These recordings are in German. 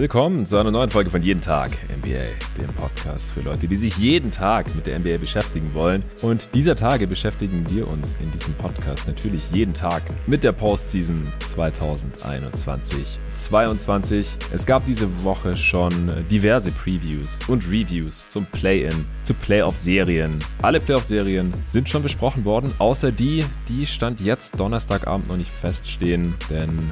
Willkommen zu einer neuen Folge von Jeden Tag NBA, dem Podcast für Leute, die sich jeden Tag mit der NBA beschäftigen wollen. Und dieser Tage beschäftigen wir uns in diesem Podcast natürlich jeden Tag mit der Postseason 2021-22. Es gab diese Woche schon diverse Previews und Reviews zum Play-In, zu Playoff-Serien. Alle Playoff-Serien sind schon besprochen worden, außer die, die Stand jetzt Donnerstagabend noch nicht feststehen, denn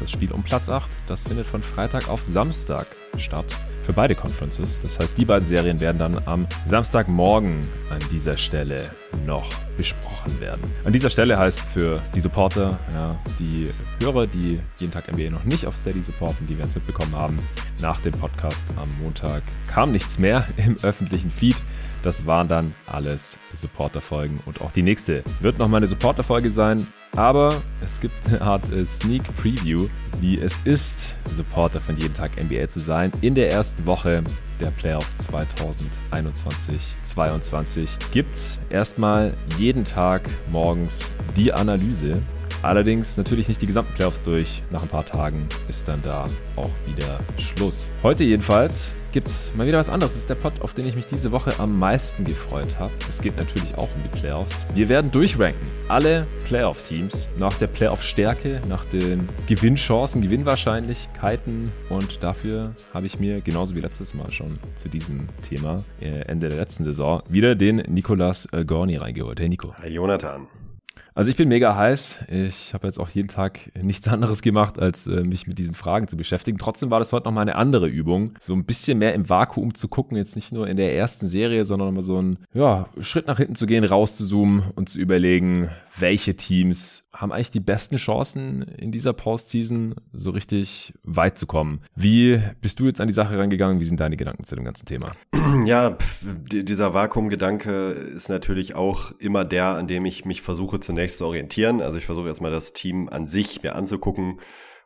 das Spiel um Platz 8, das findet von Freitag auf Samstag statt. Für beide Conferences. Das heißt, die beiden Serien werden dann am Samstagmorgen an dieser Stelle noch besprochen werden. An dieser Stelle heißt für die Supporter, ja, die Hörer, die jeden Tag NBA noch nicht auf Steady supporten, die werden es mitbekommen haben. Nach dem Podcast am Montag kam nichts mehr im öffentlichen Feed. Das waren dann alles Supporter-Folgen und auch die nächste wird nochmal eine Supporter-Folge sein. Aber es gibt eine Art äh, Sneak Preview, wie es ist, Supporter von jeden Tag NBA zu sein. In der ersten Woche der Playoffs 2021-22 gibt es erstmal jeden Tag morgens die Analyse Allerdings natürlich nicht die gesamten Playoffs durch. Nach ein paar Tagen ist dann da auch wieder Schluss. Heute jedenfalls gibt es mal wieder was anderes. Das ist der Pod, auf den ich mich diese Woche am meisten gefreut habe. Es geht natürlich auch um die Playoffs. Wir werden durchranken. Alle Playoff-Teams nach der Playoff-Stärke, nach den Gewinnchancen, Gewinnwahrscheinlichkeiten. Und dafür habe ich mir, genauso wie letztes Mal schon zu diesem Thema, äh, Ende der letzten Saison, wieder den Nicolas äh, Gorni reingeholt. Hey Nico. Hi Jonathan. Also ich bin mega heiß. Ich habe jetzt auch jeden Tag nichts anderes gemacht, als äh, mich mit diesen Fragen zu beschäftigen. Trotzdem war das heute noch mal eine andere Übung, so ein bisschen mehr im Vakuum zu gucken, jetzt nicht nur in der ersten Serie, sondern mal so einen ja, Schritt nach hinten zu gehen, rauszuzoomen und zu überlegen, welche Teams haben eigentlich die besten Chancen in dieser Postseason so richtig weit zu kommen. Wie bist du jetzt an die Sache rangegangen? Wie sind deine Gedanken zu dem ganzen Thema? Ja, dieser Vakuumgedanke ist natürlich auch immer der, an dem ich mich versuche zunächst zu orientieren. Also ich versuche erstmal das Team an sich mir anzugucken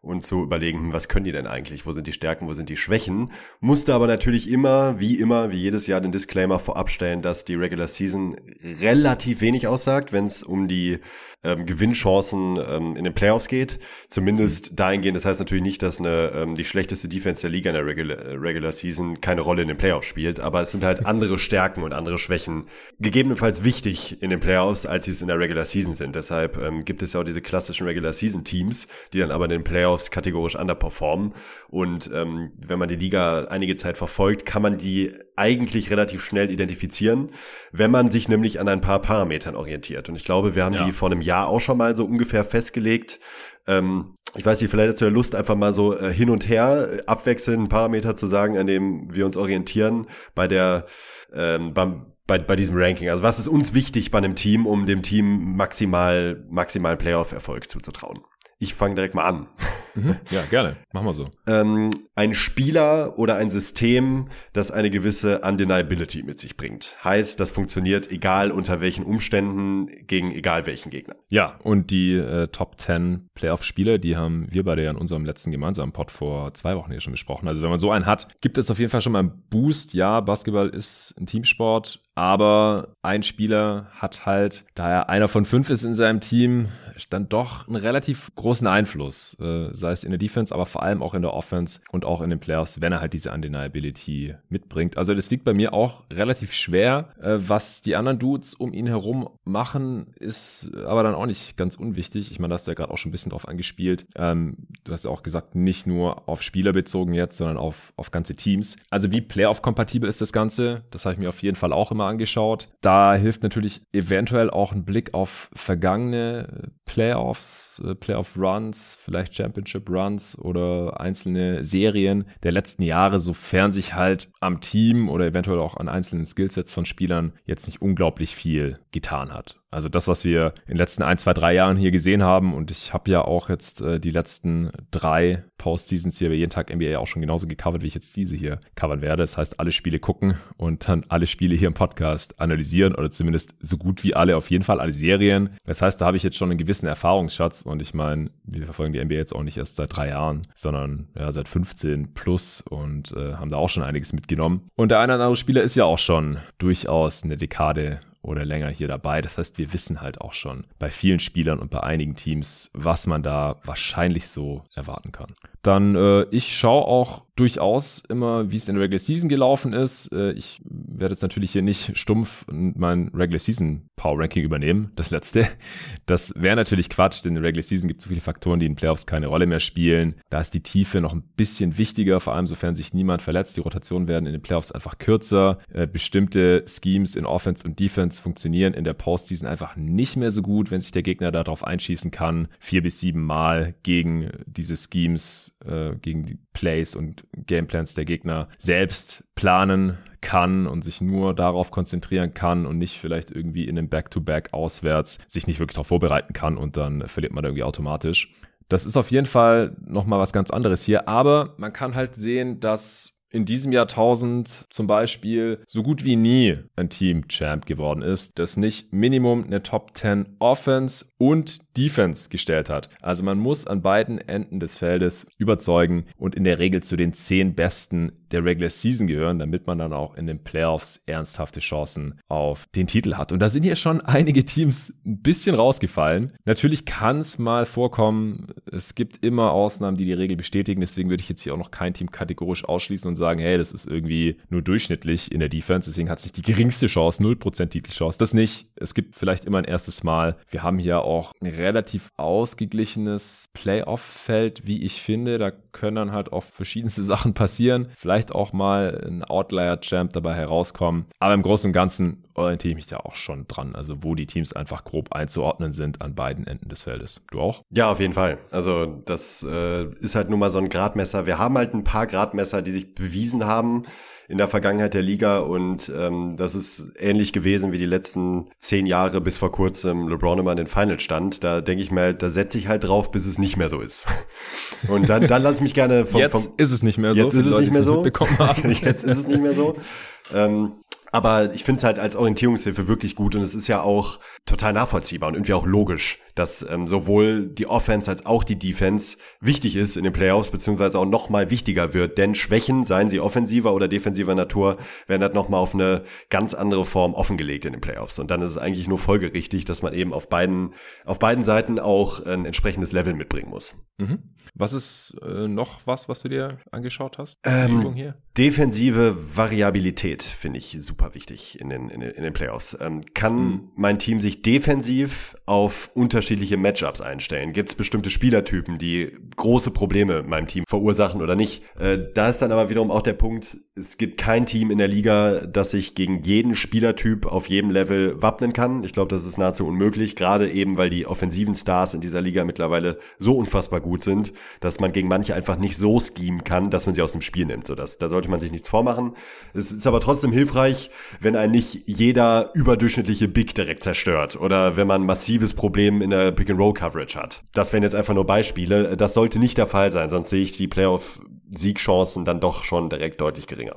und zu überlegen, hm, was können die denn eigentlich? Wo sind die Stärken, wo sind die Schwächen? Musste aber natürlich immer, wie immer, wie jedes Jahr den Disclaimer vorab stellen, dass die Regular Season relativ wenig aussagt, wenn es um die ähm, Gewinnchancen ähm, in den Playoffs geht. Zumindest mhm. dahingehend, das heißt natürlich nicht, dass eine, ähm, die schlechteste Defense der Liga in der Regular, Regular Season keine Rolle in den Playoffs spielt, aber es sind halt andere Stärken und andere Schwächen gegebenenfalls wichtig in den Playoffs, als sie es in der Regular Season sind. Deshalb ähm, gibt es ja auch diese klassischen Regular Season Teams, die dann aber in den Playoffs kategorisch underperformen. Und ähm, wenn man die Liga einige Zeit verfolgt, kann man die eigentlich relativ schnell identifizieren, wenn man sich nämlich an ein paar Parametern orientiert. Und ich glaube, wir haben ja. die vor einem Jahr auch schon mal so ungefähr festgelegt. Ähm, ich weiß nicht, vielleicht hast du ja Lust, einfach mal so äh, hin und her äh, abwechselnd Parameter zu sagen, an dem wir uns orientieren bei der ähm, beim bei, bei diesem Ranking. Also was ist uns wichtig bei einem Team, um dem Team maximal, maximal Playoff-Erfolg zuzutrauen? Ich fange direkt mal an. Mhm. Ja, gerne. Machen wir so. Ähm, ein Spieler oder ein System, das eine gewisse Undeniability mit sich bringt. Heißt, das funktioniert egal unter welchen Umständen gegen egal welchen Gegner. Ja, und die äh, Top 10 Playoff-Spieler, die haben wir beide ja in unserem letzten gemeinsamen Pod vor zwei Wochen hier schon besprochen. Also wenn man so einen hat, gibt es auf jeden Fall schon mal einen Boost. Ja, Basketball ist ein Teamsport, aber ein Spieler hat halt, da er einer von fünf ist in seinem Team, dann doch einen relativ großen Einfluss, äh, sei es in der Defense, aber vor allem auch in der Offense und auch in den Playoffs, wenn er halt diese Undeniability mitbringt. Also das wiegt bei mir auch relativ schwer. Äh, was die anderen Dudes um ihn herum machen, ist aber dann auch nicht ganz unwichtig. Ich meine, da hast du ja gerade auch schon ein bisschen drauf angespielt. Ähm, du hast ja auch gesagt, nicht nur auf Spieler bezogen jetzt, sondern auf, auf ganze Teams. Also wie Playoff-kompatibel ist das Ganze? Das habe ich mir auf jeden Fall auch immer angeschaut. Da hilft natürlich eventuell auch ein Blick auf vergangene Playoffs, äh, Playoff-Runs, vielleicht Championship-Runs oder einzelne Serien der letzten Jahre, sofern sich halt am Team oder eventuell auch an einzelnen Skillsets von Spielern jetzt nicht unglaublich viel getan hat. Also das, was wir in den letzten ein, zwei, drei Jahren hier gesehen haben und ich habe ja auch jetzt äh, die letzten drei Postseasons hier bei jeden Tag NBA auch schon genauso gecovert, wie ich jetzt diese hier covern werde. Das heißt, alle Spiele gucken und dann alle Spiele hier im Podcast analysieren oder zumindest so gut wie alle, auf jeden Fall alle Serien. Das heißt, da habe ich jetzt schon einen gewissen Erfahrungsschatz und ich meine, wir verfolgen die NBA jetzt auch nicht erst seit drei Jahren, sondern ja, seit 15 plus und äh, haben da auch schon einiges mitgenommen. Und der eine oder andere Spieler ist ja auch schon durchaus eine Dekade oder länger hier dabei. Das heißt, wir wissen halt auch schon bei vielen Spielern und bei einigen Teams, was man da wahrscheinlich so erwarten kann. Dann, äh, ich schaue auch durchaus immer, wie es in der Regular Season gelaufen ist. Äh, ich werde jetzt natürlich hier nicht stumpf mein Regular Season Power Ranking übernehmen, das letzte. Das wäre natürlich Quatsch, denn in der Regular Season gibt es so viele Faktoren, die in Playoffs keine Rolle mehr spielen. Da ist die Tiefe noch ein bisschen wichtiger, vor allem sofern sich niemand verletzt. Die Rotationen werden in den Playoffs einfach kürzer. Äh, bestimmte Schemes in Offense und Defense funktionieren in der Postseason einfach nicht mehr so gut, wenn sich der Gegner darauf einschießen kann, vier bis sieben Mal gegen diese Schemes, äh, gegen die Plays und Gameplans der Gegner selbst planen kann und sich nur darauf konzentrieren kann und nicht vielleicht irgendwie in einem Back-to-Back -Back auswärts sich nicht wirklich darauf vorbereiten kann und dann verliert man irgendwie automatisch. Das ist auf jeden Fall nochmal was ganz anderes hier, aber man kann halt sehen, dass in diesem Jahrtausend zum Beispiel so gut wie nie ein Team Champ geworden ist, das nicht Minimum eine Top 10 Offense und Defense gestellt hat. Also man muss an beiden Enden des Feldes überzeugen und in der Regel zu den zehn besten der Regular Season gehören, damit man dann auch in den Playoffs ernsthafte Chancen auf den Titel hat. Und da sind hier schon einige Teams ein bisschen rausgefallen. Natürlich kann es mal vorkommen, es gibt immer Ausnahmen, die die Regel bestätigen. Deswegen würde ich jetzt hier auch noch kein Team kategorisch ausschließen und sagen, hey, das ist irgendwie nur durchschnittlich in der Defense. Deswegen hat es nicht die geringste Chance, 0% Titelchance. Das nicht. Es gibt vielleicht immer ein erstes Mal. Wir haben hier auch ein relativ ausgeglichenes Playoff-Feld, wie ich finde. Da können dann halt auch verschiedenste Sachen passieren. Vielleicht auch mal ein Outlier-Champ dabei herauskommen. Aber im Großen und Ganzen orientiere ich mich da auch schon dran. Also wo die Teams einfach grob einzuordnen sind an beiden Enden des Feldes. Du auch? Ja, auf jeden Fall. Also das äh, ist halt nun mal so ein Gradmesser. Wir haben halt ein paar Gradmesser, die sich bewiesen haben in der Vergangenheit der Liga und ähm, das ist ähnlich gewesen wie die letzten zehn Jahre bis vor kurzem LeBron immer in den Finals stand. Da denke ich mir, da setze ich halt drauf, bis es nicht mehr so ist. Und dann, dann lass mich gerne vom, vom Jetzt ist es nicht mehr so. Jetzt ist es nicht mehr so. Jetzt ist es nicht mehr so. Ähm, aber ich finde es halt als Orientierungshilfe wirklich gut und es ist ja auch total nachvollziehbar und irgendwie auch logisch, dass ähm, sowohl die Offense als auch die Defense wichtig ist in den Playoffs, beziehungsweise auch nochmal wichtiger wird. Denn Schwächen, seien sie offensiver oder defensiver Natur, werden halt nochmal auf eine ganz andere Form offengelegt in den Playoffs. Und dann ist es eigentlich nur folgerichtig, dass man eben auf beiden, auf beiden Seiten auch ein entsprechendes Level mitbringen muss. Mhm. Was ist äh, noch was, was du dir angeschaut hast? Ähm, defensive Variabilität finde ich super wichtig in den, in den, in den Playoffs. Ähm, kann mhm. mein Team sich defensiv auf unterschiedliche Matchups einstellen? Gibt es bestimmte Spielertypen, die große Probleme meinem Team verursachen oder nicht? Äh, da ist dann aber wiederum auch der Punkt, es gibt kein Team in der Liga, das sich gegen jeden Spielertyp auf jedem Level wappnen kann. Ich glaube, das ist nahezu unmöglich, gerade eben, weil die offensiven Stars in dieser Liga mittlerweile so unfassbar gut sind, dass man gegen manche einfach nicht so schemen kann, dass man sie aus dem Spiel nimmt. So, das, da sollte man sich nichts vormachen. Es ist aber trotzdem hilfreich, wenn ein nicht jeder überdurchschnittliche Big direkt zerstört oder wenn man ein massives Problem in der Pick-and-Roll-Coverage hat. Das wären jetzt einfach nur Beispiele. Das sollte nicht der Fall sein, sonst sehe ich die Playoff-Siegchancen dann doch schon direkt deutlich geringer.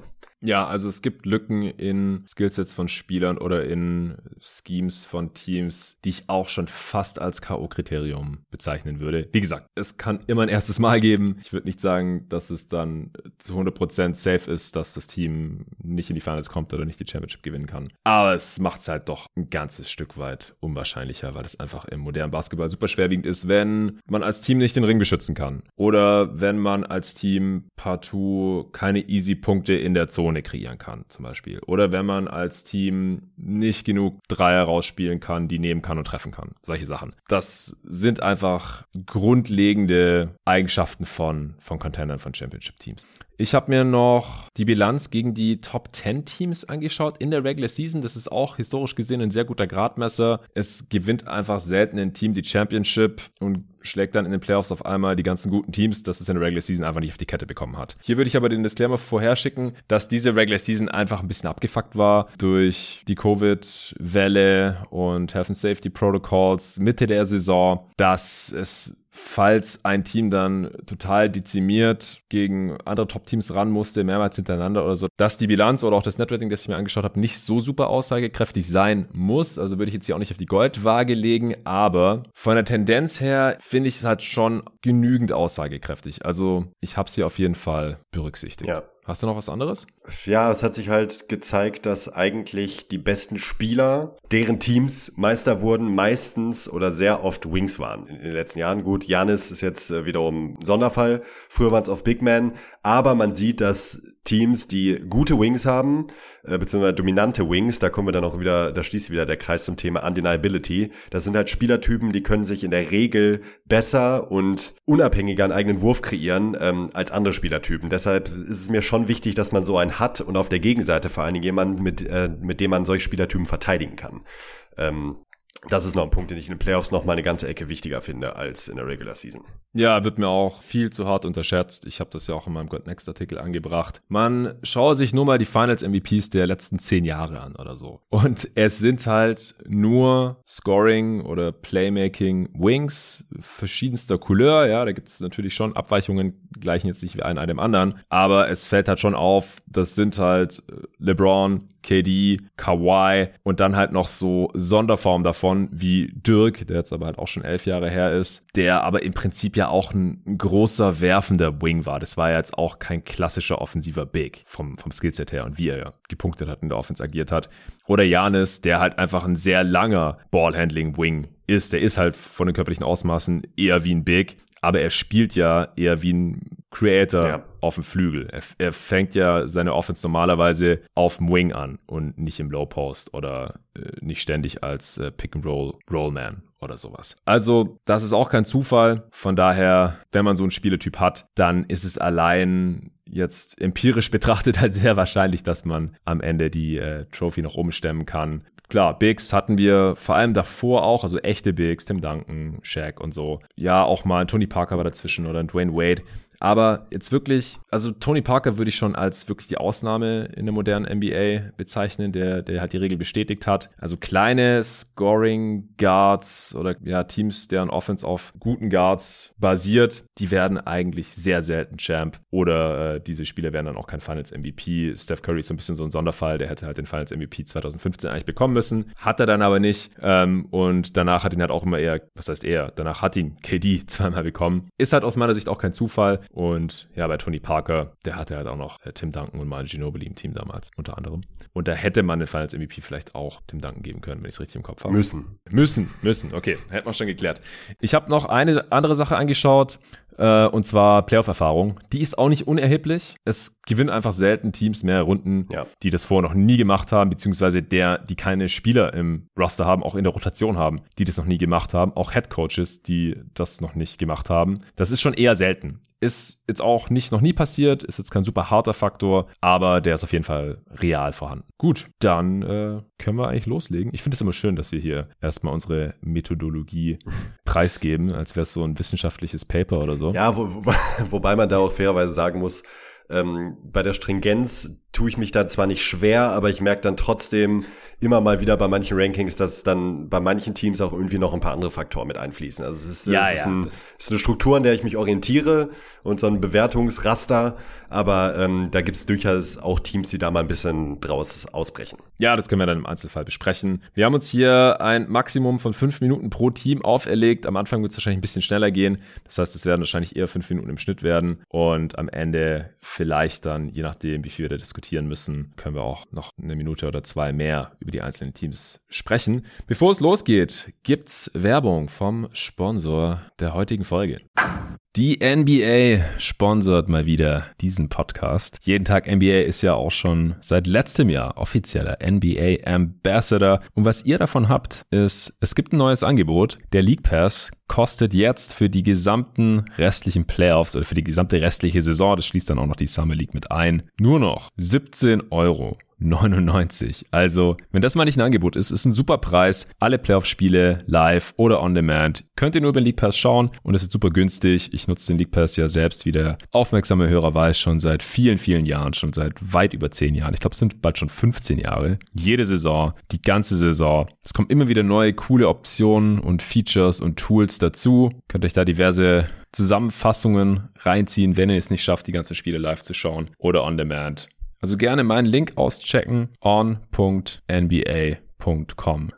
Ja, also es gibt Lücken in Skillsets von Spielern oder in Schemes von Teams, die ich auch schon fast als K.O.-Kriterium bezeichnen würde. Wie gesagt, es kann immer ein erstes Mal geben. Ich würde nicht sagen, dass es dann zu 100% safe ist, dass das Team nicht in die Finals kommt oder nicht die Championship gewinnen kann. Aber es macht es halt doch ein ganzes Stück weit unwahrscheinlicher, weil es einfach im modernen Basketball super schwerwiegend ist, wenn man als Team nicht den Ring beschützen kann. Oder wenn man als Team partout keine easy Punkte in der Zone Zone kreieren kann, zum Beispiel. Oder wenn man als Team nicht genug Dreier rausspielen kann, die nehmen kann und treffen kann. Solche Sachen. Das sind einfach grundlegende Eigenschaften von, von Contendern von Championship-Teams. Ich habe mir noch die Bilanz gegen die Top 10 Teams angeschaut in der Regular Season. Das ist auch historisch gesehen ein sehr guter Gradmesser. Es gewinnt einfach selten ein Team die Championship und schlägt dann in den Playoffs auf einmal die ganzen guten Teams, dass es in der Regular Season einfach nicht auf die Kette bekommen hat. Hier würde ich aber den Disclaimer vorherschicken, dass diese Regular Season einfach ein bisschen abgefuckt war durch die Covid-Welle und Health and Safety Protocols Mitte der Saison, dass es falls ein Team dann total dezimiert gegen andere Top-Teams ran musste, mehrmals hintereinander oder so, dass die Bilanz oder auch das Netrating, das ich mir angeschaut habe, nicht so super aussagekräftig sein muss. Also würde ich jetzt hier auch nicht auf die Goldwaage legen, aber von der Tendenz her finde ich es halt schon genügend aussagekräftig. Also ich habe sie auf jeden Fall berücksichtigt. Ja. Hast du noch was anderes? Ja, es hat sich halt gezeigt, dass eigentlich die besten Spieler, deren Teams Meister wurden, meistens oder sehr oft Wings waren in den letzten Jahren. Gut, Janis ist jetzt äh, wiederum Sonderfall. Früher waren es auf Big Man. Aber man sieht, dass Teams, die gute Wings haben, äh, beziehungsweise dominante Wings, da kommen wir dann auch wieder, da schließt wieder der Kreis zum Thema Undeniability. Das sind halt Spielertypen, die können sich in der Regel besser und unabhängiger einen eigenen Wurf kreieren ähm, als andere Spielertypen. Deshalb ist es mir schon wichtig, dass man so einen hat und auf der Gegenseite vor allen Dingen jemanden, mit, äh, mit dem man solche Spielertypen verteidigen kann. Ähm, das ist noch ein Punkt, den ich in den Playoffs noch mal eine ganze Ecke wichtiger finde als in der Regular Season. Ja, wird mir auch viel zu hart unterschätzt. Ich habe das ja auch in meinem God Next Artikel angebracht. Man schaue sich nur mal die Finals MVPs der letzten zehn Jahre an oder so. Und es sind halt nur Scoring oder Playmaking Wings verschiedenster Couleur. Ja, da gibt es natürlich schon Abweichungen, gleichen jetzt nicht wie ein einem anderen. Aber es fällt halt schon auf, das sind halt LeBron, KD, Kawhi und dann halt noch so Sonderformen davon wie Dirk, der jetzt aber halt auch schon elf Jahre her ist, der aber im Prinzip ja auch ein, großer werfender Wing war. Das war ja jetzt auch kein klassischer offensiver Big vom, vom Skillset her und wie er ja gepunktet hat und der Offense agiert hat. Oder Janis, der halt einfach ein sehr langer Ballhandling Wing ist. Der ist halt von den körperlichen Ausmaßen eher wie ein Big, aber er spielt ja eher wie ein Creator ja. auf dem Flügel. Er, er, fängt ja seine Offense normalerweise auf dem Wing an und nicht im Low Post oder äh, nicht ständig als äh, Pick and Roll Rollman oder sowas. Also, das ist auch kein Zufall. Von daher, wenn man so einen Spieletyp hat, dann ist es allein jetzt empirisch betrachtet halt sehr wahrscheinlich, dass man am Ende die äh, Trophy noch umstemmen kann. Klar, Bigs hatten wir vor allem davor auch, also echte Bigs, Tim Duncan, Shaq und so. Ja, auch mal Tony Parker war dazwischen oder ein Dwayne Wade. Aber jetzt wirklich, also Tony Parker würde ich schon als wirklich die Ausnahme in der modernen NBA bezeichnen, der, der halt die Regel bestätigt hat. Also kleine Scoring Guards oder ja, Teams, deren Offense auf guten Guards basiert, die werden eigentlich sehr selten Champ oder äh, diese Spieler werden dann auch kein Finals MVP. Steph Curry ist so ein bisschen so ein Sonderfall, der hätte halt den Finals MVP 2015 eigentlich bekommen müssen, hat er dann aber nicht ähm, und danach hat ihn halt auch immer eher, was heißt er, danach hat ihn KD zweimal bekommen. Ist halt aus meiner Sicht auch kein Zufall und ja, bei Tony Parker, der hatte halt auch noch äh, Tim Duncan und Manu Ginobili im Team damals, unter anderem. Und da hätte man den Finals MVP vielleicht auch Tim Duncan geben können, wenn ich es richtig im Kopf habe. Müssen. Müssen, müssen. Okay, hätten wir schon geklärt. Ich habe noch eine andere Sache angeschaut. Äh, und zwar Playoff-Erfahrung. Die ist auch nicht unerheblich. Es gewinnen einfach selten Teams mehr Runden, ja. die das vorher noch nie gemacht haben, beziehungsweise der, die keine Spieler im Roster haben, auch in der Rotation haben, die das noch nie gemacht haben. Auch Head Coaches, die das noch nicht gemacht haben. Das ist schon eher selten. Ist jetzt auch nicht noch nie passiert, ist jetzt kein super harter Faktor, aber der ist auf jeden Fall real vorhanden. Gut, dann äh, können wir eigentlich loslegen. Ich finde es immer schön, dass wir hier erstmal unsere Methodologie preisgeben, als wäre es so ein wissenschaftliches Paper oder so. Ja, wo, wo, wobei man da auch fairerweise sagen muss, ähm, bei der Stringenz tue ich mich da zwar nicht schwer, aber ich merke dann trotzdem immer mal wieder bei manchen Rankings, dass dann bei manchen Teams auch irgendwie noch ein paar andere Faktoren mit einfließen. Also es ist, ja, es ist, ein, ist eine Struktur, an der ich mich orientiere und so ein Bewertungsraster, aber ähm, da gibt es durchaus auch Teams, die da mal ein bisschen draus ausbrechen. Ja, das können wir dann im Einzelfall besprechen. Wir haben uns hier ein Maximum von fünf Minuten pro Team auferlegt. Am Anfang wird es wahrscheinlich ein bisschen schneller gehen. Das heißt, es werden wahrscheinlich eher fünf Minuten im Schnitt werden und am Ende vielleicht dann, je nachdem, wie viel wir da diskutieren, müssen, können wir auch noch eine Minute oder zwei mehr über die einzelnen Teams sprechen. Bevor es losgeht, gibt's Werbung vom Sponsor der heutigen Folge. Die NBA sponsert mal wieder diesen Podcast. Jeden Tag NBA ist ja auch schon seit letztem Jahr offizieller NBA Ambassador. Und was ihr davon habt, ist, es gibt ein neues Angebot. Der League Pass kostet jetzt für die gesamten restlichen Playoffs oder für die gesamte restliche Saison, das schließt dann auch noch die Summer League mit ein, nur noch 17 Euro. 99. Also, wenn das mal nicht ein Angebot ist, ist ein super Preis. Alle Playoff-Spiele live oder on demand. Könnt ihr nur über den League Pass schauen und es ist super günstig. Ich nutze den League Pass ja selbst, wie der aufmerksame Hörer weiß, schon seit vielen, vielen Jahren, schon seit weit über 10 Jahren. Ich glaube, es sind bald schon 15 Jahre. Jede Saison, die ganze Saison. Es kommen immer wieder neue, coole Optionen und Features und Tools dazu. Könnt euch da diverse Zusammenfassungen reinziehen, wenn ihr es nicht schafft, die ganzen Spiele live zu schauen oder on demand. Also gerne meinen Link auschecken on.nba.com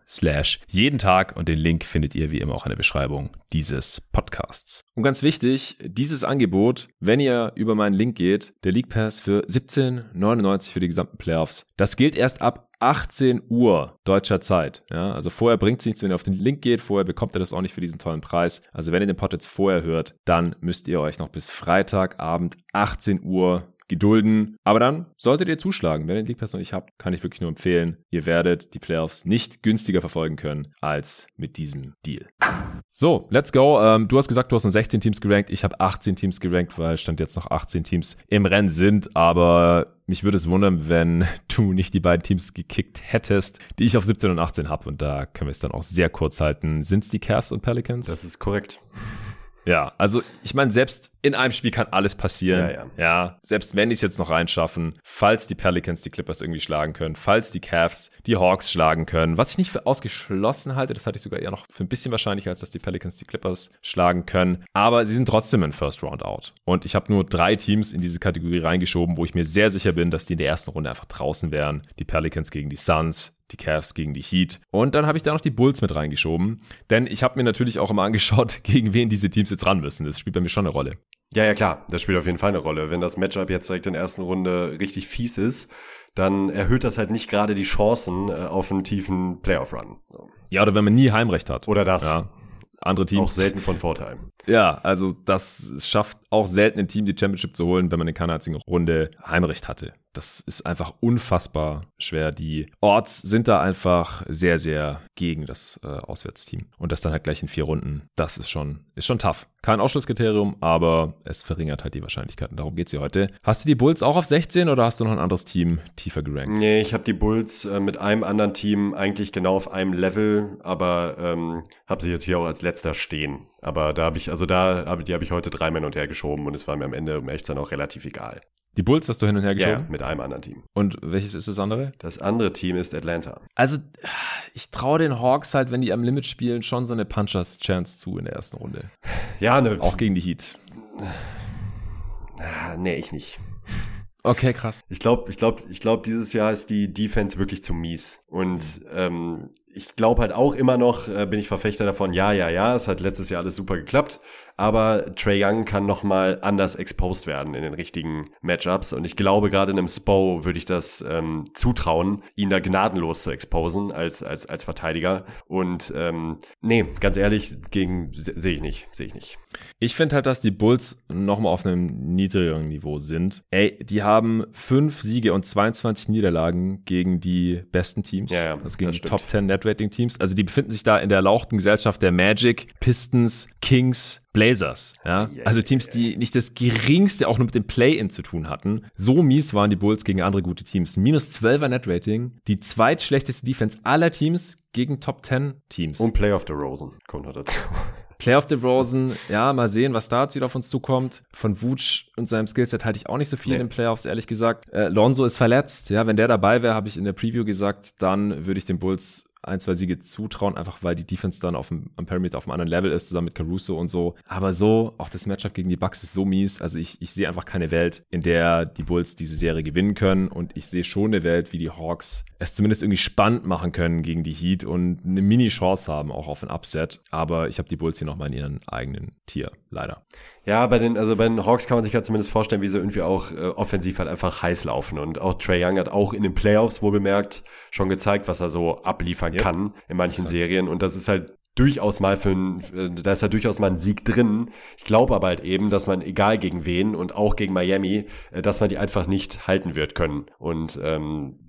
slash jeden Tag und den Link findet ihr wie immer auch in der Beschreibung dieses Podcasts. Und ganz wichtig, dieses Angebot, wenn ihr über meinen Link geht, der League Pass für 17,99 für die gesamten Playoffs, das gilt erst ab 18 Uhr deutscher Zeit. Ja, also vorher bringt es nichts, wenn ihr auf den Link geht. Vorher bekommt ihr das auch nicht für diesen tollen Preis. Also wenn ihr den Pod jetzt vorher hört, dann müsst ihr euch noch bis Freitagabend 18 Uhr gedulden. Aber dann solltet ihr zuschlagen. Wenn ihr den League Pass noch nicht habt, kann ich wirklich nur empfehlen. Ihr werdet die Playoffs nicht günstiger verfolgen können als mit diesem Deal. So, let's go. Ähm, du hast gesagt, du hast nur 16 Teams gerankt. Ich habe 18 Teams gerankt, weil stand jetzt noch 18 Teams im Rennen sind. Aber mich würde es wundern, wenn du nicht die beiden Teams gekickt hättest, die ich auf 17 und 18 habe. Und da können wir es dann auch sehr kurz halten. Sind es die Cavs und Pelicans? Das ist korrekt. Ja, also ich meine, selbst in einem Spiel kann alles passieren. Ja, ja. ja selbst wenn die es jetzt noch reinschaffen, falls die Pelicans die Clippers irgendwie schlagen können, falls die Cavs die Hawks schlagen können, was ich nicht für ausgeschlossen halte, das halte ich sogar eher noch für ein bisschen wahrscheinlicher, als dass die Pelicans die Clippers schlagen können. Aber sie sind trotzdem in First Round out. Und ich habe nur drei Teams in diese Kategorie reingeschoben, wo ich mir sehr sicher bin, dass die in der ersten Runde einfach draußen wären. Die Pelicans gegen die Suns, die Cavs gegen die Heat. Und dann habe ich da noch die Bulls mit reingeschoben. Denn ich habe mir natürlich auch immer angeschaut, gegen wen diese Teams jetzt ran müssen. Das spielt bei mir schon eine Rolle. Ja, ja, klar. Das spielt auf jeden Fall eine Rolle. Wenn das Matchup jetzt direkt in der ersten Runde richtig fies ist, dann erhöht das halt nicht gerade die Chancen äh, auf einen tiefen Playoff-Run. Ja, oder wenn man nie Heimrecht hat. Oder das. Ja. Andere Teams. Auch selten von Vorteil. Ja, also das schafft auch selten ein Team die Championship zu holen, wenn man in keiner einzigen Runde Heimrecht hatte. Das ist einfach unfassbar schwer. Die Orts sind da einfach sehr, sehr gegen das äh, Auswärtsteam. Und das dann halt gleich in vier Runden, das ist schon, ist schon tough. Kein Ausschlusskriterium, aber es verringert halt die Wahrscheinlichkeiten. Darum geht's hier heute. Hast du die Bulls auch auf 16 oder hast du noch ein anderes Team tiefer gerankt? Nee, ich habe die Bulls äh, mit einem anderen Team eigentlich genau auf einem Level, aber ähm, habe sie jetzt hier auch als letzter stehen. Aber da habe ich, also da habe die habe ich heute drei Männer und her geschoben und es war mir am Ende, um echt zu sein, auch relativ egal. Die Bulls hast du hin und her geschoben? Ja, mit einem anderen Team. Und welches ist das andere? Das andere Team ist Atlanta. Also, ich traue den Hawks halt, wenn die am Limit spielen, schon so eine Punchers-Chance zu in der ersten Runde. Ja, ne. Auch gegen die Heat. Ah, nee, ich nicht. Okay, krass. Ich glaube, ich glaube, ich glaube, dieses Jahr ist die Defense wirklich zu mies. Und ähm, ich glaube halt auch immer noch, äh, bin ich Verfechter davon, ja, ja, ja, es hat letztes Jahr alles super geklappt, aber Trey Young kann nochmal anders exposed werden in den richtigen Matchups und ich glaube, gerade in einem Spo würde ich das ähm, zutrauen, ihn da gnadenlos zu exposen als, als, als Verteidiger und ähm, nee, ganz ehrlich, gegen sehe ich nicht, sehe ich nicht. Ich finde halt, dass die Bulls nochmal auf einem niedrigeren Niveau sind. Ey, die haben fünf Siege und 22 Niederlagen gegen die besten Teams. Ja, ja, also gegen die Top 10 Net Rating Teams. Also die befinden sich da in der lauchten Gesellschaft der Magic, Pistons, Kings, Blazers. Ja? Also Teams, die nicht das geringste auch nur mit dem Play-In zu tun hatten. So mies waren die Bulls gegen andere gute Teams. Minus 12er Net Rating, die zweitschlechteste Defense aller Teams gegen Top 10 Teams. Und Play of the Rosen kommt noch dazu. Playoff DeRozan, ja, mal sehen, was da jetzt wieder auf uns zukommt. Von Vooch und seinem Skillset halte ich auch nicht so viel nee. in den Playoffs, ehrlich gesagt. Äh, Lonzo ist verletzt, ja, wenn der dabei wäre, habe ich in der Preview gesagt, dann würde ich den Bulls ein, zwei Siege zutrauen, einfach weil die Defense dann auf dem, am Perimeter auf einem anderen Level ist, zusammen mit Caruso und so. Aber so, auch das Matchup gegen die Bucks ist so mies. Also ich, ich sehe einfach keine Welt, in der die Bulls diese Serie gewinnen können. Und ich sehe schon eine Welt, wie die Hawks es zumindest irgendwie spannend machen können gegen die Heat und eine Mini-Chance haben, auch auf ein Upset. Aber ich habe die Bulls hier nochmal in ihren eigenen Tier, leider. Ja, bei den, also bei den Hawks kann man sich ja zumindest vorstellen, wie sie irgendwie auch äh, offensiv halt einfach heiß laufen. Und auch Trey Young hat auch in den Playoffs wohl bemerkt schon gezeigt, was er so abliefern ja. kann in manchen Serien. Und das ist halt durchaus mal für ein, äh, da ist ja durchaus mal ein Sieg drin. Ich glaube aber halt eben, dass man, egal gegen wen und auch gegen Miami, äh, dass man die einfach nicht halten wird können. Und ähm,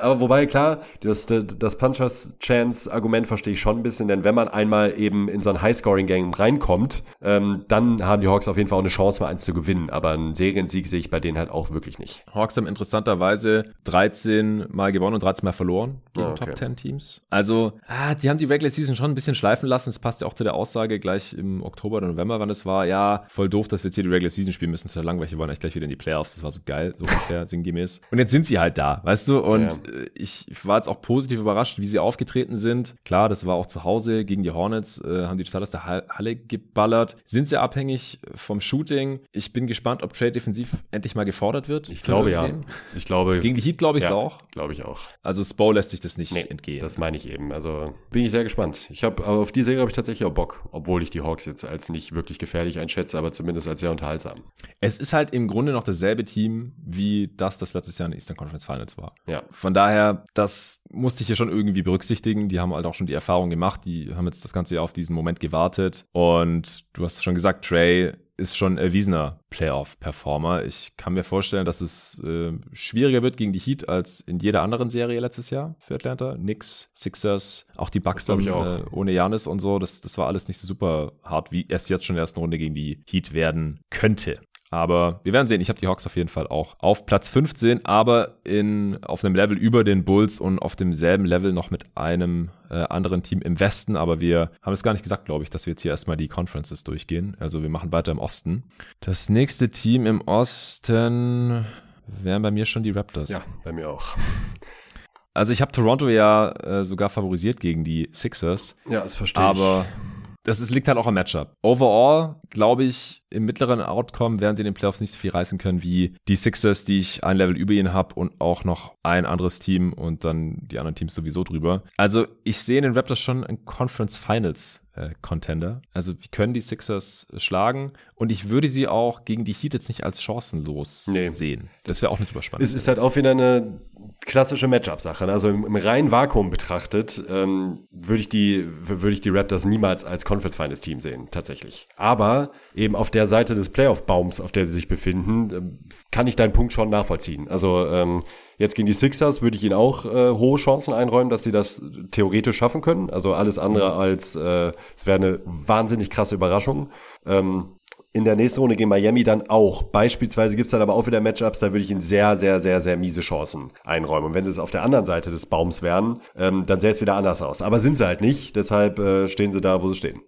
aber wobei, klar, das, das Punchers Chance-Argument verstehe ich schon ein bisschen, denn wenn man einmal eben in so ein High-Scoring-Game reinkommt, ähm, dann haben die Hawks auf jeden Fall auch eine Chance, mal eins zu gewinnen. Aber einen Seriensieg sehe ich bei denen halt auch wirklich nicht. Hawks haben interessanterweise 13 Mal gewonnen und 13 Mal verloren gegen oh, okay. Top 10 Teams. Also, ah, die haben die Regular Season schon ein bisschen schleifen schleifen lassen. Es passt ja auch zu der Aussage gleich im Oktober oder November, wann es war. Ja, voll doof, dass wir jetzt hier die Regular Season spielen müssen. Total langweilig. Wir wollen eigentlich gleich wieder in die Playoffs. Das war so geil, so ungefähr sinngemäß. Und jetzt sind sie halt da, weißt du? Und ja. Äh, ich war jetzt auch positiv überrascht, wie sie aufgetreten sind. Klar, das war auch zu Hause gegen die Hornets, äh, haben die total aus der Halle geballert. Sind sehr abhängig vom Shooting. Ich bin gespannt, ob Trade defensiv endlich mal gefordert wird. Ich glaube ja. Ich glaube. Gegen die Heat glaube ich es ja, auch. Glaube ich auch. Also Spo lässt sich das nicht nee, entgehen. Das meine ich eben. Also bin ich sehr gespannt. Ich habe auf die Serie habe ich tatsächlich auch Bock, obwohl ich die Hawks jetzt als nicht wirklich gefährlich einschätze, aber zumindest als sehr unterhaltsam. Es ist halt im Grunde noch dasselbe Team, wie das, das letztes Jahr in der Eastern Conference Finals war. Ja. Von daher, das musste ich hier schon irgendwie berücksichtigen. Die haben halt auch schon die Erfahrung gemacht. Die haben jetzt das ganze Jahr auf diesen Moment gewartet. Und du hast schon gesagt, Trey ist schon erwiesener Playoff-Performer. Ich kann mir vorstellen, dass es äh, schwieriger wird gegen die Heat als in jeder anderen Serie letztes Jahr für Atlanta. Knicks, Sixers, auch die Bucks dann äh, ohne Janis und so. Das, das war alles nicht so super hart, wie es jetzt schon in der ersten Runde gegen die Heat werden könnte. Aber wir werden sehen. Ich habe die Hawks auf jeden Fall auch auf Platz 15, aber in, auf einem Level über den Bulls und auf demselben Level noch mit einem äh, anderen Team im Westen. Aber wir haben es gar nicht gesagt, glaube ich, dass wir jetzt hier erstmal die Conferences durchgehen. Also wir machen weiter im Osten. Das nächste Team im Osten wären bei mir schon die Raptors. Ja, bei mir auch. Also ich habe Toronto ja äh, sogar favorisiert gegen die Sixers. Ja, das verstehe ich. Aber das ist, liegt halt auch am Matchup. Overall, glaube ich, im mittleren Outcome werden sie in den Playoffs nicht so viel reißen können wie die Sixers, die ich ein Level über ihnen habe und auch noch ein anderes Team und dann die anderen Teams sowieso drüber. Also ich sehe in den Raptors schon ein Conference Finals äh, Contender. Also die können die Sixers schlagen und ich würde sie auch gegen die Heat jetzt nicht als chancenlos nee. sehen. Das wäre auch nicht überspannend. Es ist halt auch wieder eine klassische Matchup-Sache. Ne? Also im, im, reinen Vakuum betrachtet ähm, würde ich die würde ich die Raptors niemals als Conference Finals Team sehen, tatsächlich. Aber eben auf der Seite des Playoff-Baums, auf der sie sich befinden, äh, kann ich deinen Punkt schon nachvollziehen. Also ähm, Jetzt gegen die Sixers würde ich ihnen auch äh, hohe Chancen einräumen, dass sie das theoretisch schaffen können. Also alles andere als, äh, es wäre eine wahnsinnig krasse Überraschung. Ähm, in der nächsten Runde gegen Miami dann auch. Beispielsweise gibt es dann aber auch wieder Matchups, da würde ich ihnen sehr, sehr, sehr, sehr miese Chancen einräumen. Und wenn sie es auf der anderen Seite des Baums wären, ähm, dann sähe es wieder anders aus. Aber sind sie halt nicht, deshalb äh, stehen sie da, wo sie stehen.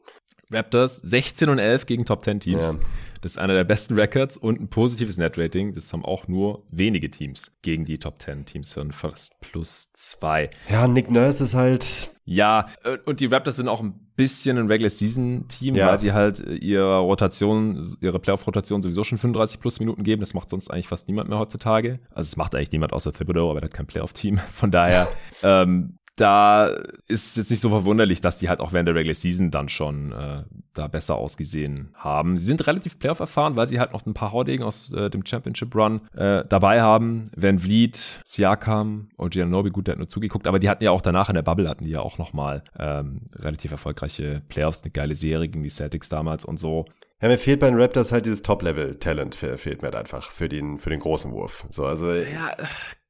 Raptors 16 und 11 gegen Top 10 Teams. Ja. Das ist einer der besten Records und ein positives Net-Rating. Das haben auch nur wenige Teams gegen die Top 10 Teams von fast plus zwei. Ja, Nick Nurse ist halt. Ja, äh, und die Raptors sind auch ein bisschen ein Regular Season Team, ja. weil sie halt ihre Rotation, ihre Playoff-Rotation sowieso schon 35 plus Minuten geben. Das macht sonst eigentlich fast niemand mehr heutzutage. Also es macht eigentlich niemand außer Thibodeau, aber er hat kein Playoff-Team. Von daher, ähm, da ist jetzt nicht so verwunderlich, dass die halt auch während der Regular Season dann schon äh, da besser ausgesehen haben. Sie sind relativ Playoff erfahren, weil sie halt noch ein paar Haudegen aus äh, dem Championship Run äh, dabei haben. Van Vliet, Siakam, Ogianobi, gut, der hat nur zugeguckt, aber die hatten ja auch danach in der Bubble hatten die ja auch nochmal ähm, relativ erfolgreiche Playoffs, eine geile Serie gegen die Celtics damals und so. Ja, mir fehlt bei den Raptors halt dieses Top-Level-Talent, fehlt mir halt einfach für den, für den großen Wurf. So, also. Ja,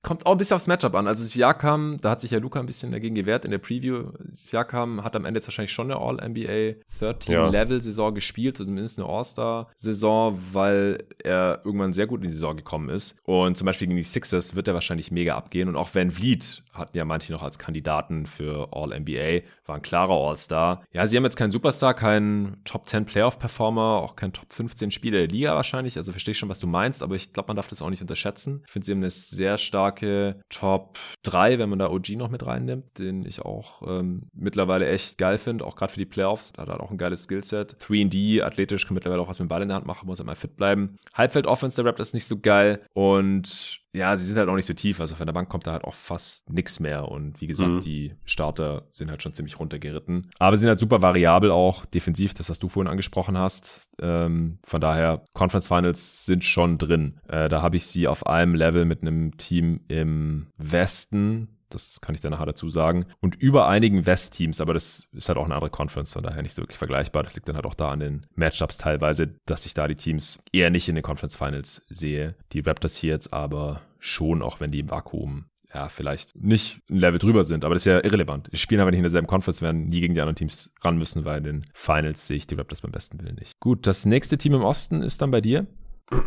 kommt auch ein bisschen aufs Matchup an. Also Siakam, da hat sich ja Luca ein bisschen dagegen gewehrt in der Preview. Siakam hat am Ende jetzt wahrscheinlich schon eine All-NBA 13-Level-Saison gespielt, zumindest eine All-Star-Saison, weil er irgendwann sehr gut in die Saison gekommen ist. Und zum Beispiel gegen die Sixers wird er wahrscheinlich mega abgehen. Und auch Van Vliet hatten ja manche noch als Kandidaten für All-NBA, war ein klarer All-Star. Ja, sie haben jetzt keinen Superstar, keinen Top-10 Playoff-Performer, auch keinen Top-15 Spieler der Liga wahrscheinlich. Also verstehe ich schon, was du meinst, aber ich glaube, man darf das auch nicht unterschätzen. Ich finde, sie haben eine sehr starke starke Top 3, wenn man da OG noch mit reinnimmt, den ich auch ähm, mittlerweile echt geil finde, auch gerade für die Playoffs. Da hat er auch ein geiles Skillset. 3D, athletisch, kann mittlerweile auch was mit dem Ball in der Hand machen, muss immer fit bleiben. Halbfeld-Offense der Raptors nicht so geil und ja, sie sind halt auch nicht so tief. Also von der Bank kommt da halt auch fast nichts mehr. Und wie gesagt, mhm. die Starter sind halt schon ziemlich runtergeritten. Aber sie sind halt super variabel auch defensiv, das, was du vorhin angesprochen hast. Ähm, von daher, Conference Finals sind schon drin. Äh, da habe ich sie auf einem Level mit einem Team im Westen, das kann ich dann nachher dazu sagen. Und über einigen West-Teams, aber das ist halt auch eine andere Conference, von daher nicht so wirklich vergleichbar. Das liegt dann halt auch da an den Matchups teilweise, dass ich da die Teams eher nicht in den Conference Finals sehe. Die Raptors hier jetzt aber schon, auch wenn die im Vakuum ja, vielleicht nicht ein Level drüber sind, aber das ist ja irrelevant. Die spielen aber nicht in derselben Conference, werden nie gegen die anderen Teams ran müssen, weil in den Finals sehe ich die Raptors beim besten Willen nicht. Gut, das nächste Team im Osten ist dann bei dir.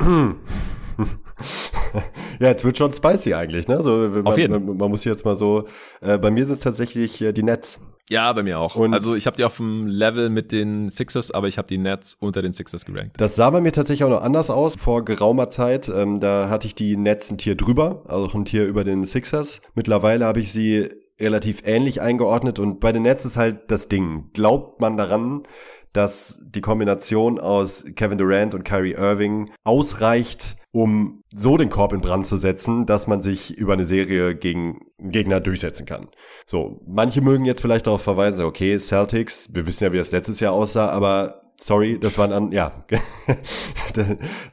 ja, jetzt wird schon spicy eigentlich, ne? So, man, Auf jeden. Man, man muss jetzt mal so, äh, bei mir sind es tatsächlich äh, die Nets. Ja, bei mir auch. Und also ich habe die auf dem Level mit den Sixers, aber ich habe die Nets unter den Sixers gerankt. Das sah bei mir tatsächlich auch noch anders aus vor geraumer Zeit. Ähm, da hatte ich die Nets ein Tier drüber, also ein Tier über den Sixers. Mittlerweile habe ich sie relativ ähnlich eingeordnet und bei den Nets ist halt das Ding. Glaubt man daran, dass die Kombination aus Kevin Durant und Kyrie Irving ausreicht, um so den Korb in Brand zu setzen, dass man sich über eine Serie gegen Gegner durchsetzen kann. So, manche mögen jetzt vielleicht darauf verweisen, okay, Celtics, wir wissen ja, wie das letztes Jahr aussah, aber Sorry, das waren an, ja, da,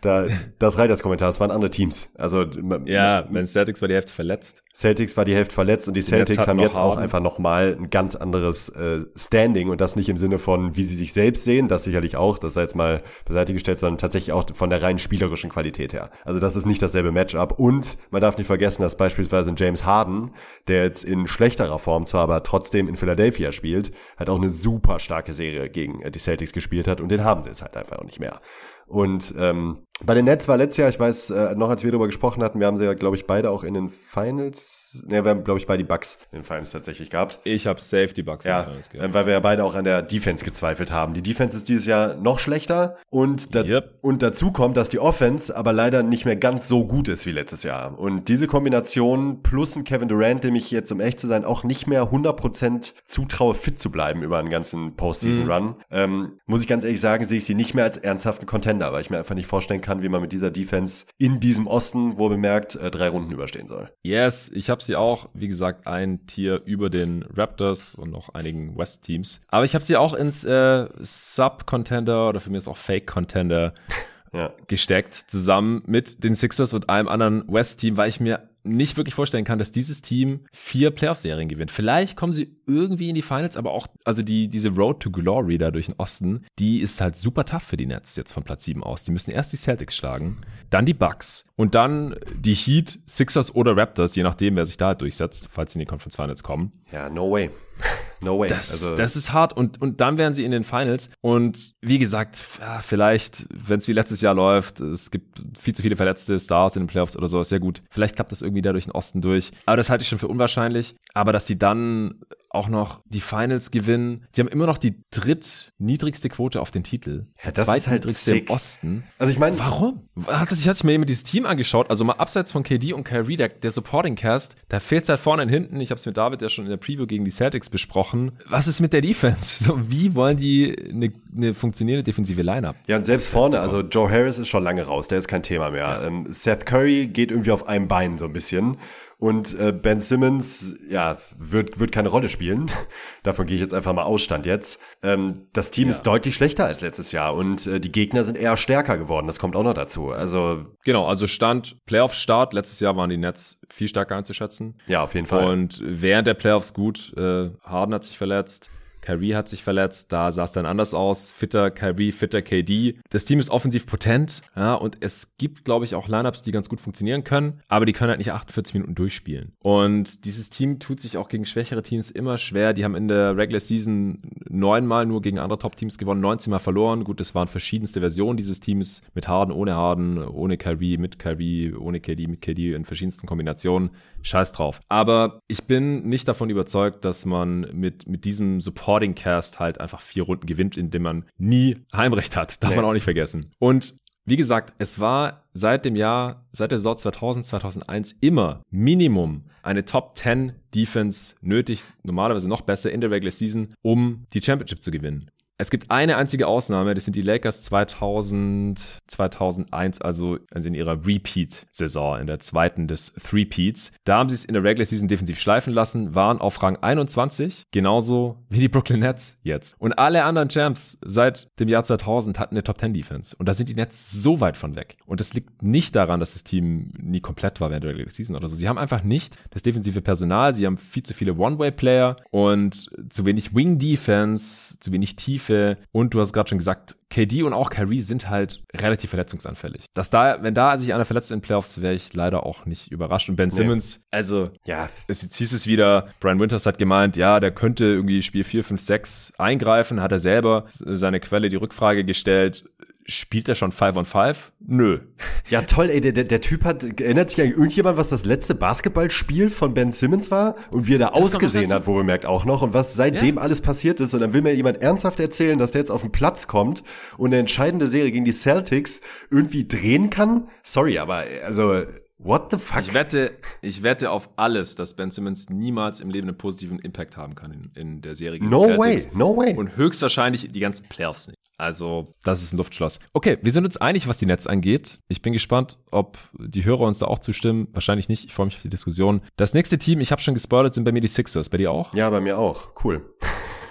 da, das reicht das Kommentar, das waren andere Teams. Also ja, wenn Celtics war die Hälfte verletzt. Celtics war die Hälfte verletzt und die Celtics haben jetzt auch einfach nochmal ein ganz anderes äh, Standing und das nicht im Sinne von, wie sie sich selbst sehen, das sicherlich auch, das sei jetzt mal beiseite gestellt, sondern tatsächlich auch von der rein spielerischen Qualität her. Also das ist nicht dasselbe Matchup und man darf nicht vergessen, dass beispielsweise James Harden, der jetzt in schlechterer Form zwar, aber trotzdem in Philadelphia spielt, halt auch eine super starke Serie gegen äh, die Celtics gespielt hat und den haben sie jetzt halt einfach auch nicht mehr. Und ähm, bei den Nets war letztes Jahr, ich weiß, äh, noch als wir darüber gesprochen hatten, wir haben sie ja, glaube ich, beide auch in den Finals, ne, wir haben, glaube ich, beide die Bucks in den Finals tatsächlich gehabt. Ich habe safe die Bucks ja, in den Finals gehabt. weil wir ja beide auch an der Defense gezweifelt haben. Die Defense ist dieses Jahr noch schlechter und, da, yep. und dazu kommt, dass die Offense aber leider nicht mehr ganz so gut ist wie letztes Jahr. Und diese Kombination plus ein Kevin Durant, dem ich jetzt, um echt zu sein, auch nicht mehr 100% zutraue, fit zu bleiben über einen ganzen Postseason-Run, mhm. ähm, muss ich ganz ehrlich sagen, sehe ich sie nicht mehr als ernsthaften Contender, weil ich mir einfach nicht vorstellen kann, wie man mit dieser Defense in diesem Osten, wo bemerkt, äh, drei Runden überstehen soll. Yes, ich habe sie auch, wie gesagt, ein Tier über den Raptors und noch einigen West-Teams. Aber ich habe sie auch ins äh, Sub-Contender oder für mich ist auch Fake-Contender ja. gesteckt, zusammen mit den Sixers und einem anderen West-Team, weil ich mir nicht wirklich vorstellen kann, dass dieses Team vier Playoff-Serien gewinnt. Vielleicht kommen sie irgendwie in die Finals, aber auch, also die, diese Road to Glory da durch den Osten, die ist halt super tough für die Nets jetzt von Platz 7 aus. Die müssen erst die Celtics schlagen, dann die Bucks und dann die Heat, Sixers oder Raptors, je nachdem, wer sich da halt durchsetzt, falls sie in die Conference Finals kommen. Ja, no way. No way. Das, also. das ist hart und, und dann wären sie in den Finals. Und wie gesagt, vielleicht, wenn es wie letztes Jahr läuft, es gibt viel zu viele verletzte Stars in den Playoffs oder so, ist ja gut. Vielleicht klappt das irgendwie da durch den Osten durch. Aber das halte ich schon für unwahrscheinlich. Aber dass sie dann auch noch die Finals gewinnen. Sie haben immer noch die drittniedrigste Quote auf den Titel. Ja, das ist halt sick. im Osten. Also ich meine, warum? Hat, ich hatte mir immer dieses Team angeschaut, also mal abseits von KD und Kyrie, der, der Supporting Cast, da fehlt es halt vorne und hinten. Ich habe es mit David ja schon in der Preview gegen die Celtics besprochen. Was ist mit der Defense? So, wie wollen die eine, eine funktionierende defensive Lineup? Ja, und selbst vorne, also Joe Harris ist schon lange raus, der ist kein Thema mehr. Ja. Ähm, Seth Curry geht irgendwie auf einem Bein so ein bisschen. Und äh, Ben Simmons, ja, wird, wird keine Rolle spielen. Davon gehe ich jetzt einfach mal Ausstand jetzt. Ähm, das Team ja. ist deutlich schlechter als letztes Jahr und äh, die Gegner sind eher stärker geworden. Das kommt auch noch dazu. Also genau, also Stand Playoff-Start. Letztes Jahr waren die Nets viel stärker einzuschätzen. Ja, auf jeden Fall. Und während der Playoffs gut. Äh, Harden hat sich verletzt. Kyrie hat sich verletzt, da sah es dann anders aus. Fitter Kyrie, fitter KD. Das Team ist offensiv potent, ja, und es gibt, glaube ich, auch Lineups, die ganz gut funktionieren können, aber die können halt nicht 48 Minuten durchspielen. Und dieses Team tut sich auch gegen schwächere Teams immer schwer. Die haben in der Regular Season neunmal nur gegen andere Top-Teams gewonnen, 19 Mal verloren. Gut, es waren verschiedenste Versionen dieses Teams mit Harden, ohne Harden, ohne Kyrie, mit Kyrie, ohne KD, mit KD in verschiedensten Kombinationen. Scheiß drauf. Aber ich bin nicht davon überzeugt, dass man mit, mit diesem Support Cast halt einfach vier Runden gewinnt, indem man nie Heimrecht hat. Darf nee. man auch nicht vergessen. Und wie gesagt, es war seit dem Jahr, seit der Saison 2000, 2001 immer Minimum eine Top 10 Defense nötig, normalerweise noch besser in der Regular Season, um die Championship zu gewinnen. Es gibt eine einzige Ausnahme, das sind die Lakers 2000, 2001, also, also in ihrer Repeat-Saison, in der zweiten des Three-Peats. Da haben sie es in der Regular Season defensiv schleifen lassen, waren auf Rang 21, genauso wie die Brooklyn Nets jetzt. Und alle anderen Champs seit dem Jahr 2000 hatten eine Top-10-Defense. Und da sind die Nets so weit von weg. Und das liegt nicht daran, dass das Team nie komplett war während der Regular Season oder so. Sie haben einfach nicht das defensive Personal, sie haben viel zu viele One-Way-Player und zu wenig Wing-Defense, zu wenig Tiefe Tiefe und du hast gerade schon gesagt, KD und auch Kyrie sind halt relativ verletzungsanfällig. Dass da, wenn da sich einer verletzt in Playoffs, wäre ich leider auch nicht überrascht. Und Ben Simmons, nee. also, ja, es, jetzt hieß es wieder, Brian Winters hat gemeint, ja, der könnte irgendwie Spiel 4, 5, 6 eingreifen, hat er selber seine Quelle die Rückfrage gestellt, spielt er schon 5 on 5? Nö. Ja, toll, ey, der, der, Typ hat, erinnert sich eigentlich irgendjemand, was das letzte Basketballspiel von Ben Simmons war und wie er da das ausgesehen hat, wo man merkt auch noch und was seitdem ja. alles passiert ist und dann will mir jemand ernsthaft erzählen, dass der jetzt auf den Platz kommt und eine entscheidende Serie gegen die Celtics irgendwie drehen kann? Sorry, aber also What the fuck? Ich wette, ich wette auf alles, dass Ben Simmons niemals im Leben einen positiven Impact haben kann in, in der Serie. No Celtics. way, no way. Und höchstwahrscheinlich die ganzen Playoffs nicht. Also, das ist ein Luftschloss. Okay, wir sind uns einig, was die Netz angeht. Ich bin gespannt, ob die Hörer uns da auch zustimmen. Wahrscheinlich nicht. Ich freue mich auf die Diskussion. Das nächste Team, ich habe schon gespoilert, sind bei mir die Sixers. Bei dir auch? Ja, bei mir auch. Cool.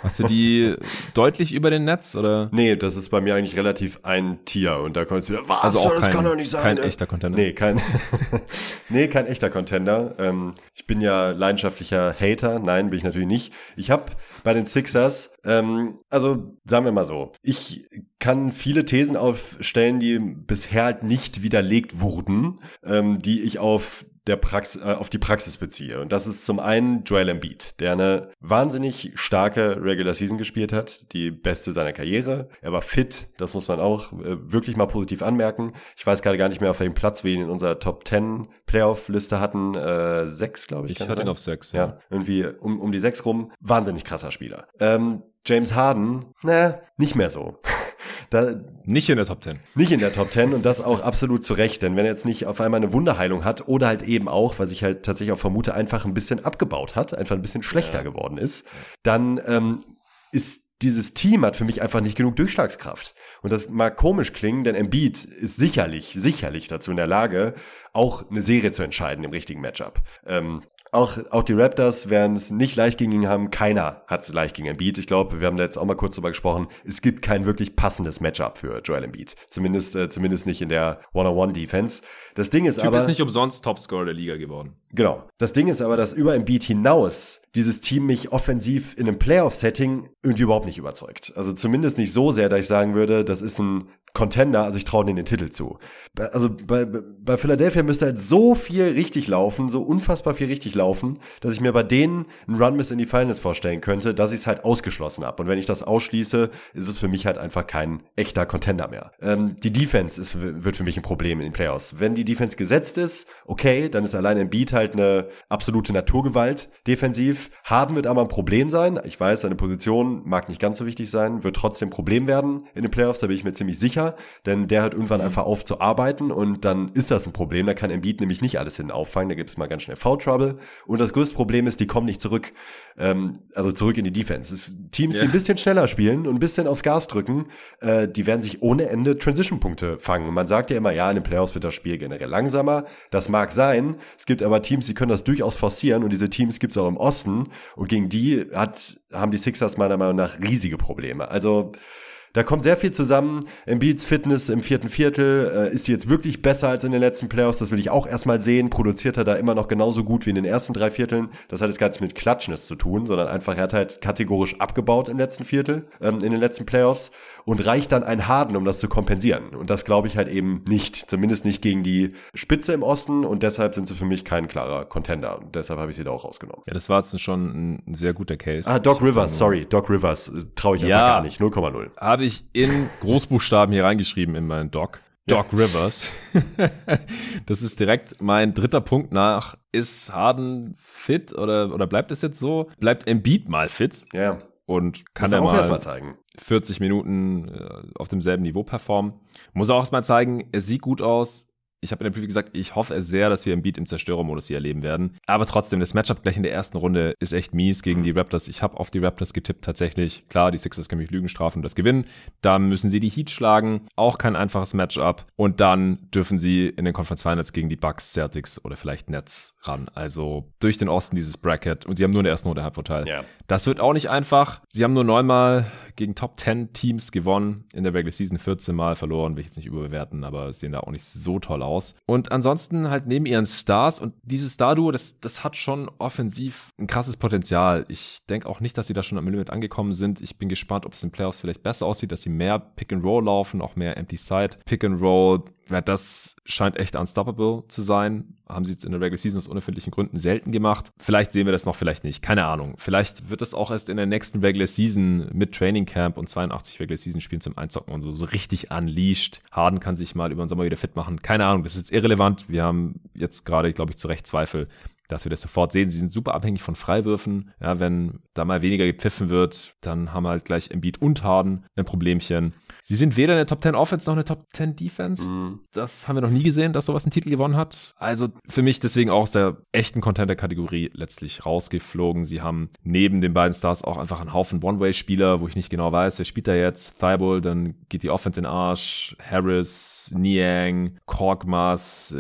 Hast du die deutlich über den Netz oder? Nee, das ist bei mir eigentlich relativ ein Tier und da kommst du wieder, was? Also auch das kein, kann doch nicht sein. Kein ne? echter Contender. Nee, kein, nee, kein echter Contender. Ähm, ich bin ja leidenschaftlicher Hater. Nein, bin ich natürlich nicht. Ich habe bei den Sixers, ähm, also sagen wir mal so, ich kann viele Thesen aufstellen, die bisher halt nicht widerlegt wurden, ähm, die ich auf der Prax äh, auf die Praxis beziehe. Und das ist zum einen Joel Embiid, der eine wahnsinnig starke Regular Season gespielt hat, die beste seiner Karriere. Er war fit, das muss man auch äh, wirklich mal positiv anmerken. Ich weiß gerade gar nicht mehr, auf welchem Platz wir ihn in unserer Top 10 Playoff-Liste hatten. Äh, sechs, glaube ich. Ich hatte ihn auf sechs. Ja, ja irgendwie um, um die sechs rum. Wahnsinnig krasser Spieler. Ähm, James Harden, ne, nicht mehr so. Da, nicht in der Top 10. Nicht in der Top 10 und das auch absolut zu Recht, denn wenn er jetzt nicht auf einmal eine Wunderheilung hat oder halt eben auch, was ich halt tatsächlich auch vermute, einfach ein bisschen abgebaut hat, einfach ein bisschen schlechter ja. geworden ist, dann ähm, ist dieses Team hat für mich einfach nicht genug Durchschlagskraft. Und das mag komisch klingen, denn Embiid ist sicherlich, sicherlich dazu in der Lage, auch eine Serie zu entscheiden im richtigen Matchup. Ähm, auch, auch die Raptors werden es nicht leicht gegen ihn haben. Keiner hat es leicht gegen Embiid. Ich glaube, wir haben da jetzt auch mal kurz drüber gesprochen. Es gibt kein wirklich passendes Matchup für Joel Embiid. Zumindest, äh, zumindest nicht in der One-on-One-Defense. Das Ding ist typ aber. ist nicht umsonst Topscorer der Liga geworden. Genau. Das Ding ist aber, dass über Embiid hinaus dieses Team mich offensiv in einem Playoff-Setting irgendwie überhaupt nicht überzeugt. Also zumindest nicht so sehr, dass ich sagen würde, das ist ein Contender, also ich traue denen den Titel zu. Also bei, bei Philadelphia müsste halt so viel richtig laufen, so unfassbar viel richtig laufen, dass ich mir bei denen einen Run bis in die Finals vorstellen könnte, dass ich es halt ausgeschlossen habe. Und wenn ich das ausschließe, ist es für mich halt einfach kein echter Contender mehr. Ähm, die Defense ist, wird für mich ein Problem in den Playoffs. Wenn die Defense gesetzt ist, okay, dann ist allein ein Beat halt eine absolute Naturgewalt defensiv. Harden wird aber ein Problem sein. Ich weiß, seine Position mag nicht ganz so wichtig sein, wird trotzdem ein Problem werden in den Playoffs, da bin ich mir ziemlich sicher denn der hört irgendwann mhm. einfach auf zu arbeiten und dann ist das ein Problem. Da kann Embiid nämlich nicht alles hin auffangen, da gibt es mal ganz schnell Foul Trouble. Und das größte Problem ist, die kommen nicht zurück, ähm, also zurück in die Defense. Es Teams, ja. die ein bisschen schneller spielen und ein bisschen aufs Gas drücken, äh, die werden sich ohne Ende Transition-Punkte fangen. Und man sagt ja immer, ja, in den Playoffs wird das Spiel generell langsamer. Das mag sein. Es gibt aber Teams, die können das durchaus forcieren und diese Teams gibt es auch im Osten und gegen die hat, haben die Sixers meiner Meinung nach riesige Probleme. Also da kommt sehr viel zusammen. Embiids Fitness im vierten Viertel äh, ist jetzt wirklich besser als in den letzten Playoffs. Das will ich auch erstmal sehen. Produziert er da immer noch genauso gut wie in den ersten drei Vierteln. Das hat jetzt gar nichts mit Klatschnis zu tun, sondern einfach, er hat halt kategorisch abgebaut im letzten Viertel, ähm, in den letzten Playoffs und reicht dann ein Harden, um das zu kompensieren. Und das glaube ich halt eben nicht. Zumindest nicht gegen die Spitze im Osten und deshalb sind sie für mich kein klarer Contender. Und deshalb habe ich sie da auch rausgenommen. Ja, das war jetzt schon ein sehr guter Case. Ah, Doc Rivers, sorry. Doc Rivers äh, traue ich ja, einfach gar nicht. 0,0. Habe ich in Großbuchstaben hier reingeschrieben in meinen Doc. Doc ja. Rivers. das ist direkt mein dritter Punkt nach. Ist Harden fit oder, oder bleibt es jetzt so? Bleibt Embiid mal fit? Ja. Und kann er mal, mal zeigen. 40 Minuten äh, auf demselben Niveau performen. Muss er auch erstmal zeigen, es sieht gut aus, ich habe in der Preview gesagt, ich hoffe sehr, dass wir im Beat im Zerstörermodus hier erleben werden. Aber trotzdem, das Matchup gleich in der ersten Runde ist echt mies gegen die Raptors. Ich habe auf die Raptors getippt tatsächlich. Klar, die Sixers können mich Lügen strafen und das gewinnen. Da müssen sie die Heat schlagen. Auch kein einfaches Matchup. Und dann dürfen sie in den Conference Finals gegen die Bucks, Celtics oder vielleicht Nets ran. Also durch den Osten dieses Bracket. Und sie haben nur in der ersten Runde Halbvorteil. Ja. Das wird auch nicht einfach. Sie haben nur neunmal gegen Top 10 Teams gewonnen. In der Regular Season 14 Mal verloren. Will ich jetzt nicht überbewerten, aber sehen da auch nicht so toll aus. Und ansonsten halt neben ihren Stars und dieses Star-Duo, das, das hat schon offensiv ein krasses Potenzial. Ich denke auch nicht, dass sie da schon am Limit angekommen sind. Ich bin gespannt, ob es in Playoffs vielleicht besser aussieht, dass sie mehr Pick and Roll laufen, auch mehr Empty Side Ja, das scheint echt unstoppable zu sein. haben sie jetzt in der Regular Season aus unerfindlichen Gründen selten gemacht. Vielleicht sehen wir das noch, vielleicht nicht. Keine Ahnung. Vielleicht wird das auch erst in der nächsten Regular Season mit Training Camp und 82 Regular Season Spielen zum Einzocken und so, so richtig unleashed. Harden kann sich mal über den Sommer wieder fit machen. Keine Ahnung. Das ist irrelevant. Wir haben jetzt gerade, glaube ich, zu Recht Zweifel, dass wir das sofort sehen. Sie sind super abhängig von Freiwürfen. Ja, wenn da mal weniger gepfiffen wird, dann haben halt gleich Embiid und Harden ein Problemchen. Sie sind weder eine Top 10 Offense noch eine Top 10 Defense. Mhm. Das haben wir noch nie gesehen, dass sowas einen Titel gewonnen hat. Also für mich deswegen auch aus der echten Contender-Kategorie letztlich rausgeflogen. Sie haben neben den beiden Stars auch einfach einen Haufen One-Way-Spieler, wo ich nicht genau weiß, wer spielt da jetzt. Thibault, dann geht die Offense in den Arsch. Harris, Niang, Korkmaz,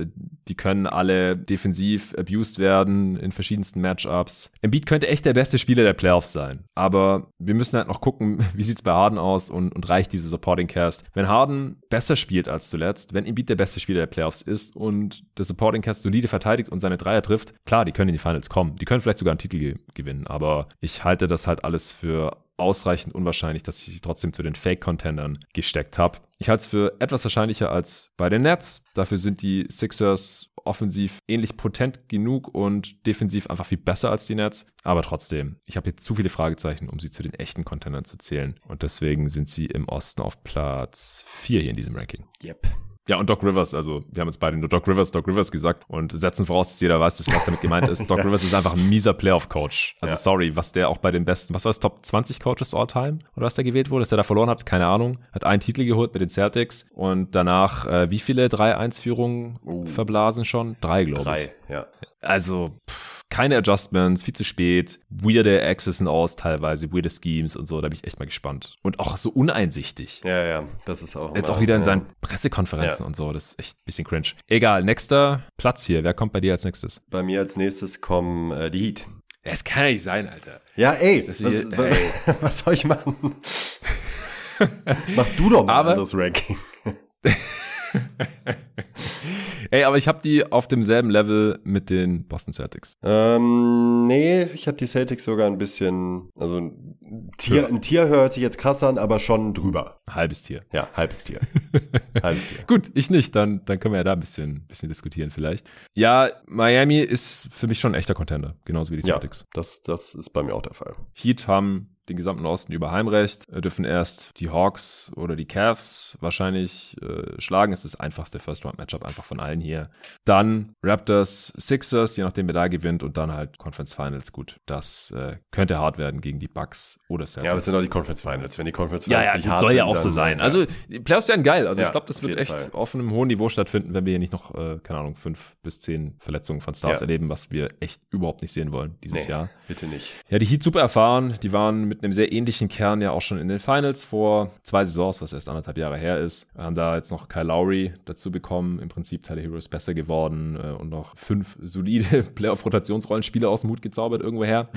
die können alle defensiv abused werden in verschiedensten Matchups. Embiid könnte echt der beste Spieler der Playoffs sein. Aber wir müssen halt noch gucken, wie sieht's bei Harden aus und, und reicht diese Support Supporting Cast. Wenn Harden besser spielt als zuletzt, wenn Embiid der beste Spieler der Playoffs ist und der Supporting Cast solide verteidigt und seine Dreier trifft, klar, die können in die Finals kommen. Die können vielleicht sogar einen Titel ge gewinnen, aber ich halte das halt alles für ausreichend unwahrscheinlich, dass ich sie trotzdem zu den Fake-Contendern gesteckt habe. Ich halte es für etwas wahrscheinlicher als bei den Nets. Dafür sind die Sixers offensiv ähnlich potent genug und defensiv einfach viel besser als die Nets. Aber trotzdem, ich habe hier zu viele Fragezeichen, um sie zu den echten Contendern zu zählen. Und deswegen sind sie im Osten auf Platz 4 hier in diesem Ranking. Yep. Ja, und Doc Rivers, also wir haben jetzt beide nur Doc Rivers, Doc Rivers gesagt und setzen voraus, dass jeder weiß, was damit gemeint ist. Doc Rivers ist einfach ein mieser Playoff-Coach. Also ja. sorry, was der auch bei den besten, was war das, Top 20 Coaches all time? Oder was der gewählt wurde, dass er da verloren hat? Keine Ahnung. Hat einen Titel geholt mit den Celtics und danach äh, wie viele 3-1-Führungen uh. verblasen schon? Drei, glaube ich. Drei, ja. Also, pff keine Adjustments, viel zu spät, weirde Access und Aus teilweise, weirde Schemes und so, da bin ich echt mal gespannt. Und auch so uneinsichtig. Ja, ja, das ist auch. Jetzt auch wieder in seinen Pressekonferenzen ja. und so, das ist echt ein bisschen cringe. Egal, nächster Platz hier, wer kommt bei dir als nächstes? Bei mir als nächstes kommen äh, die Heat. Es kann ja nicht sein, Alter. Ja, ey, was, wir, ey. was soll ich machen? Mach du doch mal Aber, ein anderes Ranking. Ey, aber ich habe die auf demselben Level mit den Boston Celtics. Ähm, nee, ich habe die Celtics sogar ein bisschen, also ein Tier, ja. ein Tier hört sich jetzt krass an, aber schon drüber. Halbes Tier. Ja, halbes Tier. halbes Tier. Gut, ich nicht, dann, dann können wir ja da ein bisschen, bisschen diskutieren vielleicht. Ja, Miami ist für mich schon ein echter Contender, genauso wie die Celtics. Ja, das, das ist bei mir auch der Fall. Heat haben den gesamten Osten über Heimrecht, äh, dürfen erst die Hawks oder die Cavs wahrscheinlich äh, schlagen. Es ist das einfachste First-Round-Matchup einfach von allen hier. Dann Raptors, Sixers, je nachdem wer da gewinnt und dann halt Conference Finals. Gut, das äh, könnte hart werden gegen die Bucks oder Celtics. Ja, aber es sind auch die Conference Finals. Wenn die Conference Finals ja, ja, nicht hart soll sind, ja auch so sein. Ja. Also die Playoffs werden geil. Also ja, ich glaube, das wird echt Fall. auf einem hohen Niveau stattfinden, wenn wir hier nicht noch, äh, keine Ahnung, fünf bis zehn Verletzungen von Stars ja. erleben, was wir echt überhaupt nicht sehen wollen dieses nee, Jahr. Bitte nicht. Ja, die Heat super erfahren. Die waren mit einem sehr ähnlichen Kern ja auch schon in den Finals vor zwei Saisons, was erst anderthalb Jahre her ist. Haben da jetzt noch Kyle Lowry dazu bekommen. Im Prinzip Tyler Heroes besser geworden äh, und noch fünf solide Playoff-Rotationsrollenspieler aus dem Hut gezaubert irgendwoher.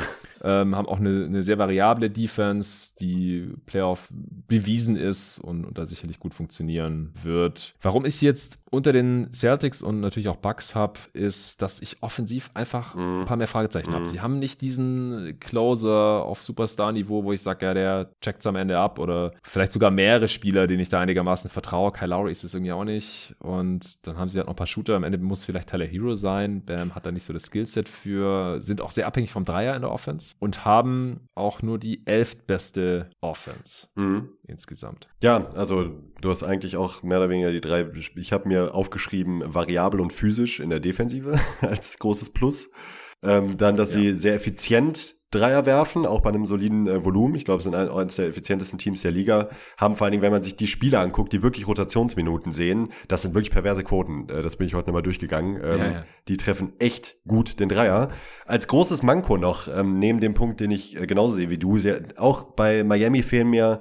Ähm, haben auch eine, eine, sehr variable Defense, die Playoff bewiesen ist und, und da sicherlich gut funktionieren wird. Warum ich jetzt unter den Celtics und natürlich auch Bucks habe, ist, dass ich offensiv einfach mm. ein paar mehr Fragezeichen mm. habe. Mhm. Sie haben nicht diesen Closer auf Superstar-Niveau, wo ich sage, ja, der checkt am Ende ab oder vielleicht sogar mehrere Spieler, denen ich da einigermaßen vertraue. Kyle Lowry ist es irgendwie auch nicht. Und dann haben sie halt noch ein paar Shooter. Am Ende muss vielleicht Tyler Hero sein. Bam hat da nicht so das Skillset für, sind auch sehr abhängig vom Dreier in der Offense und haben auch nur die elftbeste Offense mm. insgesamt. Ja, also du hast eigentlich auch mehr oder weniger die drei, ich habe mir aufgeschrieben, variabel und physisch in der Defensive als großes Plus. Ähm, dann, dass ja. sie sehr effizient Dreier werfen, auch bei einem soliden äh, Volumen. Ich glaube, sind eines der effizientesten Teams der Liga. Haben vor allen Dingen, wenn man sich die Spiele anguckt, die wirklich Rotationsminuten sehen, das sind wirklich perverse Quoten. Äh, das bin ich heute nochmal durchgegangen. Ähm, ja, ja. Die treffen echt gut den Dreier. Als großes Manko noch, ähm, neben dem Punkt, den ich äh, genauso sehe wie du, sehr, auch bei Miami fehlen mir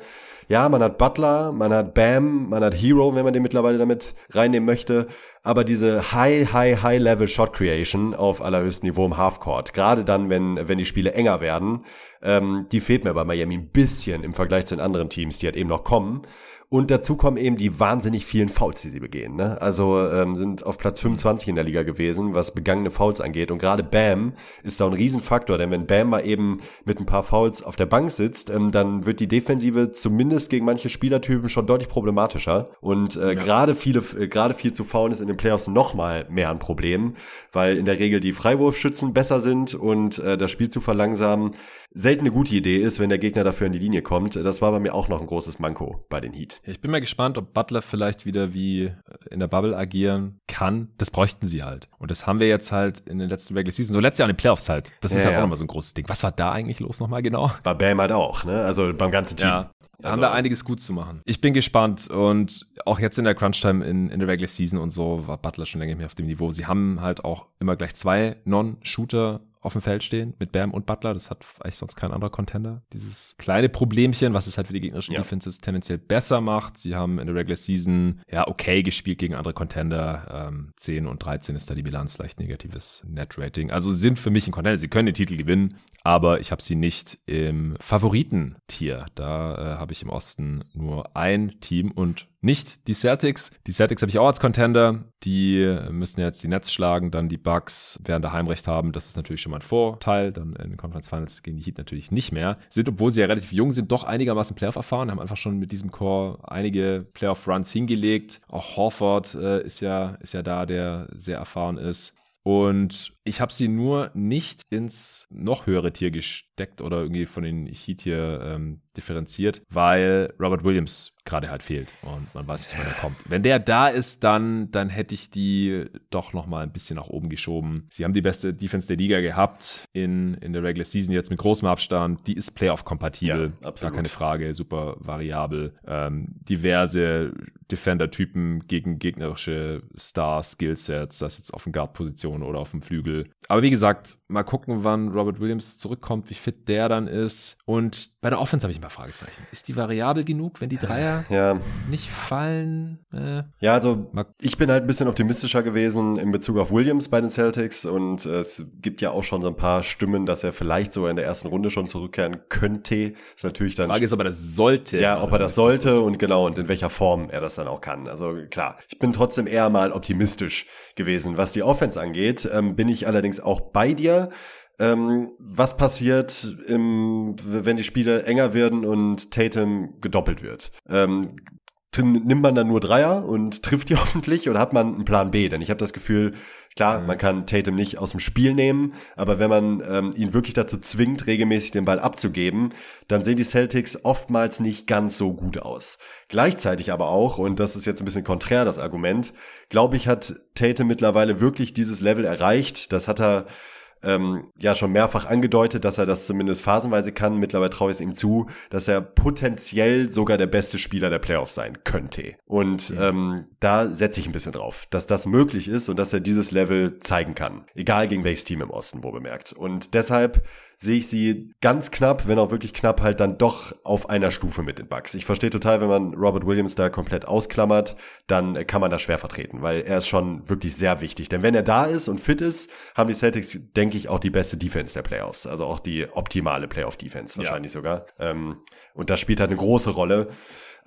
ja, man hat Butler, man hat Bam, man hat Hero, wenn man den mittlerweile damit reinnehmen möchte. Aber diese High, High, High Level Shot Creation auf allerhöchstem Niveau im Halfcourt, gerade dann, wenn, wenn die Spiele enger werden, ähm, die fehlt mir bei Miami ein bisschen im Vergleich zu den anderen Teams, die halt eben noch kommen. Und dazu kommen eben die wahnsinnig vielen Fouls, die sie begehen. Ne? Also ähm, sind auf Platz 25 in der Liga gewesen, was begangene Fouls angeht. Und gerade Bam ist da ein Riesenfaktor, denn wenn Bam mal eben mit ein paar Fouls auf der Bank sitzt, ähm, dann wird die Defensive zumindest gegen manche Spielertypen schon deutlich problematischer. Und äh, ja. gerade viele, äh, gerade viel zu faulen ist in den Playoffs nochmal mehr ein Problem, weil in der Regel die Freiwurfschützen besser sind und äh, das Spiel zu verlangsamen selten eine gute Idee ist, wenn der Gegner dafür in die Linie kommt. Das war bei mir auch noch ein großes Manko bei den Heat. Ich bin mal gespannt, ob Butler vielleicht wieder wie äh, in der Bubble agieren kann. Das bräuchten sie halt. Und das haben wir jetzt halt in den letzten Regular Season, so letztes Jahr in den Playoffs halt. Das ist ja, halt auch nochmal so ein großes Ding. Was war da eigentlich los nochmal genau? Bei Bam halt auch, ne? Also beim ganzen Team. Ja. Also, haben wir einiges gut zu machen. Ich bin gespannt und auch jetzt in der Crunch-Time in, in der Regular Season und so war Butler schon länger mehr auf dem Niveau. Sie haben halt auch immer gleich zwei Non-Shooter auf dem Feld stehen mit Bam und Butler. Das hat eigentlich sonst kein anderer Contender. Dieses kleine Problemchen, was es halt für die gegnerischen ja. Defenses tendenziell besser macht. Sie haben in der Regular Season ja okay gespielt gegen andere Contender. Ähm, 10 und 13 ist da die Bilanz, leicht negatives Net-Rating. Also sind für mich ein Contender. Sie können den Titel gewinnen, aber ich habe sie nicht im Favoritentier. Da äh, habe ich im Osten nur ein Team und nicht die Celtics. Die Celtics habe ich auch als Contender. Die müssen jetzt die Nets schlagen, dann die Bucks werden da Heimrecht haben. Das ist natürlich schon mal ein Vorteil. Dann in den Conference Finals gegen die Heat natürlich nicht mehr. Sind, obwohl sie ja relativ jung sind, doch einigermaßen Playoff erfahren, haben einfach schon mit diesem Core einige Playoff Runs hingelegt. Auch Horford äh, ist ja, ist ja da, der sehr erfahren ist. Und ich habe sie nur nicht ins noch höhere Tier gesteckt oder irgendwie von den Heat hier ähm, differenziert, weil Robert Williams gerade halt fehlt und man weiß nicht, wann er kommt. Wenn der da ist, dann, dann hätte ich die doch noch mal ein bisschen nach oben geschoben. Sie haben die beste Defense der Liga gehabt in, in der Regular Season jetzt mit großem Abstand. Die ist Playoff-kompatibel, ja, gar keine Frage, super variabel. Ähm, diverse Defender-Typen gegen gegnerische Star-Skillsets, das jetzt auf den Guard-Position oder auf dem Flügel aber wie gesagt, mal gucken, wann Robert Williams zurückkommt, wie fit der dann ist. Und bei der Offense habe ich paar Fragezeichen. Ist die variabel genug, wenn die Dreier ja. nicht fallen? Äh, ja, also ich bin halt ein bisschen optimistischer gewesen in Bezug auf Williams bei den Celtics und äh, es gibt ja auch schon so ein paar Stimmen, dass er vielleicht sogar in der ersten Runde schon zurückkehren könnte. Ist natürlich dann. Die Frage ist, ob er das sollte. Ja, ob er das sollte und genau und in welcher Form er das dann auch kann. Also klar, ich bin trotzdem eher mal optimistisch gewesen. Was die Offense angeht, ähm, bin ich allerdings auch bei dir. Ähm, was passiert, im, wenn die Spiele enger werden und Tatum gedoppelt wird? Ähm, nimmt man dann nur Dreier und trifft die hoffentlich oder hat man einen Plan B? Denn ich habe das Gefühl, klar, mhm. man kann Tatum nicht aus dem Spiel nehmen, aber wenn man ähm, ihn wirklich dazu zwingt, regelmäßig den Ball abzugeben, dann sehen die Celtics oftmals nicht ganz so gut aus. Gleichzeitig aber auch, und das ist jetzt ein bisschen konträr das Argument, glaube ich, hat Tatum mittlerweile wirklich dieses Level erreicht. Das hat er ähm, ja schon mehrfach angedeutet, dass er das zumindest phasenweise kann. Mittlerweile traue ich es ihm zu, dass er potenziell sogar der beste Spieler der Playoffs sein könnte. Und ja. ähm, da setze ich ein bisschen drauf, dass das möglich ist und dass er dieses Level zeigen kann. Egal gegen welches Team im Osten, wo bemerkt. Und deshalb sehe ich sie ganz knapp, wenn auch wirklich knapp, halt dann doch auf einer Stufe mit den Bucks. Ich verstehe total, wenn man Robert Williams da komplett ausklammert, dann kann man das schwer vertreten, weil er ist schon wirklich sehr wichtig. Denn wenn er da ist und fit ist, haben die Celtics, denke ich, auch die beste Defense der Playoffs. Also auch die optimale Playoff-Defense wahrscheinlich ja. sogar. Ähm, und das spielt halt eine große Rolle.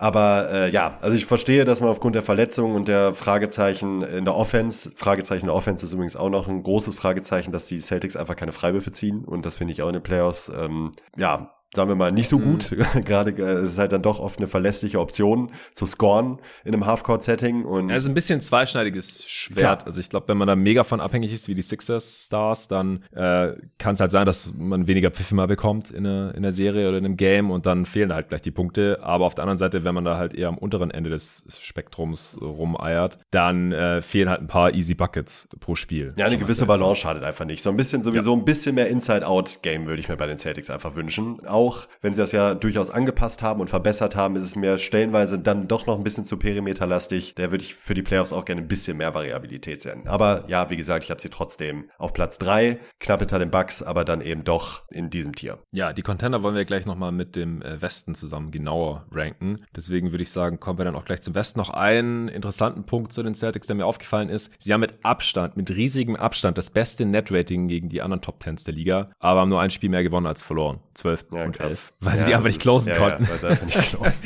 Aber äh, ja, also ich verstehe, dass man aufgrund der Verletzung und der Fragezeichen in der Offense, Fragezeichen der Offense ist übrigens auch noch ein großes Fragezeichen, dass die Celtics einfach keine Freiwürfe ziehen. Und das finde ich auch in den Playoffs, ähm, ja, sagen wir mal, nicht so gut. Mhm. Gerade äh, es ist halt dann doch oft eine verlässliche Option zu scoren in einem Halfcourt-Setting. Und ist ein bisschen zweischneidiges Schwert. Klar. Also ich glaube, wenn man da mega von abhängig ist, wie die Sixers Stars, dann äh, kann es halt sein, dass man weniger Pfiffe mal bekommt in einer, in der Serie oder in einem Game und dann fehlen halt gleich die Punkte. Aber auf der anderen Seite, wenn man da halt eher am unteren Ende des Spektrums rumeiert, dann äh, fehlen halt ein paar Easy Buckets pro Spiel. Ja, eine gewisse Balance schadet einfach nicht. So ein bisschen sowieso ja. ein bisschen mehr Inside-Out-Game würde ich mir bei den Celtics einfach wünschen. Auch auch, wenn sie das ja durchaus angepasst haben und verbessert haben, ist es mir stellenweise dann doch noch ein bisschen zu perimeterlastig. Da würde ich für die Playoffs auch gerne ein bisschen mehr Variabilität sehen. Aber ja, wie gesagt, ich habe sie trotzdem auf Platz drei, knapp hinter den Bucks, aber dann eben doch in diesem Tier. Ja, die Contender wollen wir gleich nochmal mit dem äh, Westen zusammen genauer ranken. Deswegen würde ich sagen, kommen wir dann auch gleich zum Westen. Noch einen interessanten Punkt zu den Celtics, der mir aufgefallen ist. Sie haben mit Abstand, mit riesigem Abstand das beste Net-Rating gegen die anderen Top Tens der Liga, aber haben nur ein Spiel mehr gewonnen als verloren. 12 ja, und krass. 11, weil ja, sie die einfach nicht closen konnten. Ja, nicht closen.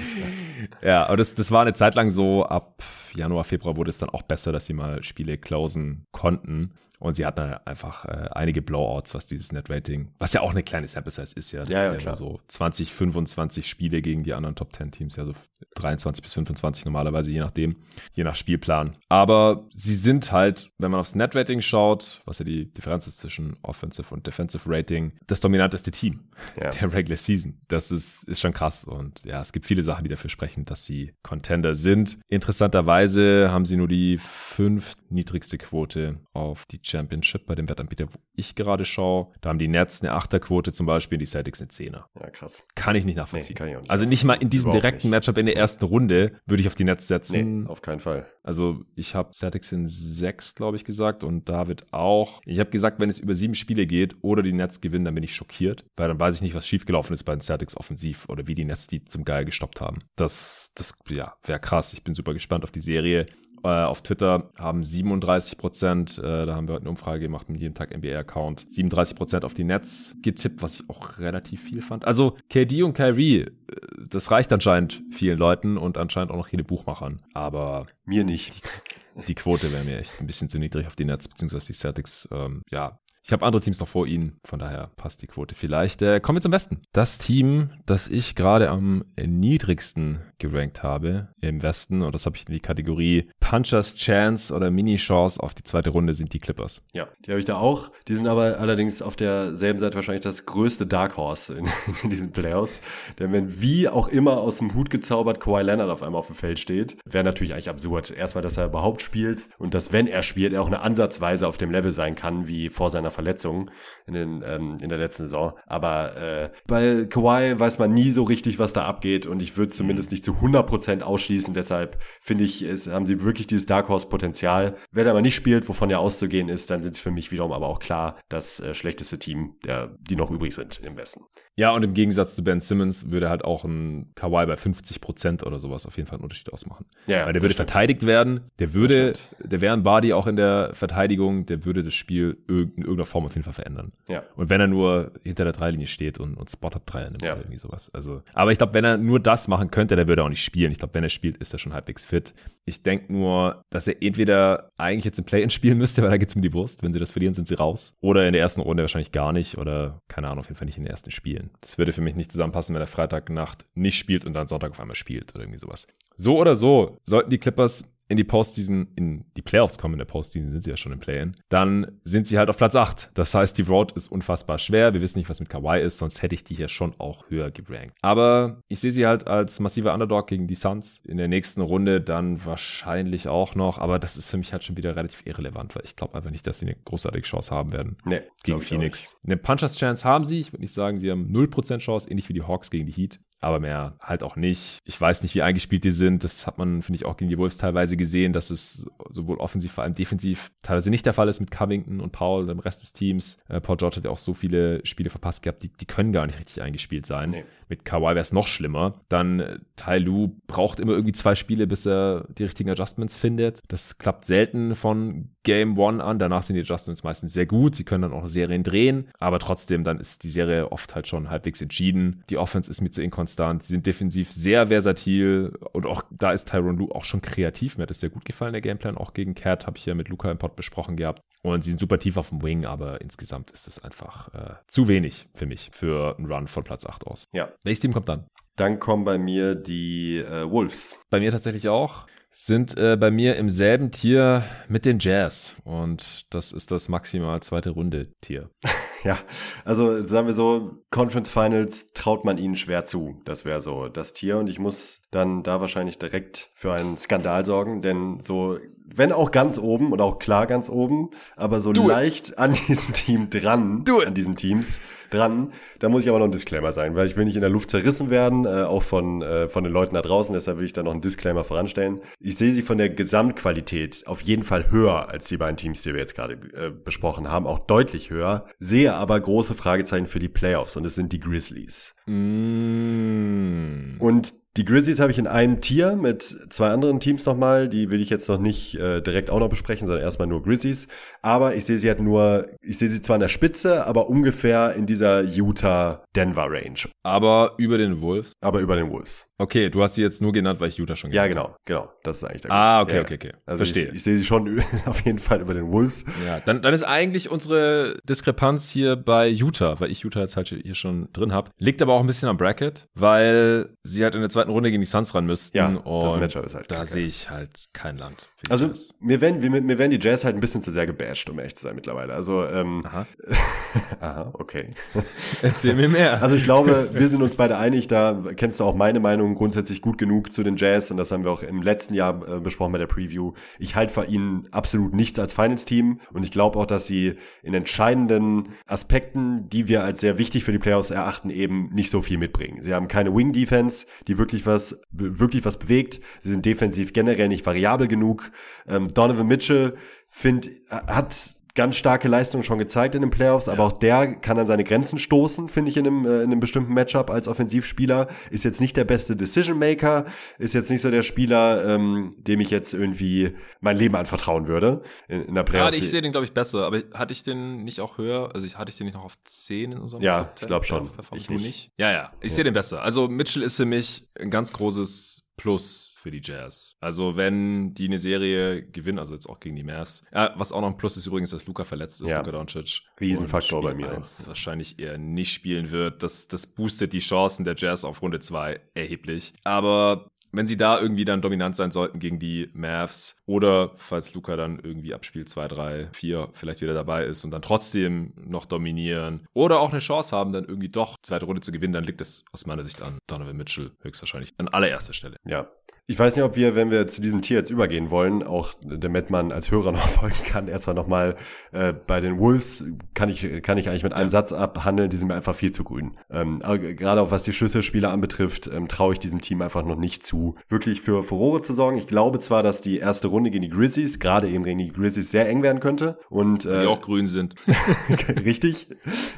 ja, aber das, das war eine Zeit lang so, ab Januar, Februar wurde es dann auch besser, dass sie mal Spiele closen konnten. Und sie hatten einfach äh, einige Blowouts, was dieses Net-Rating, was ja auch eine kleine Sample Size ist, ja. Das ja, ja, sind klar. so 20, 25 Spiele gegen die anderen Top 10 Teams, ja, so 23 bis 25 normalerweise, je nachdem, je nach Spielplan. Aber sie sind halt, wenn man aufs Net-Rating schaut, was ja die Differenz ist zwischen Offensive und Defensive Rating, das dominanteste Team Ja. der Regular Season. Das ist, ist schon krass. Und ja, es gibt viele Sachen, die dafür sprechen, dass sie Contender sind. Interessanterweise haben sie nur die fünf niedrigste Quote auf die Championship bei dem Wettanbieter, wo ich gerade schaue. Da haben die Nets eine Achterquote zum Beispiel, die Celtics eine Zehner. Ja, krass. Kann ich nicht nachvollziehen. Nee, kann ich nicht also nicht mal in diesem direkten nicht. Matchup in der ersten Runde würde ich auf die Nets setzen. Nee, auf keinen Fall. Also ich habe Celtics in sechs, glaube ich, gesagt und David auch. Ich habe gesagt, wenn es über sieben Spiele geht oder die Nets gewinnen, dann bin ich schockiert, weil dann weiß ich nicht, was schiefgelaufen ist bei den Celtics offensiv oder wie die Nets die zum Geil gestoppt haben. Das, das ja, wäre krass. Ich bin super gespannt auf die Serie. Äh, auf Twitter haben 37 Prozent, äh, da haben wir heute eine Umfrage gemacht mit jedem Tag NBA-Account, 37 Prozent auf die Nets getippt, was ich auch relativ viel fand. Also KD und Kyrie, äh, das reicht anscheinend vielen Leuten und anscheinend auch noch viele Buchmachern. Aber Mir nicht. die Quote wäre mir echt ein bisschen zu niedrig auf die Nets beziehungsweise auf die Celtics. Ähm, ja, ich habe andere Teams noch vor ihnen, von daher passt die Quote vielleicht. Äh, kommen wir zum Westen. Das Team, das ich gerade am niedrigsten gerankt habe im Westen, und das habe ich in die Kategorie Punchers Chance oder Mini-Chance auf die zweite Runde, sind die Clippers. Ja, die habe ich da auch. Die sind aber allerdings auf derselben Seite wahrscheinlich das größte Dark Horse in, in diesen Playoffs. Denn wenn wie auch immer aus dem Hut gezaubert Kawhi Leonard auf einmal auf dem Feld steht, wäre natürlich eigentlich absurd. Erstmal, dass er überhaupt spielt und dass, wenn er spielt, er auch eine Ansatzweise auf dem Level sein kann, wie vor seiner Verletzung in, den, ähm, in der letzten Saison. Aber äh, bei Kawhi weiß man nie so richtig, was da abgeht und ich würde zumindest nicht zu 100% ausschließen. Deshalb finde ich, es, haben sie wirklich dieses Dark Horse Potenzial. Wenn er aber nicht spielt, wovon ja auszugehen ist, dann sind sie für mich wiederum aber auch klar das äh, schlechteste Team, der, die noch übrig sind im Westen. Ja, und im Gegensatz zu Ben Simmons würde halt auch ein Kawhi bei 50 Prozent oder sowas auf jeden Fall einen Unterschied ausmachen. Ja, Weil der würde stimmt. verteidigt werden, der würde, der wäre ein Body auch in der Verteidigung, der würde das Spiel in irgendeiner Form auf jeden Fall verändern. Ja. Und wenn er nur hinter der Dreilinie steht und, und Spot-Up-Dreier nimmt Ja. oder irgendwie sowas. Also, aber ich glaube, wenn er nur das machen könnte, der würde auch nicht spielen. Ich glaube, wenn er spielt, ist er schon halbwegs fit. Ich denke nur, dass er entweder eigentlich jetzt im Play-In spielen müsste, weil da geht's um die Wurst. Wenn sie das verlieren, sind sie raus. Oder in der ersten Runde wahrscheinlich gar nicht. Oder, keine Ahnung, auf jeden Fall nicht in den ersten Spielen. Das würde für mich nicht zusammenpassen, wenn er Freitagnacht nicht spielt und dann Sonntag auf einmal spielt oder irgendwie sowas. So oder so, sollten die Clippers in die Postseason, in die Playoffs kommen, in der Postseason sind sie ja schon im Play-In, dann sind sie halt auf Platz 8. Das heißt, die Road ist unfassbar schwer. Wir wissen nicht, was mit Kawhi ist, sonst hätte ich die hier schon auch höher gerankt. Aber ich sehe sie halt als massiver Underdog gegen die Suns. In der nächsten Runde dann wahrscheinlich auch noch, aber das ist für mich halt schon wieder relativ irrelevant, weil ich glaube einfach nicht, dass sie eine großartige Chance haben werden Nee, gegen Phoenix. Eine Punchers Chance haben sie. Ich würde nicht sagen, sie haben 0% Chance, ähnlich wie die Hawks gegen die Heat. Aber mehr halt auch nicht. Ich weiß nicht, wie eingespielt die sind. Das hat man, finde ich, auch gegen die Wolves teilweise gesehen, dass es sowohl offensiv, vor allem defensiv teilweise nicht der Fall ist mit Covington und Paul und dem Rest des Teams. Äh, Paul George hat ja auch so viele Spiele verpasst gehabt, die, die können gar nicht richtig eingespielt sein. Nee. Mit Kawhi wäre es noch schlimmer. Dann äh, Tai Lu braucht immer irgendwie zwei Spiele, bis er die richtigen Adjustments findet. Das klappt selten von Game One an. Danach sind die Adjustments meistens sehr gut. Sie können dann auch Serien drehen. Aber trotzdem, dann ist die Serie oft halt schon halbwegs entschieden. Die Offense ist mir zu inkonstant. Sie sind defensiv sehr versatil. Und auch da ist Tyron Lu auch schon kreativ. Mir hat es sehr gut gefallen, der Gameplan. Auch gegen Cat habe ich ja mit Luca im Pod besprochen gehabt. Und sie sind super tief auf dem Wing, aber insgesamt ist es einfach äh, zu wenig für mich, für einen Run von Platz 8 aus. Ja. Welches Team kommt dann? Dann kommen bei mir die äh, Wolves. Bei mir tatsächlich auch. Sind äh, bei mir im selben Tier mit den Jazz. Und das ist das maximal zweite Runde Tier. Ja, also sagen wir so, Conference Finals traut man ihnen schwer zu. Das wäre so das Tier. Und ich muss dann da wahrscheinlich direkt für einen Skandal sorgen, denn so, wenn auch ganz oben und auch klar ganz oben, aber so Do it. leicht an diesem Team dran, it. an diesen Teams dran, da muss ich aber noch ein Disclaimer sein, weil ich will nicht in der Luft zerrissen werden, äh, auch von, äh, von den Leuten da draußen, deshalb will ich da noch einen Disclaimer voranstellen. Ich sehe sie von der Gesamtqualität auf jeden Fall höher als die beiden Teams, die wir jetzt gerade äh, besprochen haben, auch deutlich höher, sehe aber große Fragezeichen für die Playoffs und es sind die Grizzlies. Mm. Und Die Grizzlies habe ich in einem Tier mit zwei anderen Teams nochmal. Die will ich jetzt noch nicht äh, direkt auch noch besprechen, sondern erstmal nur Grizzlies. Aber ich sehe sie halt nur, ich sehe sie zwar an der Spitze, aber ungefähr in dieser Utah-Denver-Range. Aber über den Wolves? Aber über den Wolves. Okay, du hast sie jetzt nur genannt, weil ich Utah schon genannt habe. Ja, genau, genau. Das ist eigentlich der Ah, okay, ja, okay, okay. Also Verstehe. Ich, ich, sehe sie schon auf jeden Fall über den Wolves. Ja, dann, dann ist eigentlich unsere Diskrepanz hier bei Utah, weil ich Utah jetzt halt hier schon drin habe. Liegt aber auch ein bisschen am Bracket, weil sie halt in der zweiten Runde gegen die Suns ran müssten. Ja, das Matchup ist halt Da sehe ich halt kein Land. Also mir werden, mir werden die Jazz halt ein bisschen zu sehr gebasht, um ehrlich zu sein mittlerweile. Also ähm, Aha. Aha, okay. Erzähl mir mehr. Also ich glaube, wir sind uns beide einig, da kennst du auch meine Meinung grundsätzlich gut genug zu den Jazz und das haben wir auch im letzten Jahr äh, besprochen bei der Preview. Ich halte für ihnen absolut nichts als Finals-Team und ich glaube auch, dass sie in entscheidenden Aspekten, die wir als sehr wichtig für die Playoffs erachten, eben nicht so viel mitbringen. Sie haben keine Wing-Defense, die wirklich was, wirklich was bewegt. Sie sind defensiv generell nicht variabel genug. Ähm, Donovan Mitchell find, hat ganz starke Leistung schon gezeigt in den Playoffs, ja. aber auch der kann an seine Grenzen stoßen, finde ich, in einem, äh, in einem bestimmten Matchup als Offensivspieler. Ist jetzt nicht der beste Decision Maker, ist jetzt nicht so der Spieler, ähm, dem ich jetzt irgendwie mein Leben anvertrauen würde in, in der Playoffs. Ja, ich sehe den, glaube ich, besser, aber hatte ich den nicht auch höher? Also ich, hatte ich den nicht noch auf 10 in unserem Ja, ich glaube schon. Ich nicht. nicht. Ja, ja, ich ja. sehe den besser. Also Mitchell ist für mich ein ganz großes Plus für die Jazz. Also wenn die eine Serie gewinnen, also jetzt auch gegen die Mavs. Ja, was auch noch ein Plus ist übrigens, dass Luca verletzt ist, ja. Luka Doncic. Riesenfaktor bei mir. wahrscheinlich eher nicht spielen wird. Das, das boostet die Chancen der Jazz auf Runde 2 erheblich. Aber wenn sie da irgendwie dann dominant sein sollten gegen die Mavs oder falls Luca dann irgendwie ab Spiel 2, 3, 4 vielleicht wieder dabei ist und dann trotzdem noch dominieren oder auch eine Chance haben, dann irgendwie doch zweite Runde zu gewinnen, dann liegt es aus meiner Sicht an Donovan Mitchell höchstwahrscheinlich an allererster Stelle. Ja, ich weiß nicht, ob wir, wenn wir zu diesem Tier jetzt übergehen wollen, auch damit man als Hörer noch folgen kann, erstmal nochmal äh, bei den Wolves kann ich, kann ich eigentlich mit einem ja. Satz abhandeln, die sind mir einfach viel zu grün. Ähm, gerade auch was die Schlüsselspieler anbetrifft, ähm, traue ich diesem Team einfach noch nicht zu, wirklich für Furore zu sorgen. Ich glaube zwar, dass die erste Runde gegen die Grizzlies, gerade eben gegen die Grizzlies, sehr eng werden könnte. Und, äh, die auch grün sind. richtig,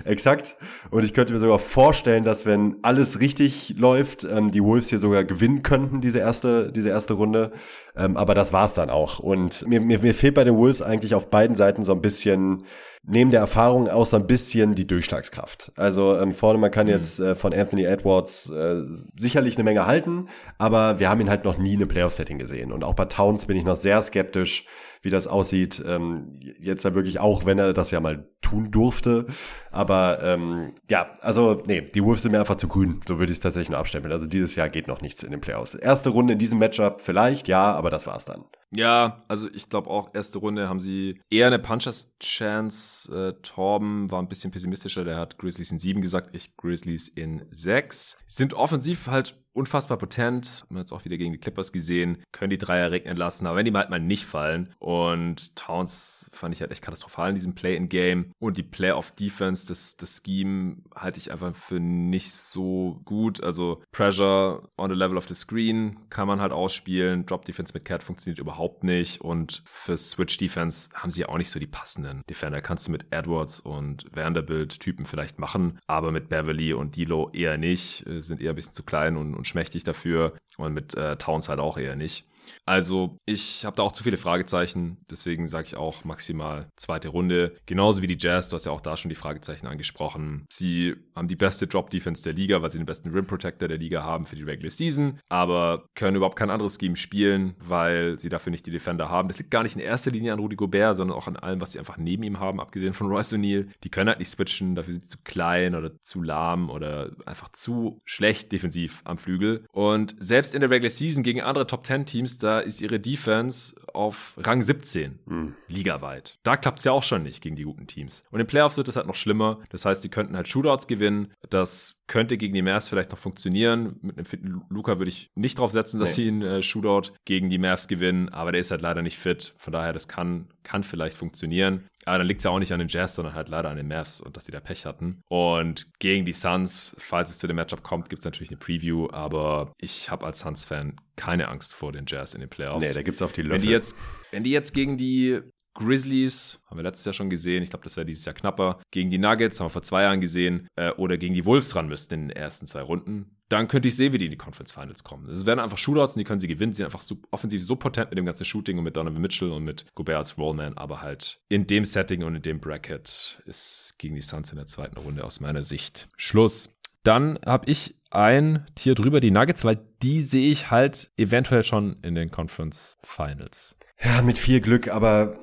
exakt. Und ich könnte mir sogar vorstellen, dass wenn alles richtig läuft, ähm, die Wolves hier sogar gewinnen könnten, diese erste diese erste Runde. Ähm, aber das war's dann auch. Und mir, mir, mir fehlt bei den Wolves eigentlich auf beiden Seiten so ein bisschen neben der Erfahrung auch so ein bisschen die Durchschlagskraft. Also ähm, vorne, man kann mhm. jetzt äh, von Anthony Edwards äh, sicherlich eine Menge halten, aber wir haben ihn halt noch nie in einem Playoff-Setting gesehen. Und auch bei Towns bin ich noch sehr skeptisch, wie das aussieht. Ähm, jetzt ja wirklich auch, wenn er das ja mal tun durfte. Aber ähm, ja, also nee, die Wolves sind mir einfach zu grün. So würde ich es tatsächlich nur abstempeln. Also dieses Jahr geht noch nichts in den Playoffs. Erste Runde in diesem Matchup vielleicht, ja, aber das war's dann. Ja, also ich glaube auch, erste Runde haben sie eher eine Punchers-Chance. Äh, Torben war ein bisschen pessimistischer, der hat Grizzlies in sieben gesagt, ich Grizzlies in sechs. Sind offensiv halt unfassbar potent. Haben wir jetzt auch wieder gegen die Clippers gesehen. Können die Dreier regnen lassen, aber wenn die halt mal nicht fallen. Und Towns fand ich halt echt katastrophal in diesem Play-in-Game. Und die Play-off-Defense, das, das Scheme halte ich einfach für nicht so gut. Also Pressure on the level of the screen kann man halt ausspielen. Drop-Defense mit Cat funktioniert überhaupt nicht. Und für Switch-Defense haben sie ja auch nicht so die passenden Defender. Kannst du mit Edwards und Vanderbilt-Typen vielleicht machen, aber mit Beverly und Dilo eher nicht. Sind eher ein bisschen zu klein und, und schmächtig dafür und mit äh, Towns halt auch eher nicht. Also ich habe da auch zu viele Fragezeichen, deswegen sage ich auch maximal zweite Runde. Genauso wie die Jazz, du hast ja auch da schon die Fragezeichen angesprochen. Sie haben die beste Drop-Defense der Liga, weil sie den besten Rim Protector der Liga haben für die Regular Season, aber können überhaupt kein anderes Scheme spielen, weil sie dafür nicht die Defender haben. Das liegt gar nicht in erster Linie an Rudy Gobert, sondern auch an allem, was sie einfach neben ihm haben, abgesehen von Royce O'Neal. Die können halt nicht switchen, dafür sind sie zu klein oder zu lahm oder einfach zu schlecht defensiv am Flügel. Und selbst in der Regular Season gegen andere Top-10-Teams da ist ihre Defense auf Rang 17 mhm. ligaweit. Da klappt es ja auch schon nicht gegen die guten Teams. Und in Playoffs wird es halt noch schlimmer. Das heißt, sie könnten halt Shootouts gewinnen. Das könnte gegen die Mavs vielleicht noch funktionieren. Mit einem fitten Luca würde ich nicht drauf setzen, dass nee. sie einen äh, Shootout gegen die Mavs gewinnen. Aber der ist halt leider nicht fit. Von daher, das kann, kann vielleicht funktionieren. Aber dann liegt es ja auch nicht an den Jazz, sondern halt leider an den Mavs und dass die da Pech hatten. Und gegen die Suns, falls es zu dem Matchup kommt, gibt es natürlich eine Preview, aber ich habe als Suns-Fan keine Angst vor den Jazz in den Playoffs. Nee, da gibt es auf die Löffel. Wenn die, jetzt, wenn die jetzt gegen die Grizzlies, haben wir letztes Jahr schon gesehen. Ich glaube, das wäre dieses Jahr knapper. Gegen die Nuggets haben wir vor zwei Jahren gesehen. Äh, oder gegen die Wolves ran müssten in den ersten zwei Runden. Dann könnte ich sehen, wie die in die Conference Finals kommen. Es werden einfach Shootouts und die können sie gewinnen. Sie sind einfach so, offensiv so potent mit dem ganzen Shooting und mit Donovan Mitchell und mit Gobert als Rollman. Aber halt in dem Setting und in dem Bracket ist gegen die Suns in der zweiten Runde aus meiner Sicht Schluss. Dann habe ich ein Tier drüber, die Nuggets, weil die sehe ich halt eventuell schon in den Conference Finals. Ja, mit viel Glück, aber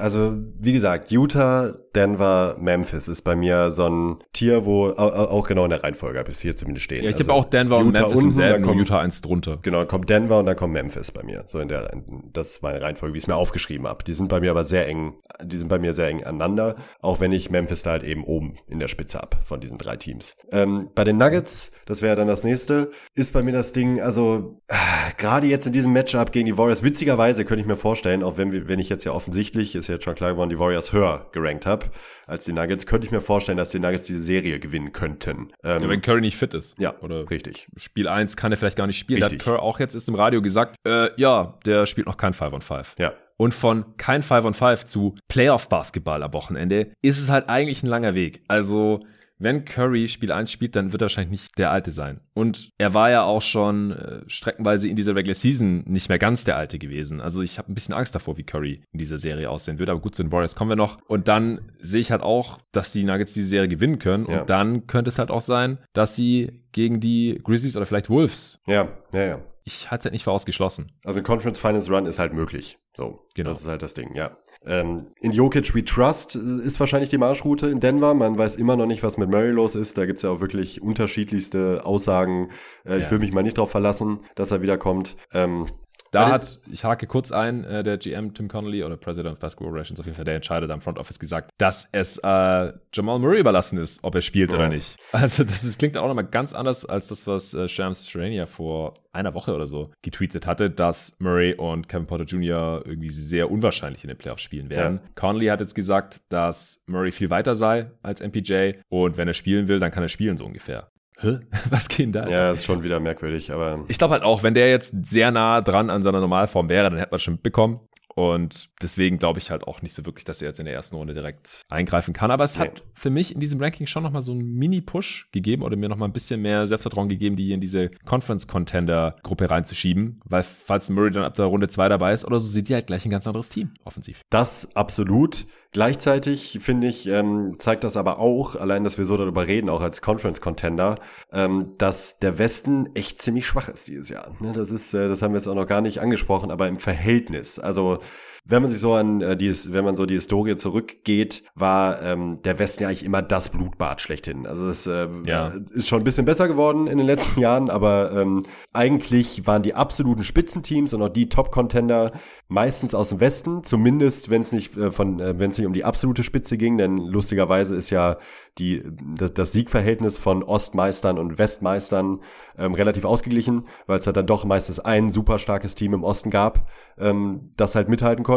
also wie gesagt, Utah, Denver, Memphis ist bei mir so ein Tier, wo auch genau in der Reihenfolge habe ich es hier zumindest stehen. Ja, ich also, habe auch Denver Utah und Memphis unten, im selben, kommt, Utah eins drunter. Genau, kommt Denver und dann kommt Memphis bei mir. So in der, das ist meine Reihenfolge, wie ich es mir aufgeschrieben habe. Die sind bei mir aber sehr eng, die sind bei mir sehr eng aneinander, auch wenn ich Memphis da halt eben oben in der Spitze habe von diesen drei Teams. Ähm, bei den Nuggets, das wäre dann das nächste, ist bei mir das Ding, also äh, gerade jetzt in diesem Matchup gegen die Warriors, witzigerweise könnte ich mir vorstellen, auch wenn, wir, wenn ich jetzt ja offensichtlich, ist ja jetzt schon klar geworden, die Warriors höher gerankt habe als die Nuggets, könnte ich mir vorstellen, dass die Nuggets diese Serie gewinnen könnten. Ähm, ja, wenn Curry nicht fit ist. Ja, oder richtig. Spiel 1 kann er vielleicht gar nicht spielen. Richtig. Hat Curry auch jetzt ist im Radio gesagt, äh, ja, der spielt noch kein 5 on 5. Ja. Und von kein 5 on 5 zu Playoff-Basketball am Wochenende ist es halt eigentlich ein langer Weg. Also wenn Curry Spiel 1 spielt, dann wird er wahrscheinlich nicht der Alte sein. Und er war ja auch schon äh, streckenweise in dieser Regular Season nicht mehr ganz der Alte gewesen. Also ich habe ein bisschen Angst davor, wie Curry in dieser Serie aussehen wird. Aber gut, zu den Warriors kommen wir noch. Und dann sehe ich halt auch, dass die Nuggets diese Serie gewinnen können. Ja. Und dann könnte es halt auch sein, dass sie gegen die Grizzlies oder vielleicht Wolves ja, ja, ja ich halte es halt nicht für ausgeschlossen. Also ein Conference Finance Run ist halt möglich. So, genau. Das ist halt das Ding, ja. Ähm, in Jokic We Trust äh, ist wahrscheinlich die Marschroute in Denver. Man weiß immer noch nicht, was mit Murray los ist. Da gibt's ja auch wirklich unterschiedlichste Aussagen. Äh, ja. Ich will mich mal nicht darauf verlassen, dass er wiederkommt. Ähm, da hat, ich hake kurz ein, äh, der GM Tim Connolly oder President of Basketball Relations, auf jeden Fall der Entscheider da im Front Office gesagt, dass es äh, Jamal Murray überlassen ist, ob er spielt ja. oder nicht. Also das ist, klingt auch nochmal ganz anders als das, was äh, Shams Sharania vor einer Woche oder so getweetet hatte, dass Murray und Kevin Porter Jr. irgendwie sehr unwahrscheinlich in den Playoffs spielen werden. Ja. Connolly hat jetzt gesagt, dass Murray viel weiter sei als MPJ und wenn er spielen will, dann kann er spielen so ungefähr. Hä? Was geht denn da? Ja, ist schon wieder merkwürdig, aber. Ich glaube halt auch, wenn der jetzt sehr nah dran an seiner Normalform wäre, dann hätte man schon mitbekommen. Und deswegen glaube ich halt auch nicht so wirklich, dass er jetzt in der ersten Runde direkt eingreifen kann. Aber es nee. hat für mich in diesem Ranking schon nochmal so einen Mini-Push gegeben oder mir nochmal ein bisschen mehr Selbstvertrauen gegeben, die hier in diese Conference-Contender-Gruppe reinzuschieben. Weil falls Murray dann ab der Runde 2 dabei ist oder so, sind die halt gleich ein ganz anderes Team, offensiv. Das absolut. Gleichzeitig finde ich, ähm, zeigt das aber auch, allein, dass wir so darüber reden, auch als Conference-Contender, ähm, dass der Westen echt ziemlich schwach ist dieses Jahr. Ne, das ist, äh, das haben wir jetzt auch noch gar nicht angesprochen, aber im Verhältnis. Also wenn man sich so an äh, die, wenn man so die Historie zurückgeht, war ähm, der Westen ja eigentlich immer das Blutbad schlechthin. Also es äh, ja. ist schon ein bisschen besser geworden in den letzten Jahren, aber ähm, eigentlich waren die absoluten Spitzenteams und auch die Top-Contender meistens aus dem Westen, zumindest wenn es nicht äh, von, äh, wenn es nicht um die absolute Spitze ging, denn lustigerweise ist ja die, das, das Siegverhältnis von Ostmeistern und Westmeistern ähm, relativ ausgeglichen, weil es halt dann doch meistens ein super starkes Team im Osten gab, ähm, das halt mithalten konnte.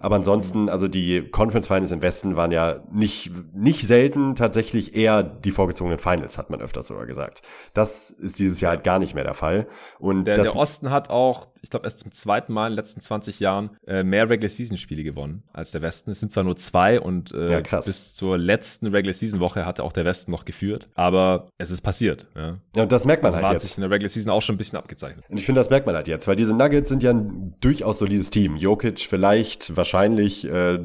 Aber ansonsten, also die Conference Finals im Westen waren ja nicht, nicht selten tatsächlich eher die vorgezogenen Finals, hat man öfters sogar gesagt. Das ist dieses Jahr halt gar nicht mehr der Fall. Und der, der Osten hat auch ich glaube, erst zum zweiten Mal in den letzten 20 Jahren äh, mehr Regular Season Spiele gewonnen als der Westen. Es sind zwar nur zwei und äh, ja, bis zur letzten Regular Season Woche hatte auch der Westen noch geführt, aber es ist passiert. Ja, ja und das merkt man das halt hat jetzt. sich in der Regular Season auch schon ein bisschen abgezeichnet. Und ich finde, das merkt man halt jetzt, weil diese Nuggets sind ja ein durchaus solides Team. Jokic vielleicht, wahrscheinlich äh,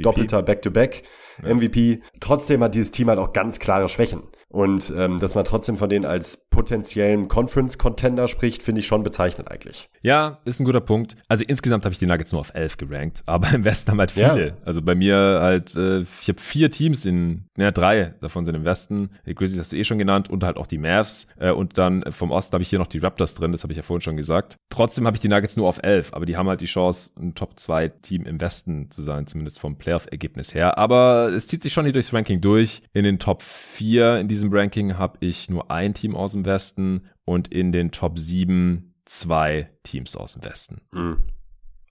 doppelter Back-to-Back. -Back, ja. MVP. Trotzdem hat dieses Team halt auch ganz klare Schwächen. Und ähm, dass man trotzdem von denen als potenziellen Conference-Contender spricht, finde ich schon bezeichnend eigentlich. Ja, ist ein guter Punkt. Also insgesamt habe ich die Nuggets nur auf 11 gerankt, aber im Westen haben halt viele. Ja. Also bei mir halt, äh, ich habe vier Teams in, ja drei davon sind im Westen. Die Grizzlies hast du eh schon genannt und halt auch die Mavs. Äh, und dann vom Osten habe ich hier noch die Raptors drin, das habe ich ja vorhin schon gesagt. Trotzdem habe ich die Nuggets nur auf 11, aber die haben halt die Chance, ein Top-2-Team im Westen zu sein, zumindest vom Playoff-Ergebnis her. Aber es zieht sich schon hier durchs Ranking durch. In den Top 4 in diesem diesem Ranking habe ich nur ein Team aus dem Westen und in den Top 7 zwei Teams aus dem Westen. Mhm.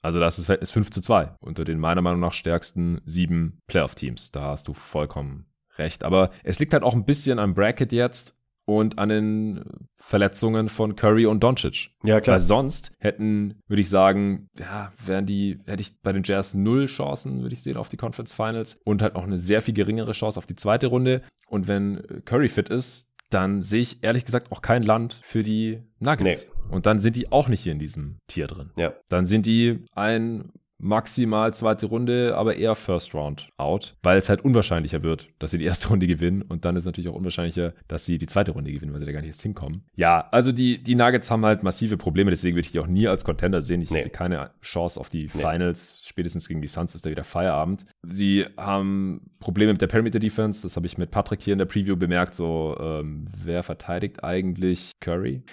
Also das ist Verhältnis 5 zu 2 unter den meiner Meinung nach stärksten sieben Playoff-Teams. Da hast du vollkommen recht. Aber es liegt halt auch ein bisschen am Bracket jetzt. und an den Verletzungen von Curry und Doncic. Ja, klar. Weil sonst hätten, würde ich sagen, ja, wären die, hätte ich bei den Jazz null Chancen, würde ich sehen, auf die Conference Finals und halt noch eine sehr viel geringere Chance auf die zweite Runde. Und wenn Curry fit ist, dann sehe ich ehrlich gesagt auch kein Land für die Nuggets. Nee. Und dann sind die auch nicht hier in diesem Tier drin. Ja. Dann sind die ein maximal zweite Runde, aber eher First Round out, weil es halt unwahrscheinlicher wird, dass sie die erste Runde gewinnen und dann ist natürlich auch unwahrscheinlicher, dass sie die zweite Runde gewinnen, weil sie da gar nicht erst hinkommen. Ja, also die, die Nuggets haben halt massive Probleme, deswegen würde ich die auch nie als Contender sehen. Ich nee. sehe keine Chance auf die nee. Finals. Spätestens gegen die Suns ist da wieder Feierabend. Sie haben Probleme mit der Perimeter Defense, das habe ich mit Patrick hier in der Preview bemerkt, so ähm, wer verteidigt eigentlich Curry?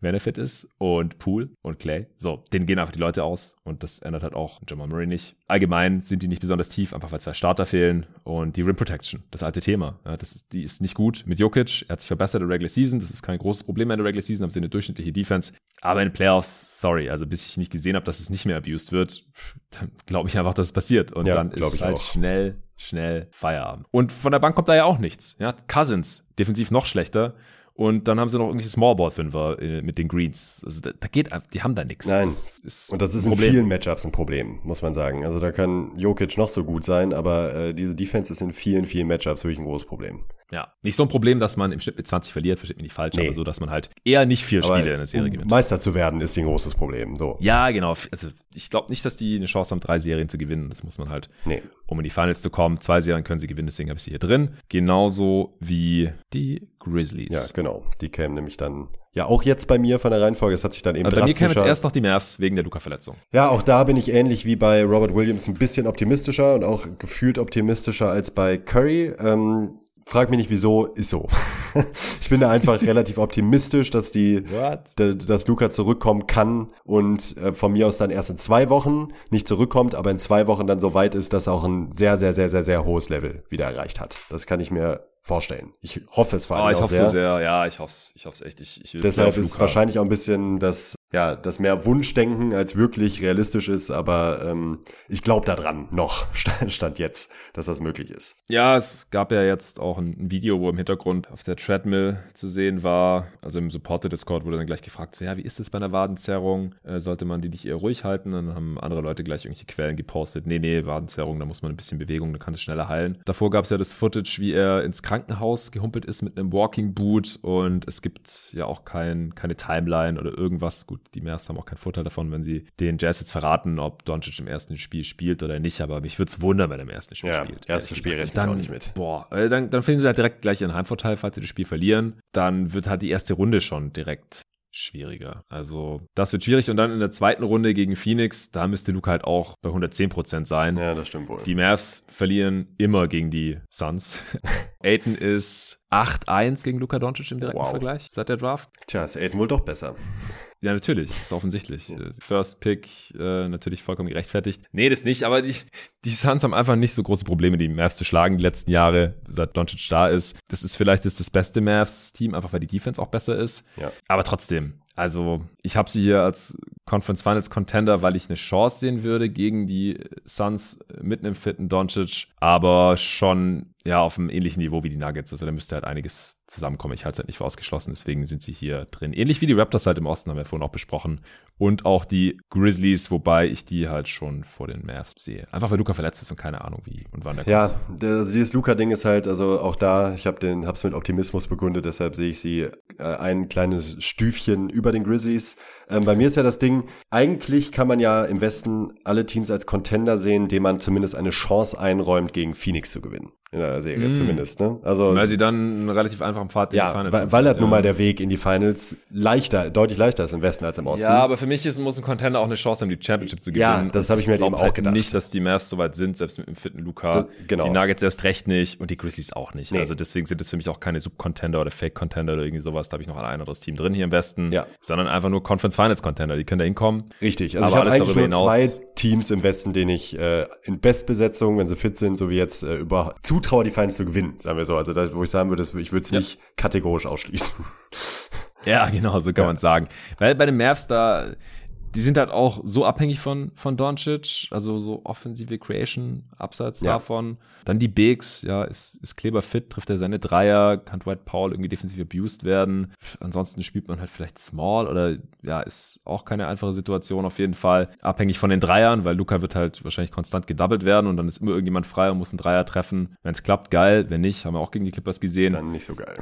Wenn er fit ist. Und Poole und Clay. So, denen gehen einfach die Leute aus. Und das ändert halt auch Jamal Murray nicht. Allgemein sind die nicht besonders tief, einfach weil zwei Starter fehlen. Und die Rim Protection, das alte Thema. Ja, das ist, die ist nicht gut mit Jokic. Er hat sich verbessert in der Regular Season. Das ist kein großes Problem in der Regular Season, haben sie eine durchschnittliche Defense. Aber in den Playoffs, sorry, also bis ich nicht gesehen habe, dass es nicht mehr abused wird, dann glaube ich einfach, dass es passiert. Und ja, dann ist halt auch. schnell schnell Feierabend. Und von der Bank kommt da ja auch nichts. Ja, Cousins, defensiv noch schlechter. Und dann haben sie noch irgendwelche Smallball-Fünfer äh, mit den Greens. Also da, da, geht, die haben da nichts. Nein. Das und das ist in vielen Matchups ein Problem, muss man sagen. Also da kann Jokic noch so gut sein, aber äh, diese Defense ist in vielen, vielen Matchups wirklich ein großes Problem. Ja, nicht so ein Problem, dass man im Schnitt mit 20 verliert, versteht mich nicht falsch, nee. aber so, dass man halt eher nicht vier aber Spiele in der Serie gewinnt. Meister zu werden ist ein großes Problem. So. Ja, genau. Also ich glaube nicht, dass die eine Chance haben, drei Serien zu gewinnen. Das muss man halt, nee. um in die Finals zu kommen. Zwei Serien können sie gewinnen, deswegen habe ich sie hier drin. Genauso wie die Grizzlies. Ja, genau. Die kämen nämlich dann ja, auch jetzt bei mir von der Reihenfolge, es hat sich dann eben also Bei mir kämen jetzt erst noch die Mavs wegen der Luca-Verletzung. Ja, auch da bin ich ähnlich wie bei Robert Williams ein bisschen optimistischer und auch gefühlt optimistischer als bei Curry. Ähm, Frag mich nicht wieso, ist so. ich bin da einfach relativ optimistisch, dass die, dass Luca zurückkommen kann und äh, von mir aus dann erst in zwei Wochen nicht zurückkommt, aber in zwei Wochen dann so weit ist, dass er auch ein sehr, sehr, sehr, sehr, sehr hohes Level wieder erreicht hat. Das kann ich mir vorstellen. Ich hoffe es vor allem oh, ich hoffe sehr. so sehr. Ja, ich hoffe es, ich hoffe es echt. Ich, ich Deshalb ist es wahrscheinlich auch ein bisschen das ja, das mehr Wunschdenken als wirklich realistisch ist, aber ähm, ich glaube daran noch, stand jetzt, dass das möglich ist. Ja, es gab ja jetzt auch ein Video, wo im Hintergrund auf der Treadmill zu sehen war, also im Supporter-Discord wurde dann gleich gefragt, so, ja, wie ist es bei einer Wadenzerrung? Äh, sollte man die nicht eher ruhig halten? Dann haben andere Leute gleich irgendwelche Quellen gepostet, nee, nee, Wadenzerrung, da muss man ein bisschen Bewegung, dann kann es schneller heilen. Davor gab es ja das Footage, wie er ins Krankenhaus gehumpelt ist mit einem Walking Boot und es gibt ja auch kein, keine Timeline oder irgendwas, gut, die Mavs haben auch keinen Vorteil davon, wenn sie den Jazz jetzt verraten, ob Doncic im ersten Spiel spielt oder nicht, aber mich würde es wundern, wenn er im ersten Spiel ja, spielt. Erstes Spiel rechne ich auch nicht mit. Boah, äh, dann, dann finden sie halt direkt gleich ihren Heimvorteil, falls sie das Spiel verlieren. Dann wird halt die erste Runde schon direkt schwieriger. Also das wird schwierig und dann in der zweiten Runde gegen Phoenix, da müsste Luca halt auch bei 110% sein. Ja, das stimmt wohl. Die Mavs verlieren immer gegen die Suns. Aiton ist 8-1 gegen Luca Doncic im direkten wow. Vergleich seit der Draft. Tja, ist Aiton wohl doch besser. Ja, natürlich, ist offensichtlich. Ja. First Pick, äh, natürlich vollkommen gerechtfertigt. Nee, das nicht, aber die, die Suns haben einfach nicht so große Probleme, die Mavs zu schlagen die letzten Jahre, seit Doncic da ist. Das ist vielleicht das, das beste Mavs-Team, einfach weil die Defense auch besser ist. Ja. Aber trotzdem, also ich habe sie hier als Conference Finals Contender, weil ich eine Chance sehen würde gegen die Suns mit einem fitten Doncic, aber schon ja auf einem ähnlichen Niveau wie die Nuggets. Also da müsste halt einiges zusammenkommen. Ich halte es halt nicht für ausgeschlossen, deswegen sind sie hier drin. Ähnlich wie die Raptors halt im Osten, haben wir vorhin auch besprochen. Und auch die Grizzlies, wobei ich die halt schon vor den Mavs sehe. Einfach weil Luca verletzt ist und keine Ahnung wie und wann der kommt. Ja, dieses Luca-Ding ist halt, also auch da, ich habe den, hab's mit Optimismus begründet, deshalb sehe ich sie äh, ein kleines Stüfchen über den Grizzlies. Ähm, bei mir ist ja das Ding, eigentlich kann man ja im Westen alle Teams als Contender sehen, dem man zumindest eine Chance einräumt, gegen Phoenix zu gewinnen in der Serie mm. zumindest. Ne? Also, weil sie dann einen relativ einfachen Pfad in ja, die Finals weil, weil halt ja. nun mal der Weg in die Finals leichter, deutlich leichter ist im Westen als im Osten. Ja, aber für mich ist, muss ein Contender auch eine Chance haben, die Championship zu gewinnen. Ja, das habe ich mir eben auch halt gedacht. nicht, dass die Mavs so weit sind, selbst mit dem fitten Luca. genau. Die Nuggets erst recht nicht und die Grizzlies auch nicht. Nee. Also deswegen sind es für mich auch keine Sub-Contender oder Fake-Contender oder irgendwie sowas. Da habe ich noch ein anderes Team drin hier im Westen. Ja. Sondern einfach nur Conference Finals Contender. Die können da hinkommen. Richtig. Also aber ich habe eigentlich nur hinaus, zwei Teams im Westen, denen ich äh, in Bestbesetzung, wenn sie fit sind, so wie jetzt, äh, über zutraue, die Finals zu gewinnen sagen wir so. Also das, wo ich sagen würde, ich würde es ja. nicht kategorisch ausschließen. Ja, genau, so kann ja. man sagen. Weil bei den Mavs da, die sind halt auch so abhängig von, von Doncic, also so offensive Creation, abseits ja. davon. Dann die Bigs, ja, ist, ist Kleber fit, trifft er seine Dreier, kann Dwight Powell irgendwie defensiv abused werden. Ansonsten spielt man halt vielleicht Small oder ja, ist auch keine einfache Situation auf jeden Fall. Abhängig von den Dreiern, weil Luca wird halt wahrscheinlich konstant gedoubled werden und dann ist immer irgendjemand frei und muss einen Dreier treffen. Wenn es klappt, geil. Wenn nicht, haben wir auch gegen die Clippers gesehen. Dann nicht so geil.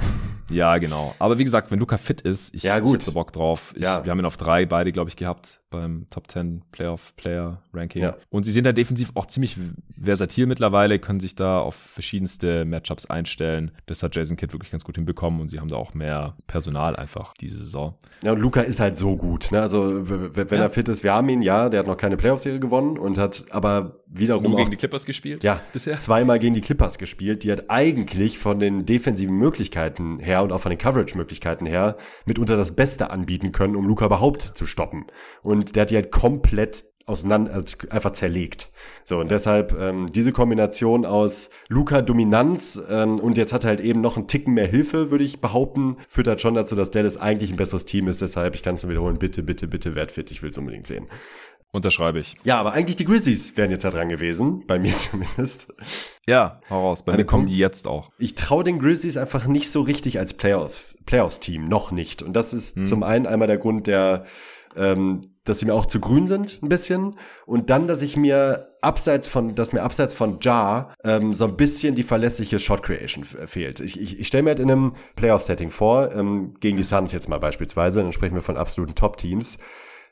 Ja, genau. Aber wie gesagt, wenn Luca fit ist, ich, ja, gut. hab Bock drauf. Ich, ja. Wir haben ihn auf drei beide, glaube ich, gehabt beim Top 10 Playoff Player Ranking. Ja. Und sie sind da defensiv auch ziemlich versatil mittlerweile, können sich da auf verschiedenste Matchups einstellen. Das hat Jason Kidd wirklich ganz gut hinbekommen und sie haben da auch mehr Personal einfach diese Saison. Ja, und Luca ist halt so gut. Ne? Also, wenn ja. er fit ist, wir haben ihn, ja, der hat noch keine Playoff-Serie gewonnen und hat aber wiederum Nur gegen die Clippers gespielt? Ja, bisher. Zweimal gegen die Clippers gespielt. Die hat eigentlich von den defensiven Möglichkeiten her und auch von den Coverage-Möglichkeiten her mitunter das Beste anbieten können, um Luca überhaupt zu stoppen. Und der hat die halt komplett auseinander, also einfach zerlegt. So, und deshalb ähm, diese Kombination aus Luca-Dominanz ähm, und jetzt hat er halt eben noch einen Ticken mehr Hilfe, würde ich behaupten, führt halt schon dazu, dass Dallas eigentlich ein besseres Team ist. Deshalb, ich kann es nur wiederholen, bitte, bitte, bitte wertfit, ich will es unbedingt sehen. Unterschreibe ich. Ja, aber eigentlich die Grizzlies wären jetzt ja dran gewesen, bei mir zumindest. Ja, hau raus. Bei mir kommen die jetzt auch. Ich traue den Grizzlies einfach nicht so richtig als Playoff, Playoffs-Team, noch nicht. Und das ist hm. zum einen einmal der Grund, der ähm, dass sie mir auch zu grün sind, ein bisschen. Und dann, dass ich mir abseits von, dass mir abseits von Jar ähm, so ein bisschen die verlässliche Shot Creation fehlt. Ich, ich, ich stelle mir halt in einem Playoff-Setting vor, ähm, gegen die Suns jetzt mal beispielsweise, dann sprechen wir von absoluten Top-Teams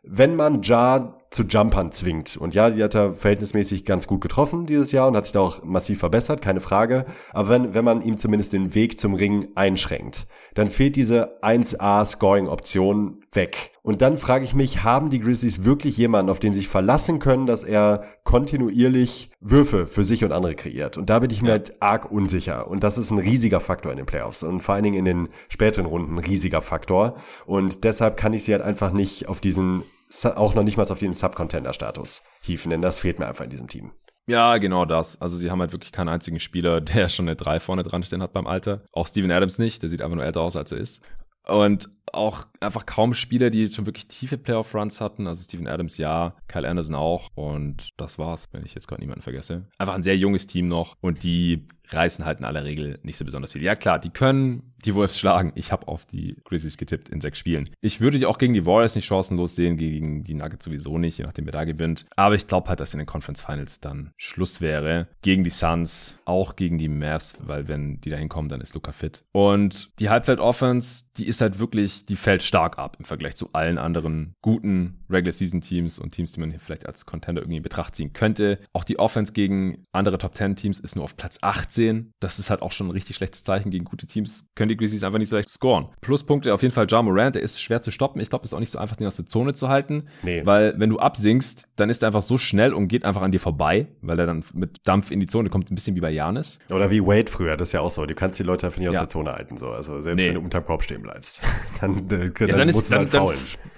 wenn man Jar zu Jumpern zwingt. Und ja, die hat er verhältnismäßig ganz gut getroffen dieses Jahr und hat sich da auch massiv verbessert, keine Frage. Aber wenn, wenn man ihm zumindest den Weg zum Ring einschränkt, dann fehlt diese 1A-Scoring-Option weg. Und dann frage ich mich, haben die Grizzlies wirklich jemanden, auf den sie sich verlassen können, dass er kontinuierlich Würfe für sich und andere kreiert? Und da bin ich mir halt arg unsicher. Und das ist ein riesiger Faktor in den Playoffs und vor allen Dingen in den späteren Runden ein riesiger Faktor. Und deshalb kann ich sie halt einfach nicht auf diesen auch noch nicht mal auf den Sub-Contender-Status hieven, denn das fehlt mir einfach in diesem Team. Ja, genau das. Also sie haben halt wirklich keinen einzigen Spieler, der schon eine 3 vorne dran stehen hat beim Alter. Auch Steven Adams nicht, der sieht einfach nur älter aus, als er ist. Und auch einfach kaum Spieler, die schon wirklich tiefe Playoff-Runs hatten. Also Steven Adams ja, Kyle Anderson auch. Und das war's, wenn ich jetzt gerade niemanden vergesse. Einfach ein sehr junges Team noch. Und die reißen halt in aller Regel nicht so besonders viel. Ja klar, die können die Wolves schlagen. Ich habe auf die Grizzlies getippt in sechs Spielen. Ich würde die auch gegen die Warriors nicht chancenlos sehen, gegen die Nuggets sowieso nicht, je nachdem wer da gewinnt. Aber ich glaube halt, dass in den Conference Finals dann Schluss wäre. Gegen die Suns, auch gegen die Mavs, weil wenn die da hinkommen, dann ist Luca fit. Und die Halbfeld-Offense, die ist halt wirklich, die fällt stark ab im Vergleich zu allen anderen guten Regular-Season-Teams und Teams, die man hier vielleicht als Contender irgendwie in Betracht ziehen könnte. Auch die Offense gegen andere Top-10-Teams ist nur auf Platz 18. Das ist halt auch schon ein richtig schlechtes Zeichen gegen gute Teams. Können die Grizzlies einfach nicht so leicht scoren. Pluspunkte auf jeden Fall Ja Morant, der ist schwer zu stoppen. Ich glaube, es ist auch nicht so einfach, den aus der Zone zu halten. Nee. Weil wenn du absinkst, dann ist er einfach so schnell und geht einfach an dir vorbei, weil er dann mit Dampf in die Zone kommt, ein bisschen wie bei Janis. Oder wie Wade früher, das ist ja auch so. Du kannst die Leute einfach nicht aus ja. der Zone halten. So. Also selbst nee. wenn du unterm Korb stehen bleibst. dann, äh, dann, ja, dann, ist, dann, halt dann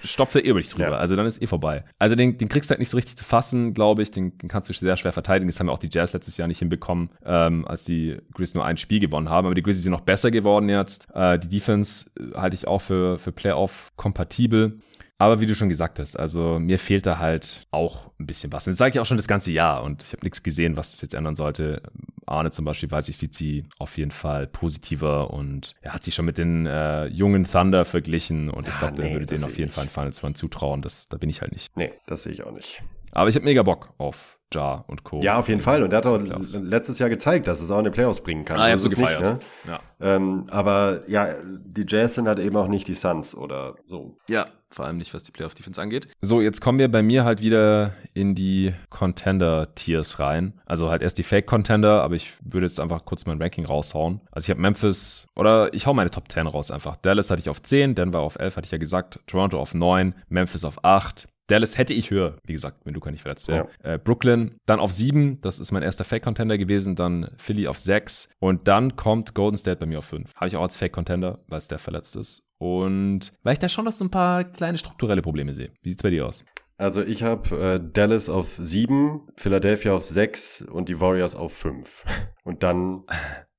stopft er eh über dich drüber. Ja. Also dann ist eh vorbei. Also den, den kriegst du halt nicht so richtig zu fassen, glaube ich. Den, den kannst du sehr schwer verteidigen. Das haben ja auch die Jazz letztes Jahr nicht hinbekommen, ähm, als die Grizzlies nur ein Spiel gewonnen haben. Aber die Grizzlies sind noch besser geworden jetzt. Äh, die Defense äh, halte ich auch für, für Playoff kompatibel. Aber wie du schon gesagt hast, also mir fehlt da halt auch ein bisschen was. Und das sage ich auch schon das ganze Jahr und ich habe nichts gesehen, was das jetzt ändern sollte. Arne zum Beispiel, weiß ich, sieht sie auf jeden Fall positiver und er hat sich schon mit den äh, jungen Thunder verglichen und ich glaube, nee, der würde denen auf jeden Fall einen Finals Run zutrauen. Das, da bin ich halt nicht. Nee, das sehe ich auch nicht. Aber ich habe mega Bock auf Jar und Co. Ja, auf jeden Fall. Und er hat auch letztes Jahr gezeigt, dass es auch in den Playoffs bringen kann. Ah, ich so gefeiert. Nicht, ne? ja. Ähm, aber ja, die Jazz sind halt eben auch nicht die Suns oder so. Ja, vor allem nicht, was die Playoff-Defense angeht. So, jetzt kommen wir bei mir halt wieder in die Contender-Tiers rein. Also halt erst die Fake-Contender, aber ich würde jetzt einfach kurz mein Ranking raushauen. Also ich habe Memphis, oder ich hau meine Top 10 raus einfach. Dallas hatte ich auf 10, Denver auf 11, hatte ich ja gesagt. Toronto auf 9, Memphis auf 8, Dallas hätte ich höher, wie gesagt, wenn Luca nicht verletzt wäre. Ja. Äh, Brooklyn dann auf sieben, das ist mein erster Fake-Contender gewesen, dann Philly auf sechs und dann kommt Golden State bei mir auf fünf. Habe ich auch als Fake-Contender, weil es der verletzt ist. Und weil ich da schon noch so ein paar kleine strukturelle Probleme sehe. Wie sieht's bei dir aus? Also ich habe äh, Dallas auf sieben, Philadelphia auf sechs und die Warriors auf fünf. Und dann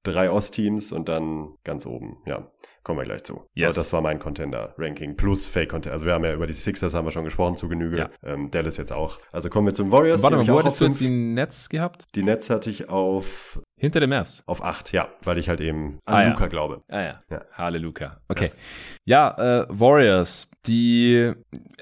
drei Ostteams und dann ganz oben, ja. Kommen wir gleich zu. Yes. Aber das war mein Contender-Ranking plus Fake-Contender. Also wir haben ja über die Sixers haben wir schon gesprochen zu Genüge. Ja. Ähm, Dallas jetzt auch. Also kommen wir zum Warriors. Warte mal, wo hattest du jetzt die Netz gehabt? Die Nets hatte ich auf, Hinter den Mavs. auf acht, ja. Weil ich halt eben an Ah, ja. Luca glaube. Ah ja. Ja. Halleluja. Okay. Ja, äh, Warriors, die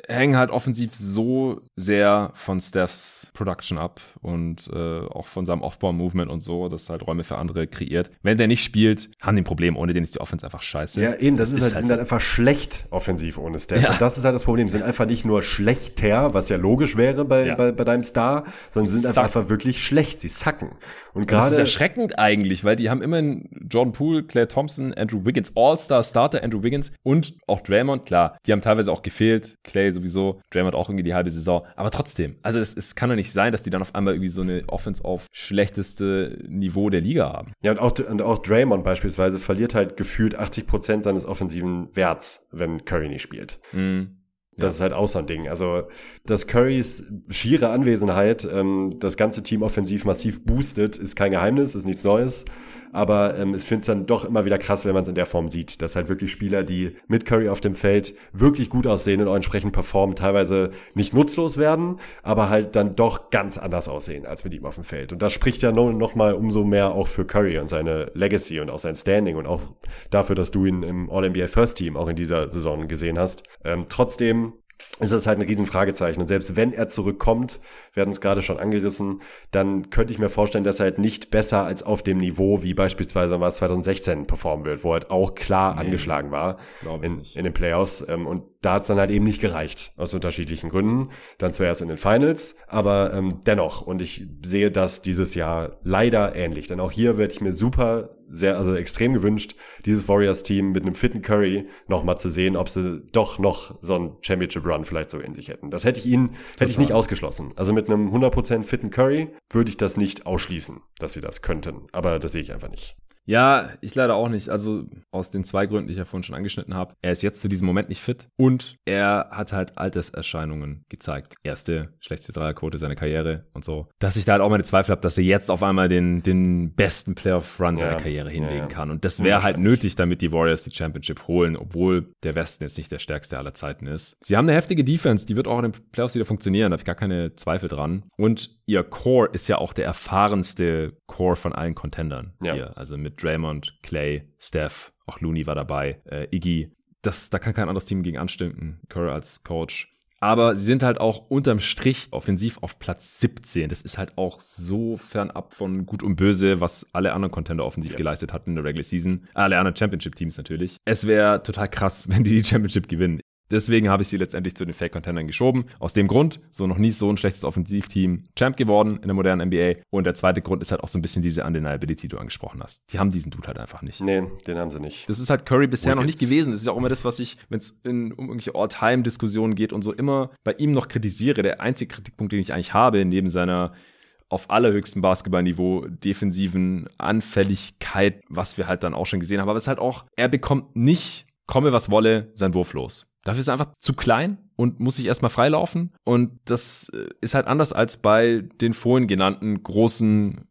hängen halt offensiv so sehr von Stephs Production ab und äh, auch von seinem Off-Ball-Movement und so, dass halt Räume für andere kreiert. Wenn der nicht spielt, haben die ein Problem, ohne den ist die Offense einfach scheiße. Ja, eben, das, ist, halt, halt sind halt einfach schlecht offensiv ohne Steph. Ja. Und das ist halt das Problem. Sind einfach nicht nur schlechter, was ja logisch wäre bei, Ja. bei, bei deinem Star, sondern sie sind einfach, einfach wirklich schlecht. Sie sacken. Und Das ist gerade, erschreckend eigentlich, weil die haben immerhin Jordan Poole, Claire Thompson, Andrew Wiggins, All-Star Starter Andrew Wiggins und auch Draymond, klar, die haben teilweise auch gefehlt, Clay sowieso, Draymond auch irgendwie die halbe Saison, aber trotzdem, also es, es kann doch nicht sein, dass die dann auf einmal irgendwie so eine Offense auf schlechteste Niveau der Liga haben. ja, und auch, und auch Draymond beispielsweise verliert halt gefühlt 80 Prozent seines offensiven Werts, wenn Curry nicht spielt. Mhm. Das ist halt auch so ein Ding. Also, dass Currys schiere Anwesenheit ähm, das ganze Team offensiv massiv boostet, ist kein Geheimnis, ist nichts Neues. Aber ähm, ich finde es dann doch immer wieder krass, wenn man es in der Form sieht, dass halt wirklich Spieler, die mit Curry auf dem Feld wirklich gut aussehen und auch entsprechend performen, teilweise nicht nutzlos werden, aber halt dann doch ganz anders aussehen als mit ihm auf dem Feld. Und das spricht ja noch, noch mal umso mehr auch für Curry und seine Legacy und auch sein Standing und auch dafür, dass du ihn im All-NBA First Team auch in dieser Saison gesehen hast. Ähm, trotzdem ist das halt ein Riesenfragezeichen. Und selbst wenn er zurückkommt, wir hatten es gerade schon angerissen, dann könnte ich mir vorstellen, dass er halt nicht besser als auf dem Niveau, wie beispielsweise was 2016 performen wird, wo er halt auch klar angeschlagen war in, in den Playoffs. Ähm, und da hat es dann halt eben nicht gereicht, aus unterschiedlichen Gründen. Dann zwar erst in den Finals, aber ähm, dennoch. Und ich sehe das dieses Jahr leider ähnlich. Denn auch hier werde ich mir super sehr, also extrem gewünscht, dieses Warriors-Team mit einem fitten Curry nochmal zu sehen, ob sie doch noch so einen Championship-Run vielleicht so in sich hätten. Das hätte ich ihnen, hätte ich nicht ausgeschlossen. Also mit einem 100% fitten Curry würde ich das nicht ausschließen, dass sie das könnten. Aber das sehe ich einfach nicht. Ja, ich leider auch nicht. Also aus den zwei Gründen, die ich ja vorhin schon angeschnitten habe. Er ist jetzt zu diesem Moment nicht fit und er hat halt Alterserscheinungen gezeigt. Erste schlechte Dreierquote seiner Karriere und so. Dass ich da halt auch meine Zweifel habe, dass er jetzt auf einmal den, den besten Playoff-Run seiner Ja, Karriere hinlegen ja. kann. Und das wäre halt nötig, damit die Warriors die Championship holen, obwohl der Westen jetzt nicht der stärkste aller Zeiten ist. Sie haben eine heftige Defense, die wird auch in den Playoffs wieder funktionieren, da habe ich gar keine Zweifel dran. Und ihr Core ist ja auch der erfahrenste Core von allen Contendern Ja. hier. Also mit Draymond, Clay, Steph, auch Looney war dabei, äh, Iggy. Das, da kann kein anderes Team gegen anstinken. Curry als Coach. Aber sie sind halt auch unterm Strich offensiv auf Platz 17. Das ist halt auch so fernab von Gut und Böse, was alle anderen Contender offensiv Ja. geleistet hatten in der Regular Season. Alle anderen Championship-Teams natürlich. Es wäre total krass, wenn die die Championship gewinnen. Deswegen habe ich sie letztendlich zu den Fake-Contendern geschoben. Aus dem Grund, so noch nie so ein schlechtes Offensivteam Champ geworden in der modernen NBA. Und der zweite Grund ist halt auch so ein bisschen diese Undeniability, die du angesprochen hast. Die haben diesen Dude halt einfach nicht. Nee, den haben sie nicht. Das ist halt Curry bisher noch Wiggins. nicht gewesen. Das ist ja auch immer das, was ich, wenn es in, um irgendwelche All-Time-Diskussionen geht und so, immer bei ihm noch kritisiere. Der einzige Kritikpunkt, den ich eigentlich habe, neben seiner auf allerhöchstem Basketballniveau defensiven Anfälligkeit, was wir halt dann auch schon gesehen haben, aber es ist halt auch, er bekommt nicht, komme was wolle, sein Wurf los. Dafür ist er einfach zu klein und muss sich erstmal freilaufen. Und das äh, ist halt anders als bei den vorhin genannten großen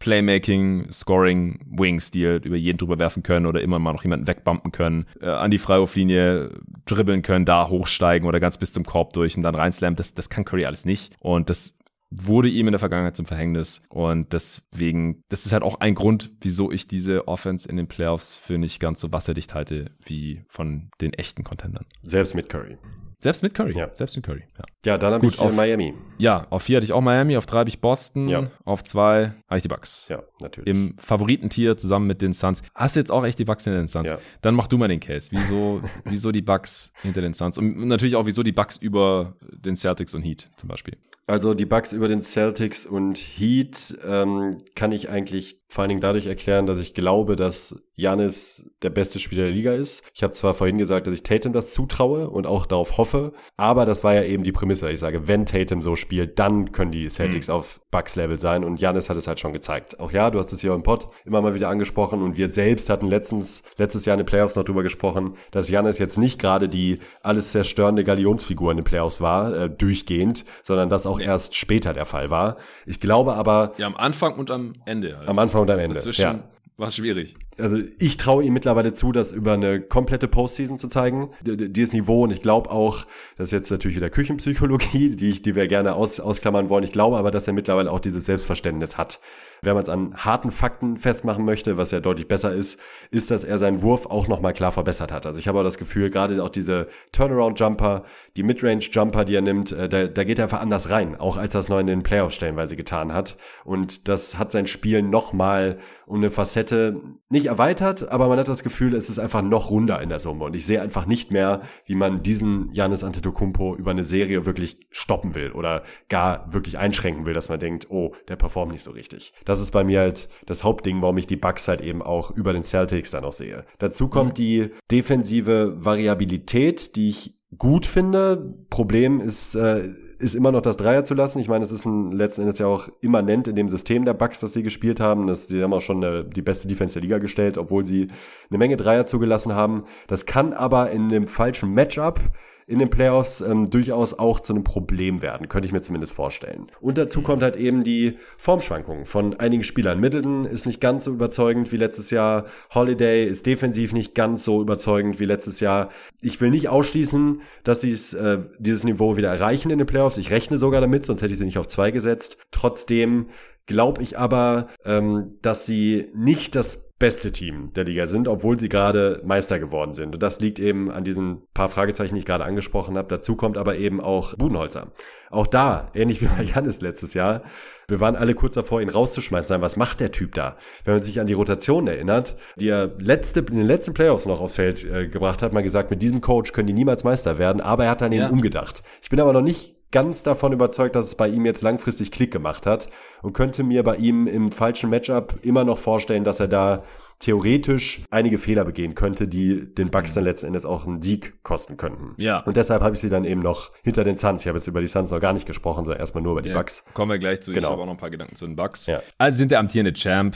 Playmaking, Scoring, Wings, die halt über jeden drüber werfen können oder immer mal noch jemanden wegbumpen können, äh, an die Freiwurflinie dribbeln können, da hochsteigen oder ganz bis zum Korb durch und dann reinslammen. Das, das kann Curry alles nicht. Und das wurde ihm in der Vergangenheit zum Verhängnis. Und deswegen, das ist halt auch ein Grund, wieso ich diese Offense in den Playoffs für nicht ganz so wasserdicht halte wie von den echten Contendern. Selbst mit Curry. Selbst mit Curry. Ja. Selbst mit Curry. Ja. Ja, dann habe ich auf- Miami. ja, auf vier hatte ich auch Miami, auf drei habe ich Boston, Ja. auf zwei habe ich die Bucks. Ja, natürlich. Im Favoritentier zusammen mit den Suns. Hast du jetzt auch echt die Bucks hinter den Suns? Ja. Dann mach du mal den Case. Wieso, wieso die Bucks hinter den Suns? Und natürlich auch, wieso die Bucks über den Celtics und Heat zum Beispiel. Also die Bucks über den Celtics und Heat ähm, kann ich eigentlich vor allen Dingen dadurch erklären, dass ich glaube, dass Janis der beste Spieler der Liga ist. Ich habe zwar vorhin gesagt, dass ich Tatum das zutraue und auch darauf hoffe, aber das war ja eben die Prämisse. Ich sage, wenn Tatum so spielt, dann können die Celtics auf Bucks-Level sein und Janis hat es halt schon gezeigt. Auch ja, du hast es hier im Pod immer mal wieder angesprochen und wir selbst hatten letztens, letztes Jahr in den Playoffs noch drüber gesprochen, dass Janis jetzt nicht gerade die alles zerstörende Galionsfigur in den Playoffs war, äh, durchgehend, sondern das auch erst später der Fall war. Ich glaube aber, Ja, am Anfang und am Ende halt. am Anfang und am Ende. Dazwischen ja. war schwierig. Also ich traue ihm mittlerweile zu, das über eine komplette Postseason zu zeigen, dieses Niveau. Und ich glaube auch, das ist jetzt natürlich wieder Küchenpsychologie, die, ich, die wir gerne aus, ausklammern wollen. Ich glaube aber, dass er mittlerweile auch dieses Selbstverständnis hat. Wenn man es an harten Fakten festmachen möchte, was ja deutlich besser ist, ist, dass er seinen Wurf auch nochmal klar verbessert hat. Also ich habe auch das Gefühl, gerade auch diese Turnaround-Jumper, die Midrange-Jumper, die er nimmt, äh, da, da geht er einfach anders rein, auch als er es neu in den Playoffs stellenweise getan hat. Und das hat sein Spiel nochmal um eine Facette nicht erweitert, aber man hat das Gefühl, es ist einfach noch runder in der Summe. Und ich sehe einfach nicht mehr, wie man diesen Janis Antetokounmpo über eine Serie wirklich stoppen will oder gar wirklich einschränken will, dass man denkt, oh, der performt nicht so richtig. Das ist bei mir halt das Hauptding, warum ich die Bugs halt eben auch über den Celtics dann auch sehe. Dazu kommt mhm. die defensive Variabilität, die ich gut finde. Problem ist, äh, ist immer noch das Dreier zu lassen. Ich meine, es ist ein, letzten Endes ja auch immanent in dem System der Bugs, das sie gespielt haben. Das, sie haben auch schon eine, die beste Defense der Liga gestellt, obwohl sie eine Menge Dreier zugelassen haben. Das kann aber in dem falschen Matchup in den Playoffs ähm, durchaus auch zu einem Problem werden, könnte ich mir zumindest vorstellen. Und dazu kommt halt eben die Formschwankungen von einigen Spielern. Middleton ist nicht ganz so überzeugend wie letztes Jahr. Holiday ist defensiv nicht ganz so überzeugend wie letztes Jahr. Ich will nicht ausschließen, dass sie äh, dieses Niveau wieder erreichen in den Playoffs. Ich rechne sogar damit, sonst hätte ich sie nicht auf zwei gesetzt. Trotzdem glaube ich aber, ähm, dass sie nicht das beste Team der Liga sind, obwohl sie gerade Meister geworden sind. Und das liegt eben an diesen paar Fragezeichen, die ich gerade angesprochen habe. Dazu kommt aber eben auch Budenholzer. Auch da, ähnlich wie bei Janis letztes Jahr, wir waren alle kurz davor, ihn rauszuschmeißen. Was macht der Typ da? Wenn man sich an die Rotation erinnert, die er letzte, in den letzten Playoffs noch aufs Feld äh, gebracht hat, mal gesagt, mit diesem Coach können die niemals Meister werden, aber er hat dann ja. eben umgedacht. Ich bin aber noch nicht ganz davon überzeugt, dass es bei ihm jetzt langfristig Klick gemacht hat und könnte mir bei ihm im falschen Matchup immer noch vorstellen, dass er da theoretisch einige Fehler begehen könnte, die den Bucks dann letzten Endes auch einen Sieg kosten könnten. Ja. Und deshalb habe ich sie dann eben noch hinter den Suns. Ich habe jetzt über die Suns noch gar nicht gesprochen, sondern erstmal nur über die ja, Bucks. Kommen wir gleich zu. Genau. Ich habe auch noch ein paar Gedanken zu den Bucks. Ja. Also sind der amtierende Champ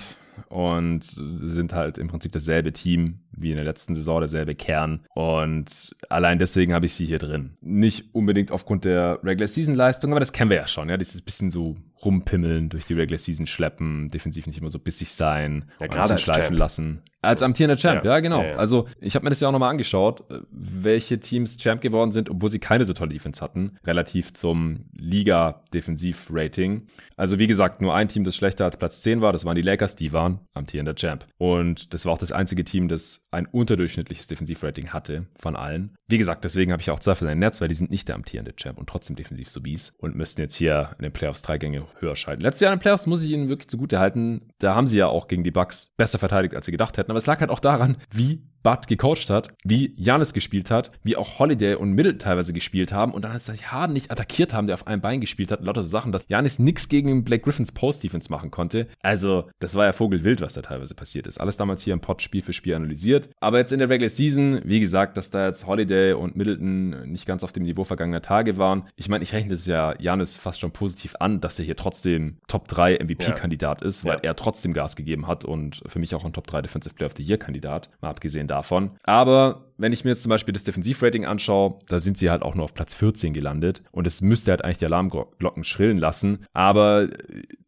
und sind halt im Prinzip dasselbe Team wie in der letzten Saison, derselbe Kern. Und allein deswegen habe ich sie hier drin. Nicht unbedingt aufgrund der Regular Season Leistung, aber das kennen wir ja schon. Ja, dieses bisschen so rumpimmeln, durch die Regular Season schleppen, defensiv nicht immer so bissig sein, ja, gerade schleifen Champ. lassen. Als amtierender Champ, ja, ja genau. Ja, ja. Also ich habe mir das ja auch nochmal angeschaut, welche Teams Champ geworden sind, obwohl sie keine so tolle Defense hatten, relativ zum Liga-Defensiv-Rating. Also wie gesagt, nur ein Team, das schlechter als Platz 10 war, das waren die Lakers, die waren amtierender Champ. Und das war auch das einzige Team, das ein unterdurchschnittliches Defensiv-Rating hatte von allen. Wie gesagt, deswegen habe ich auch Zweifel an den Netz, weil die sind nicht der amtierende Champ und trotzdem defensiv so bies und müssten jetzt hier in den Playoffs drei Gänge höher schalten. Letztes Jahr in den Playoffs muss ich ihnen wirklich zugute halten. Da haben sie ja auch gegen die Bucks besser verteidigt, als sie gedacht hätten. Aber es lag halt auch daran, wie Bud gecoacht hat, wie Janis gespielt hat, wie auch Holiday und Middle teilweise gespielt haben und dann als sich Harden nicht attackiert haben, der auf einem Bein gespielt hat, lauter so Sachen, dass Janis nichts gegen Blake Griffins Post-Defense machen konnte. Also, das war ja Vogelwild, was da teilweise passiert ist. Alles damals hier im Pod Spiel für Spiel analysiert. Aber jetzt in der Regular Season, wie gesagt, dass da jetzt Holiday und Middleton nicht ganz auf dem Niveau vergangener Tage waren. Ich meine, ich rechne es ja Janis fast schon positiv an, dass er hier trotzdem Top 3 MVP-Kandidat ja. ist, weil ja. er trotzdem Gas gegeben hat und für mich auch ein Top 3 Defensive Player of the Year-Kandidat, mal abgesehen davon. Aber wenn ich mir jetzt zum Beispiel das Defensivrating anschaue, da sind sie halt auch nur auf Platz 14 gelandet und es müsste halt eigentlich die Alarmglocken schrillen lassen. Aber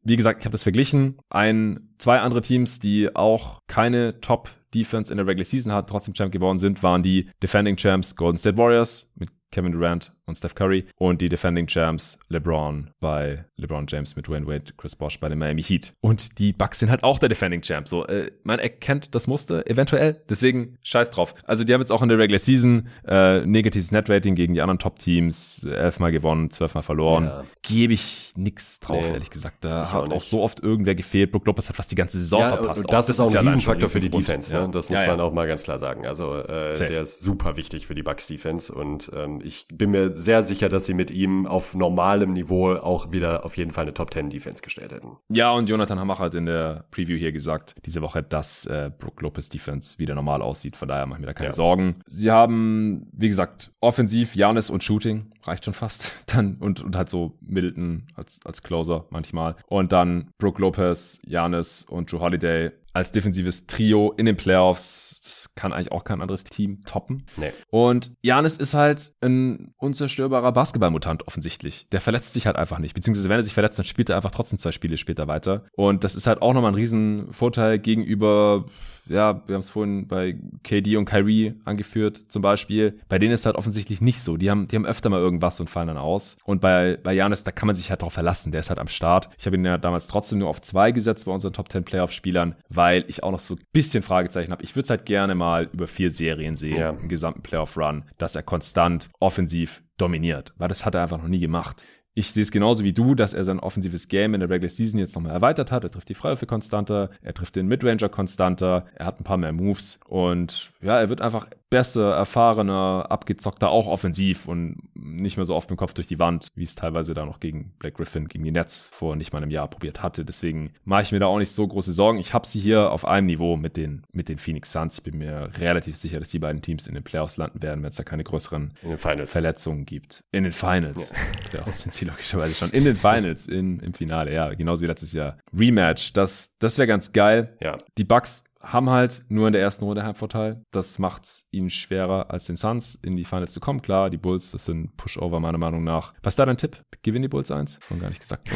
wie gesagt, ich habe das verglichen. Ein, zwei andere Teams, die auch keine Top Defense in der Regular Season hatten, trotzdem Champ geworden sind, waren die Defending Champs Golden State Warriors mit Kevin Durant und Steph Curry und die Defending Champs LeBron bei LeBron James mit Wayne Wade, Chris Bosh bei den Miami Heat. Und die Bucks sind halt auch der Defending Champ. So, äh, man erkennt das Muster eventuell. Deswegen scheiß drauf. Also die haben jetzt auch in der Regular Season äh, negatives Net Rating gegen die anderen Top Teams, elfmal gewonnen, zwölfmal verloren. Ja. Gebe ich nix drauf, nee, ehrlich gesagt. Da hat auch, auch, so oft irgendwer gefehlt. Brook Lopez hat fast die ganze Saison ja, verpasst. Das, das, ist auch ein ja Riesenfaktor für die Defense. Ne? Das muss man auch mal ganz klar sagen. Also äh, der ist super wichtig für die Bucks Defense und ähm, ich bin mir sehr sicher, dass sie mit ihm auf normalem Niveau auch wieder auf jeden Fall eine Top 10 Defense gestellt hätten. Ja, und Jonathan Hamach hat in der Preview hier gesagt, diese Woche, dass äh, Brook Lopez Defense wieder normal aussieht. Von daher mache ich mir da keine ja. Sorgen. Sie haben, wie gesagt, offensiv Janis und Shooting. Reicht schon fast. Dann und, und halt so Middleton als, als Closer manchmal. Und dann Brooke Lopez, Janis und Drew Holiday als defensives Trio in den Playoffs. Das kann eigentlich auch kein anderes Team toppen. Nee. Und Janis ist halt ein unzerstörbarer Basketballmutant offensichtlich. Der verletzt sich halt einfach nicht. Beziehungsweise wenn er sich verletzt, dann spielt er einfach trotzdem zwei Spiele später weiter. Und das ist halt auch nochmal ein Riesenvorteil gegenüber ja, wir haben es vorhin bei KD und Kyrie angeführt, zum Beispiel. Bei denen ist halt offensichtlich nicht so. Die haben, die haben öfter mal irgendwas und fallen dann aus. Und bei, bei Janis, da kann man sich halt drauf verlassen. Der ist halt am Start. Ich habe ihn ja damals trotzdem nur auf zwei gesetzt bei unseren Top 10 Playoff-Spielern, weil ich auch noch so ein bisschen Fragezeichen habe. Ich würde es halt gerne mal über vier Serien sehen, ja. im gesamten Playoff-Run, dass er konstant offensiv dominiert, weil das hat er einfach noch nie gemacht. Ich sehe es genauso wie du, dass er sein offensives Game in der Regular Season jetzt nochmal erweitert hat. Er trifft die Freiwürfe konstanter, er trifft den Midranger konstanter, er hat ein paar mehr Moves und ja, er wird einfach besser, erfahrener, abgezockter, auch offensiv und nicht mehr so oft mit dem Kopf durch die Wand, wie es teilweise da noch gegen Black Griffin, gegen die Nets vor nicht mal einem Jahr probiert hatte. Deswegen mache ich mir da auch nicht so große Sorgen. Ich habe sie hier auf einem Niveau mit den, mit den Phoenix Suns. Ich bin mir relativ sicher, dass die beiden Teams in den Playoffs landen werden, wenn es da keine größeren Verletzungen gibt. In den Finals. Ja. Sind sie logischerweise schon. In den Finals, in, im Finale, ja. Genauso wie letztes Jahr. Rematch, das, das wäre ganz geil. Ja. Die Bucks haben halt nur in der ersten Runde Heimvorteil. Das macht es ihnen schwerer als den Suns in die Finals zu kommen. Klar, die Bulls, das sind Pushover meiner Meinung nach. Was ist da dein Tipp? Gewinnen die Bulls eins? Schon gar nicht gesagt.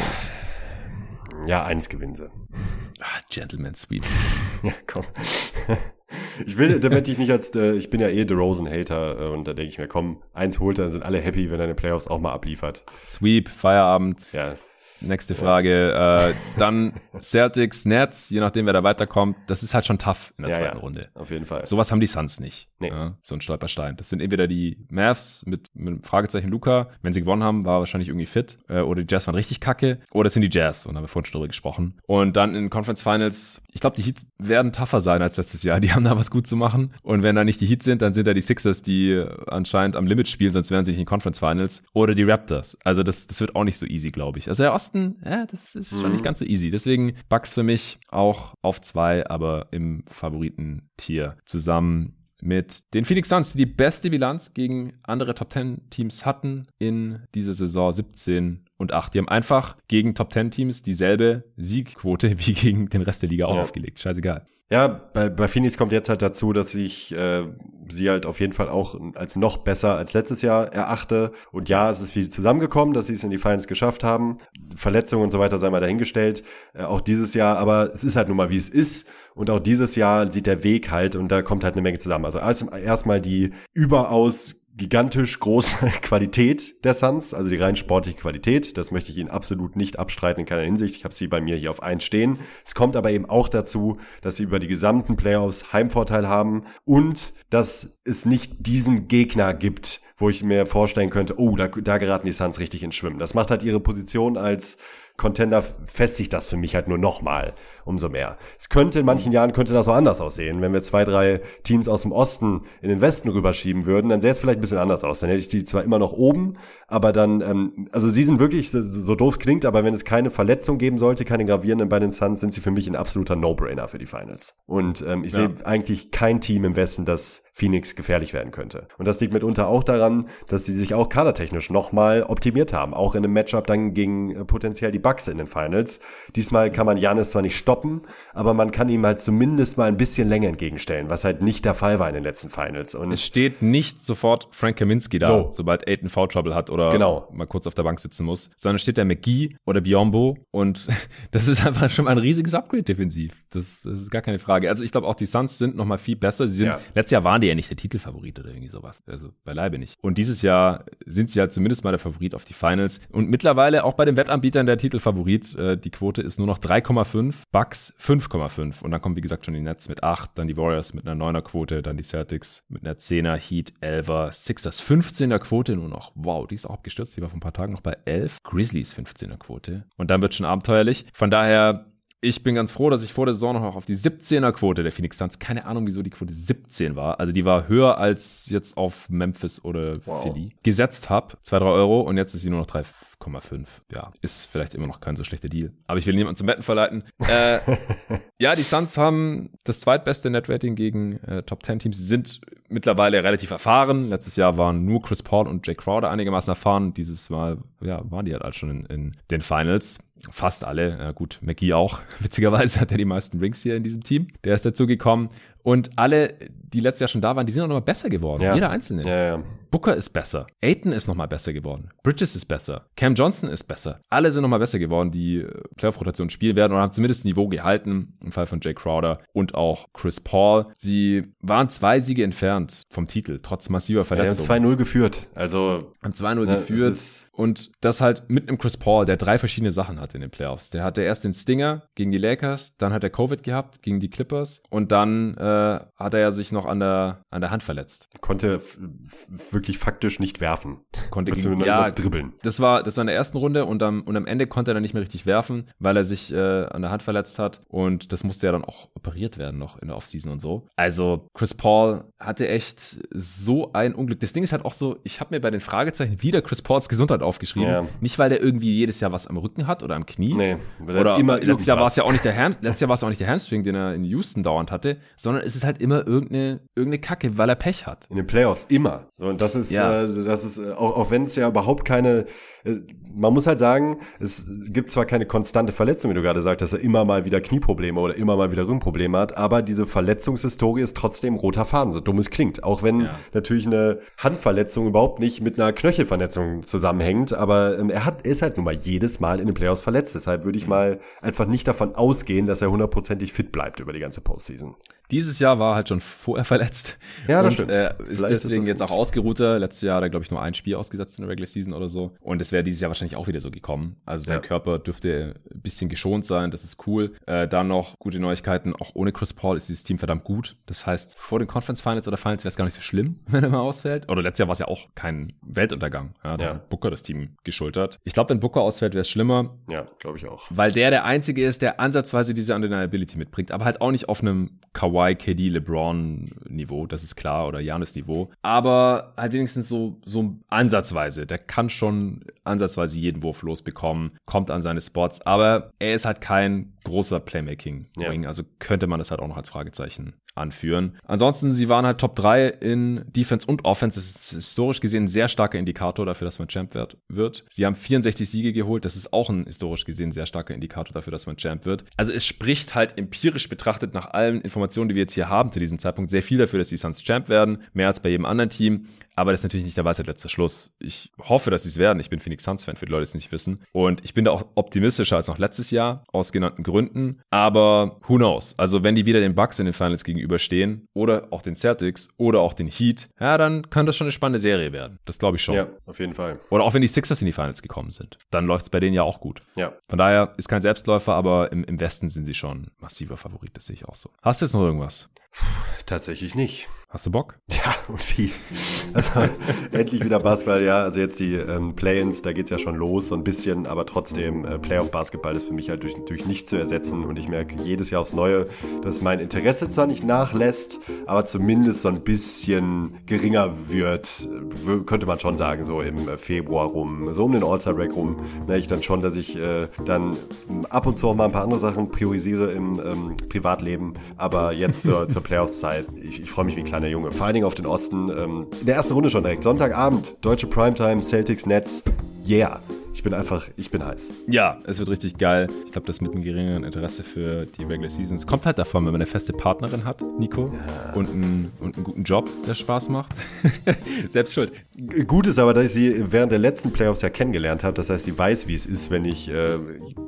Ja, eins gewinnen sie. Ah, Gentleman Sweep. ja, komm. Ich will, damit ich nicht als, äh, ich bin ja eh DeRozan-Hater äh, und da denke ich mir, komm, eins holt, dann sind alle happy, wenn er in den Playoffs auch mal abliefert. Sweep, Feierabend. Ja, Nächste Frage. Ja. Äh, dann Celtics, Nets, je nachdem, wer da weiterkommt. Das ist halt schon tough in der ja, zweiten ja, Runde. Auf jeden Fall. Sowas haben die Suns nicht. Nee. So ein Stolperstein. Das sind entweder die Mavs mit, mit Fragezeichen Luca. Wenn sie gewonnen haben, war wahrscheinlich irgendwie fit. Äh, oder die Jazz waren richtig kacke. Oder es sind die Jazz. Und da haben wir vorhin schon drüber gesprochen. Und dann in Conference Finals, ich glaube, die Heats werden tougher sein als letztes Jahr. Die haben da was gut zu machen. Und wenn da nicht die Heats sind, dann sind da die Sixers, die anscheinend am Limit spielen, sonst wären sie nicht in Conference Finals. Oder die Raptors. Also das, das wird auch nicht so easy, glaube ich. Also der Osten, ja, das ist schon nicht mhm. ganz so easy. Deswegen Bucks für mich auch auf zwei, aber im Favoritentier zusammen mit den Phoenix Suns, die die beste Bilanz gegen andere Top 10 Teams hatten in dieser Saison 17 und 8. Die haben einfach gegen Top 10 Teams dieselbe Siegquote wie gegen den Rest der Liga auch ja. aufgelegt. Scheißegal. Ja, bei, bei Phoenix kommt jetzt halt dazu, dass ich äh, sie halt auf jeden Fall auch als noch besser als letztes Jahr erachte. Und ja, es ist viel zusammengekommen, dass sie es in die Finals geschafft haben. Verletzungen und so weiter sei mal dahingestellt. Äh, auch dieses Jahr, aber es ist halt nun mal, wie es ist. Und auch dieses Jahr sieht der Weg halt und da kommt halt eine Menge zusammen. Also erstmal die überaus gigantisch große Qualität der Suns, also die rein sportliche Qualität. Das möchte ich Ihnen absolut nicht abstreiten in keiner Hinsicht. Ich habe sie bei mir hier auf eins stehen. Es kommt aber eben auch dazu, dass sie über die gesamten Playoffs Heimvorteil haben und dass es nicht diesen Gegner gibt, wo ich mir vorstellen könnte, oh, da, da geraten die Suns richtig ins Schwimmen. Das macht halt ihre Position als Contender festigt das für mich halt nur nochmal umso mehr. Es könnte in manchen Jahren könnte das auch anders aussehen. Wenn wir zwei, drei Teams aus dem Osten in den Westen rüberschieben würden, dann sähe es vielleicht ein bisschen anders aus. Dann hätte ich die zwar immer noch oben, aber dann, ähm, also sie sind wirklich, so, doof klingt, aber wenn es keine Verletzung geben sollte, keine gravierenden bei den Suns, sind sie für mich ein absoluter No-Brainer für die Finals. Und ähm, ich ja. sehe eigentlich kein Team im Westen, das Phoenix gefährlich werden könnte. Und das liegt mitunter auch daran, dass sie sich auch kadertechnisch nochmal optimiert haben. Auch in einem Matchup dann gegen äh, potenziell die Bucks in den Finals. Diesmal kann man Janis zwar nicht stoppen, aber man kann ihm halt zumindest mal ein bisschen länger entgegenstellen, was halt nicht der Fall war in den letzten Finals. Und es steht nicht sofort Frank Kaminski da, so. sobald Aiden Foul Trouble hat oder genau. mal kurz auf der Bank sitzen muss, sondern steht der McGee oder Biombo und das ist einfach schon mal ein riesiges Upgrade defensiv. Das, das ist gar keine Frage. Also ich glaube auch die Suns sind nochmal viel besser. Sie sind, ja. letztes Jahr waren die ja nicht der Titelfavorit oder irgendwie sowas. Also beileibe nicht. Und dieses Jahr sind sie halt zumindest mal der Favorit auf die Finals. Und mittlerweile auch bei den Wettanbietern der Titelfavorit. Äh, die Quote ist nur noch 3,5, Bucks 5,5. Und dann kommen, wie gesagt, schon die Nets mit 8, dann die Warriors mit einer 9er Quote, dann die Celtics mit einer 10er, Heat 11er, Sixers 15er Quote nur noch. Wow, die ist auch abgestürzt. Die war vor ein paar Tagen noch bei 11. Grizzlies 15er Quote. Und dann wird schon abenteuerlich. Von daher ich bin ganz froh, dass ich vor der Saison noch auf die 17er Quote der Phoenix Suns, keine Ahnung, wieso die Quote 17 war, also die war höher als jetzt auf Memphis oder wow. Philly, gesetzt habe. 2, 3 Euro und jetzt ist sie nur noch 3, 8,5. Ja, ist vielleicht immer noch kein so schlechter Deal. Aber ich will niemanden zum Wetten verleiten. Äh, ja, die Suns haben das zweitbeste Netrating gegen äh, Top 10 Teams. Sie sind mittlerweile relativ erfahren. Letztes Jahr waren nur Chris Paul und Jay Crowder einigermaßen erfahren. Dieses Mal, ja, waren die halt, halt schon in, in den Finals. Fast alle. Ja, gut, McGee auch. Witzigerweise hat er die meisten Rings hier in diesem Team. Der ist dazu gekommen. Und alle, die letztes Jahr schon da waren, die sind auch nochmal besser geworden. Ja. Jeder Einzelne. Ja, ja. Booker ist besser. Aiton ist nochmal besser geworden. Bridges ist besser. Cam Johnson ist besser. Alle sind nochmal besser geworden, die äh, Playoff-Rotation spielen werden oder haben zumindest Niveau gehalten. Im Fall von Jay Crowder und auch Chris Paul. Sie waren zwei Siege entfernt vom Titel, trotz massiver Ja, Verletzungen. haben 2-0 geführt. Also, haben 2-0 ne, geführt. Und das halt mit einem Chris Paul, der drei verschiedene Sachen hatte in den Playoffs. Der hatte erst den Stinger gegen die Lakers, dann hat er Covid gehabt gegen die Clippers und dann äh, hat er ja sich noch an der, an der Hand verletzt. konnte wirklich faktisch nicht werfen. Konnte gegen, ja, dribbeln. das war, das war in der ersten Runde und am, und am Ende konnte er dann nicht mehr richtig werfen, weil er sich äh, an der Hand verletzt hat und das musste ja dann auch operiert werden noch in der Offseason und so. Also Chris Paul hatte echt so ein Unglück. Das Ding ist halt auch so, ich habe mir bei den Fragezeichen wieder Chris Pauls Gesundheit aufgeschrieben. Ja. Nicht, weil der irgendwie jedes Jahr was am Rücken hat oder am Knie. Nee, weil er Oder immer letztes Jahr war es ja auch nicht der Ham letztes Jahr war es auch nicht der Hamstring, den er in Houston dauernd hatte, sondern es ist halt immer irgendeine, irgendeine Kacke, weil er Pech hat. In den Playoffs immer. So, und das ist, Ja. äh, das ist, äh, auch, auch wenn es ja überhaupt keine, äh, man muss halt sagen, es gibt zwar keine konstante Verletzung, wie du gerade sagst, dass er immer mal wieder Knieprobleme oder immer mal wieder Rückenprobleme hat, aber diese Verletzungshistorie ist trotzdem roter Faden, so dumm es klingt. Auch wenn Ja. natürlich eine Handverletzung überhaupt nicht mit einer Knöchelverletzung zusammenhängt, aber ähm, er hat, ist halt nun mal jedes Mal in den Playoffs verletzt. Deshalb Mhm. würde ich mal einfach nicht davon ausgehen, dass er hundertprozentig fit bleibt über die ganze Postseason. Dieses Jahr war halt schon vorher verletzt. Ja, das und, stimmt. Äh, ist Vielleicht ist deswegen das jetzt auch ausgeruhter. Letztes Jahr hat er, glaube ich, nur ein Spiel ausgesetzt in der Regular Season oder so. Und es wäre dieses Jahr wahrscheinlich auch wieder so gekommen. Also sein Ja. Körper dürfte ein bisschen geschont sein. Das ist cool. Äh, dann noch gute Neuigkeiten. Auch ohne Chris Paul ist dieses Team verdammt gut. Das heißt, vor den Conference Finals oder Finals wäre es gar nicht so schlimm, wenn er mal ausfällt. Oder letztes Jahr war es ja auch kein Weltuntergang. Ja, da Ja. hat Booker das Team geschultert. Ich glaube, wenn Booker ausfällt, wäre es schlimmer Ja, glaube ich auch. weil der der Einzige ist, der ansatzweise diese Undeniability mitbringt, aber halt auch nicht auf einem Kawhi, KD, LeBron-Niveau, das ist klar, oder Janis-Niveau, aber halt wenigstens so, so ansatzweise. Der kann schon ansatzweise jeden Wurf losbekommen, kommt an seine Spots, aber er ist halt kein großer Playmaking-Wing, Ja. also könnte man das halt auch noch als Fragezeichen anführen. Ansonsten, sie waren halt Top 3 in Defense und Offense. Das ist historisch gesehen ein sehr starker Indikator dafür, dass man Champ wird- wird. Sie haben 64 Siege geholt. Das ist auch ein historisch gesehen sehr starker Indikator dafür, dass man Champ wird. Also es spricht halt empirisch betrachtet nach allen Informationen, die wir jetzt hier haben zu diesem Zeitpunkt, sehr viel dafür, dass die Suns Champ werden. Mehr als bei jedem anderen Team. Aber das ist natürlich nicht der Weisheit letzter Schluss. Ich hoffe, dass sie es werden. Ich bin Phoenix Suns-Fan, für die Leute, die es nicht wissen. Und ich bin da auch optimistischer als noch letztes Jahr, aus genannten Gründen. Aber who knows? Also, wenn die wieder den Bucks in den Finals gegenüberstehen oder auch den Celtics oder auch den Heat, ja, dann kann das schon eine spannende Serie werden. Das glaube ich schon. Ja, auf jeden Fall. Oder auch wenn die Sixers in die Finals gekommen sind. Dann läuft es bei denen ja auch gut. Ja. Von daher ist kein Selbstläufer, aber im, im Westen sind sie schon massiver Favorit. Das sehe ich auch so. Hast du jetzt noch irgendwas? Tatsächlich nicht. Hast du Bock? Ja, und wie? Also endlich wieder Basketball, ja. Also jetzt die ähm, Play-ins, da geht's ja schon los, so ein bisschen, aber trotzdem, äh, Playoff-Basketball ist für mich halt durch, durch nichts zu ersetzen. Und ich merke jedes Jahr aufs Neue, dass mein Interesse zwar nicht nachlässt, aber zumindest so ein bisschen geringer wird, könnte man schon sagen, so im äh, Februar rum, so um den All-Star-Break rum, merke ich dann schon, dass ich äh, dann ab und zu auch mal ein paar andere Sachen priorisiere im ähm, Privatleben. Aber jetzt zur, zur Playoffs-Zeit, ich, ich freue mich wie ein kleiner Junge. Vor allen Dingen auf den Osten. Ähm, in der ersten Runde schon direkt. Sonntagabend, deutsche Primetime, Celtics, Nets. Yeah. Ich bin einfach, ich bin heiß. Ja, es wird richtig geil. Ich glaube, das mit einem geringeren Interesse für die Regular Seasons kommt halt davon, wenn man eine feste Partnerin hat, Nico, und, einen, und einen guten Job, der Spaß macht. Selbst schuld. Gut ist aber, dass ich sie während der letzten Playoffs ja kennengelernt habe. Das heißt, sie weiß, wie es ist, wenn ich. Äh,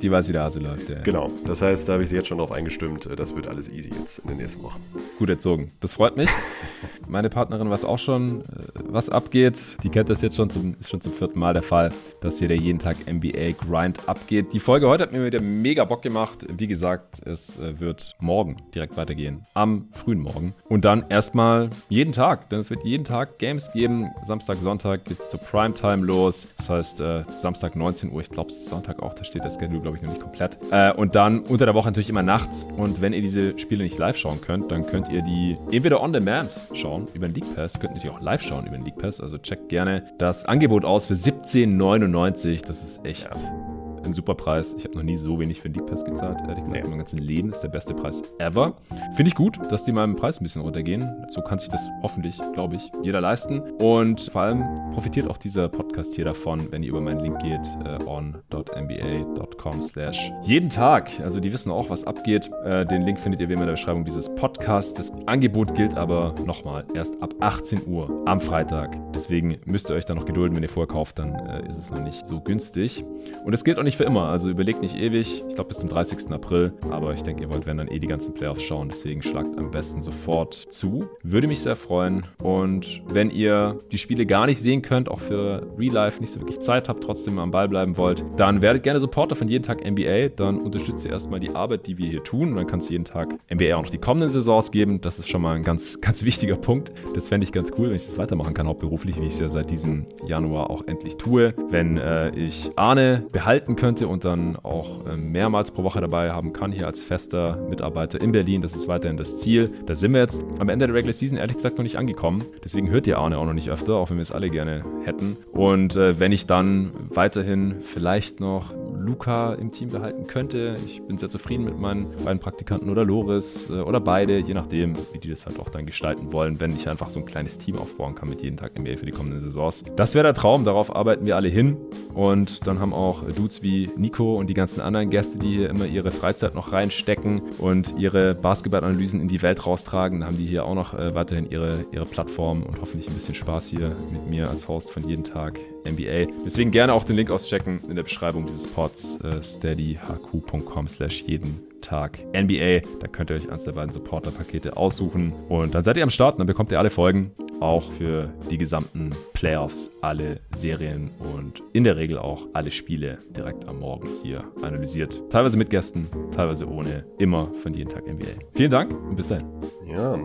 Die weiß, wie der Hase läuft. Ja. genau. Das heißt, da habe ich sie jetzt schon drauf eingestimmt. Äh, Das wird alles easy jetzt in den nächsten Wochen. Gut erzogen. Das freut mich. Meine Partnerin weiß auch schon, äh, was abgeht. Die kennt das jetzt schon zum, ist schon zum vierten Mal der Fall, dass hier der jeden Tag NBA Grind abgeht. Die Folge heute hat mir wieder mega Bock gemacht. Wie gesagt, es äh, wird morgen direkt weitergehen. Am frühen Morgen. Und dann erstmal jeden Tag, denn es wird jeden Tag Games geben. Samstag, Sonntag geht's zur Primetime los. Das heißt, äh, Samstag 19 Uhr, ich glaube Sonntag auch, da steht der Schedule, glaube ich, noch nicht komplett. Äh, und dann unter der Woche natürlich immer nachts. Und wenn ihr diese Spiele nicht live schauen könnt, dann könnt ihr die entweder on demand schauen über den League Pass. Ihr könnt natürlich auch live schauen über den League Pass. Also checkt gerne das Angebot aus für 17,99. Das ist echt ja. Ein super Preis. Ich habe noch nie so wenig für den League Pass gezahlt. Ehrlich gesagt, nee. in meinem ganzen Leben ist der beste Preis ever. Finde ich gut, dass die mal im Preis ein bisschen runtergehen. So kann sich das hoffentlich, glaube ich, jeder leisten. Und vor allem profitiert auch dieser Podcast hier davon, wenn ihr über meinen Link geht, äh, on.nba.com slash jeden Tag. Also die wissen auch, was abgeht. Äh, den Link findet ihr wie immer in der Beschreibung dieses Podcasts. Das Angebot gilt aber nochmal erst ab 18 Uhr am Freitag. Deswegen müsst ihr euch da noch gedulden. Wenn ihr vorher kauft, dann äh, ist es noch nicht so günstig. Und es gilt auch nicht für immer. Also überlegt nicht ewig. Ich glaube bis zum 30. April. Aber ich denke, ihr wollt, wenn dann eh die ganzen Playoffs schauen. Deswegen schlagt am besten sofort zu. Würde mich sehr freuen. Und wenn ihr die Spiele gar nicht sehen könnt, auch für Real Life nicht so wirklich Zeit habt, trotzdem am Ball bleiben wollt, dann werdet gerne Supporter von jeden Tag NBA. Dann unterstützt ihr erstmal die Arbeit, die wir hier tun. Und dann kann es jeden Tag NBA auch noch die kommenden Saisons geben. Das ist schon mal ein ganz, ganz wichtiger Punkt. Das fände ich ganz cool, wenn ich das weitermachen kann, hauptberuflich, wie ich es ja seit diesem Januar auch endlich tue. Wenn äh, ich Arne behalten könnte und dann auch äh, mehrmals pro Woche dabei haben kann, hier als fester Mitarbeiter in Berlin, das ist weiterhin das Ziel. Da sind wir jetzt am Ende der Regular Season ehrlich gesagt noch nicht angekommen. Deswegen hört ihr Arne auch noch nicht öfter, auch wenn wir es alle gerne hätten. Und äh, wenn ich dann weiterhin vielleicht noch Luca im Team behalten könnte, ich bin sehr zufrieden mit meinen beiden Praktikanten oder Loris äh, oder beide, je nachdem, wie die das halt auch dann gestalten wollen, wenn ich einfach so ein kleines Team aufbauen kann mit jeden Tag NBA für die kommenden Saisons. Das wäre der Traum, darauf arbeiten wir alle hin. Und dann haben auch Dudes wie Nico und die ganzen anderen Gäste, die hier immer ihre Freizeit noch reinstecken und ihre Basketballanalysen in die Welt raustragen, haben die hier auch noch äh, weiterhin ihre, ihre Plattform und hoffentlich ein bisschen Spaß hier mit mir als Host von jeden Tag NBA. Deswegen gerne auch den Link auschecken in der Beschreibung dieses Pods, äh, steadyhq.com slash jeden Tag NBA. Da könnt ihr euch eins der beiden Supporter-Pakete aussuchen und dann seid ihr am Start und dann bekommt ihr alle Folgen, auch für die gesamten Playoffs, alle Serien und in der Regel auch alle Spiele direkt am Morgen hier analysiert. Teilweise mit Gästen, teilweise ohne, immer von jeden Tag NBA. Vielen Dank und bis dahin. Ja,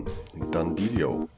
dann Video.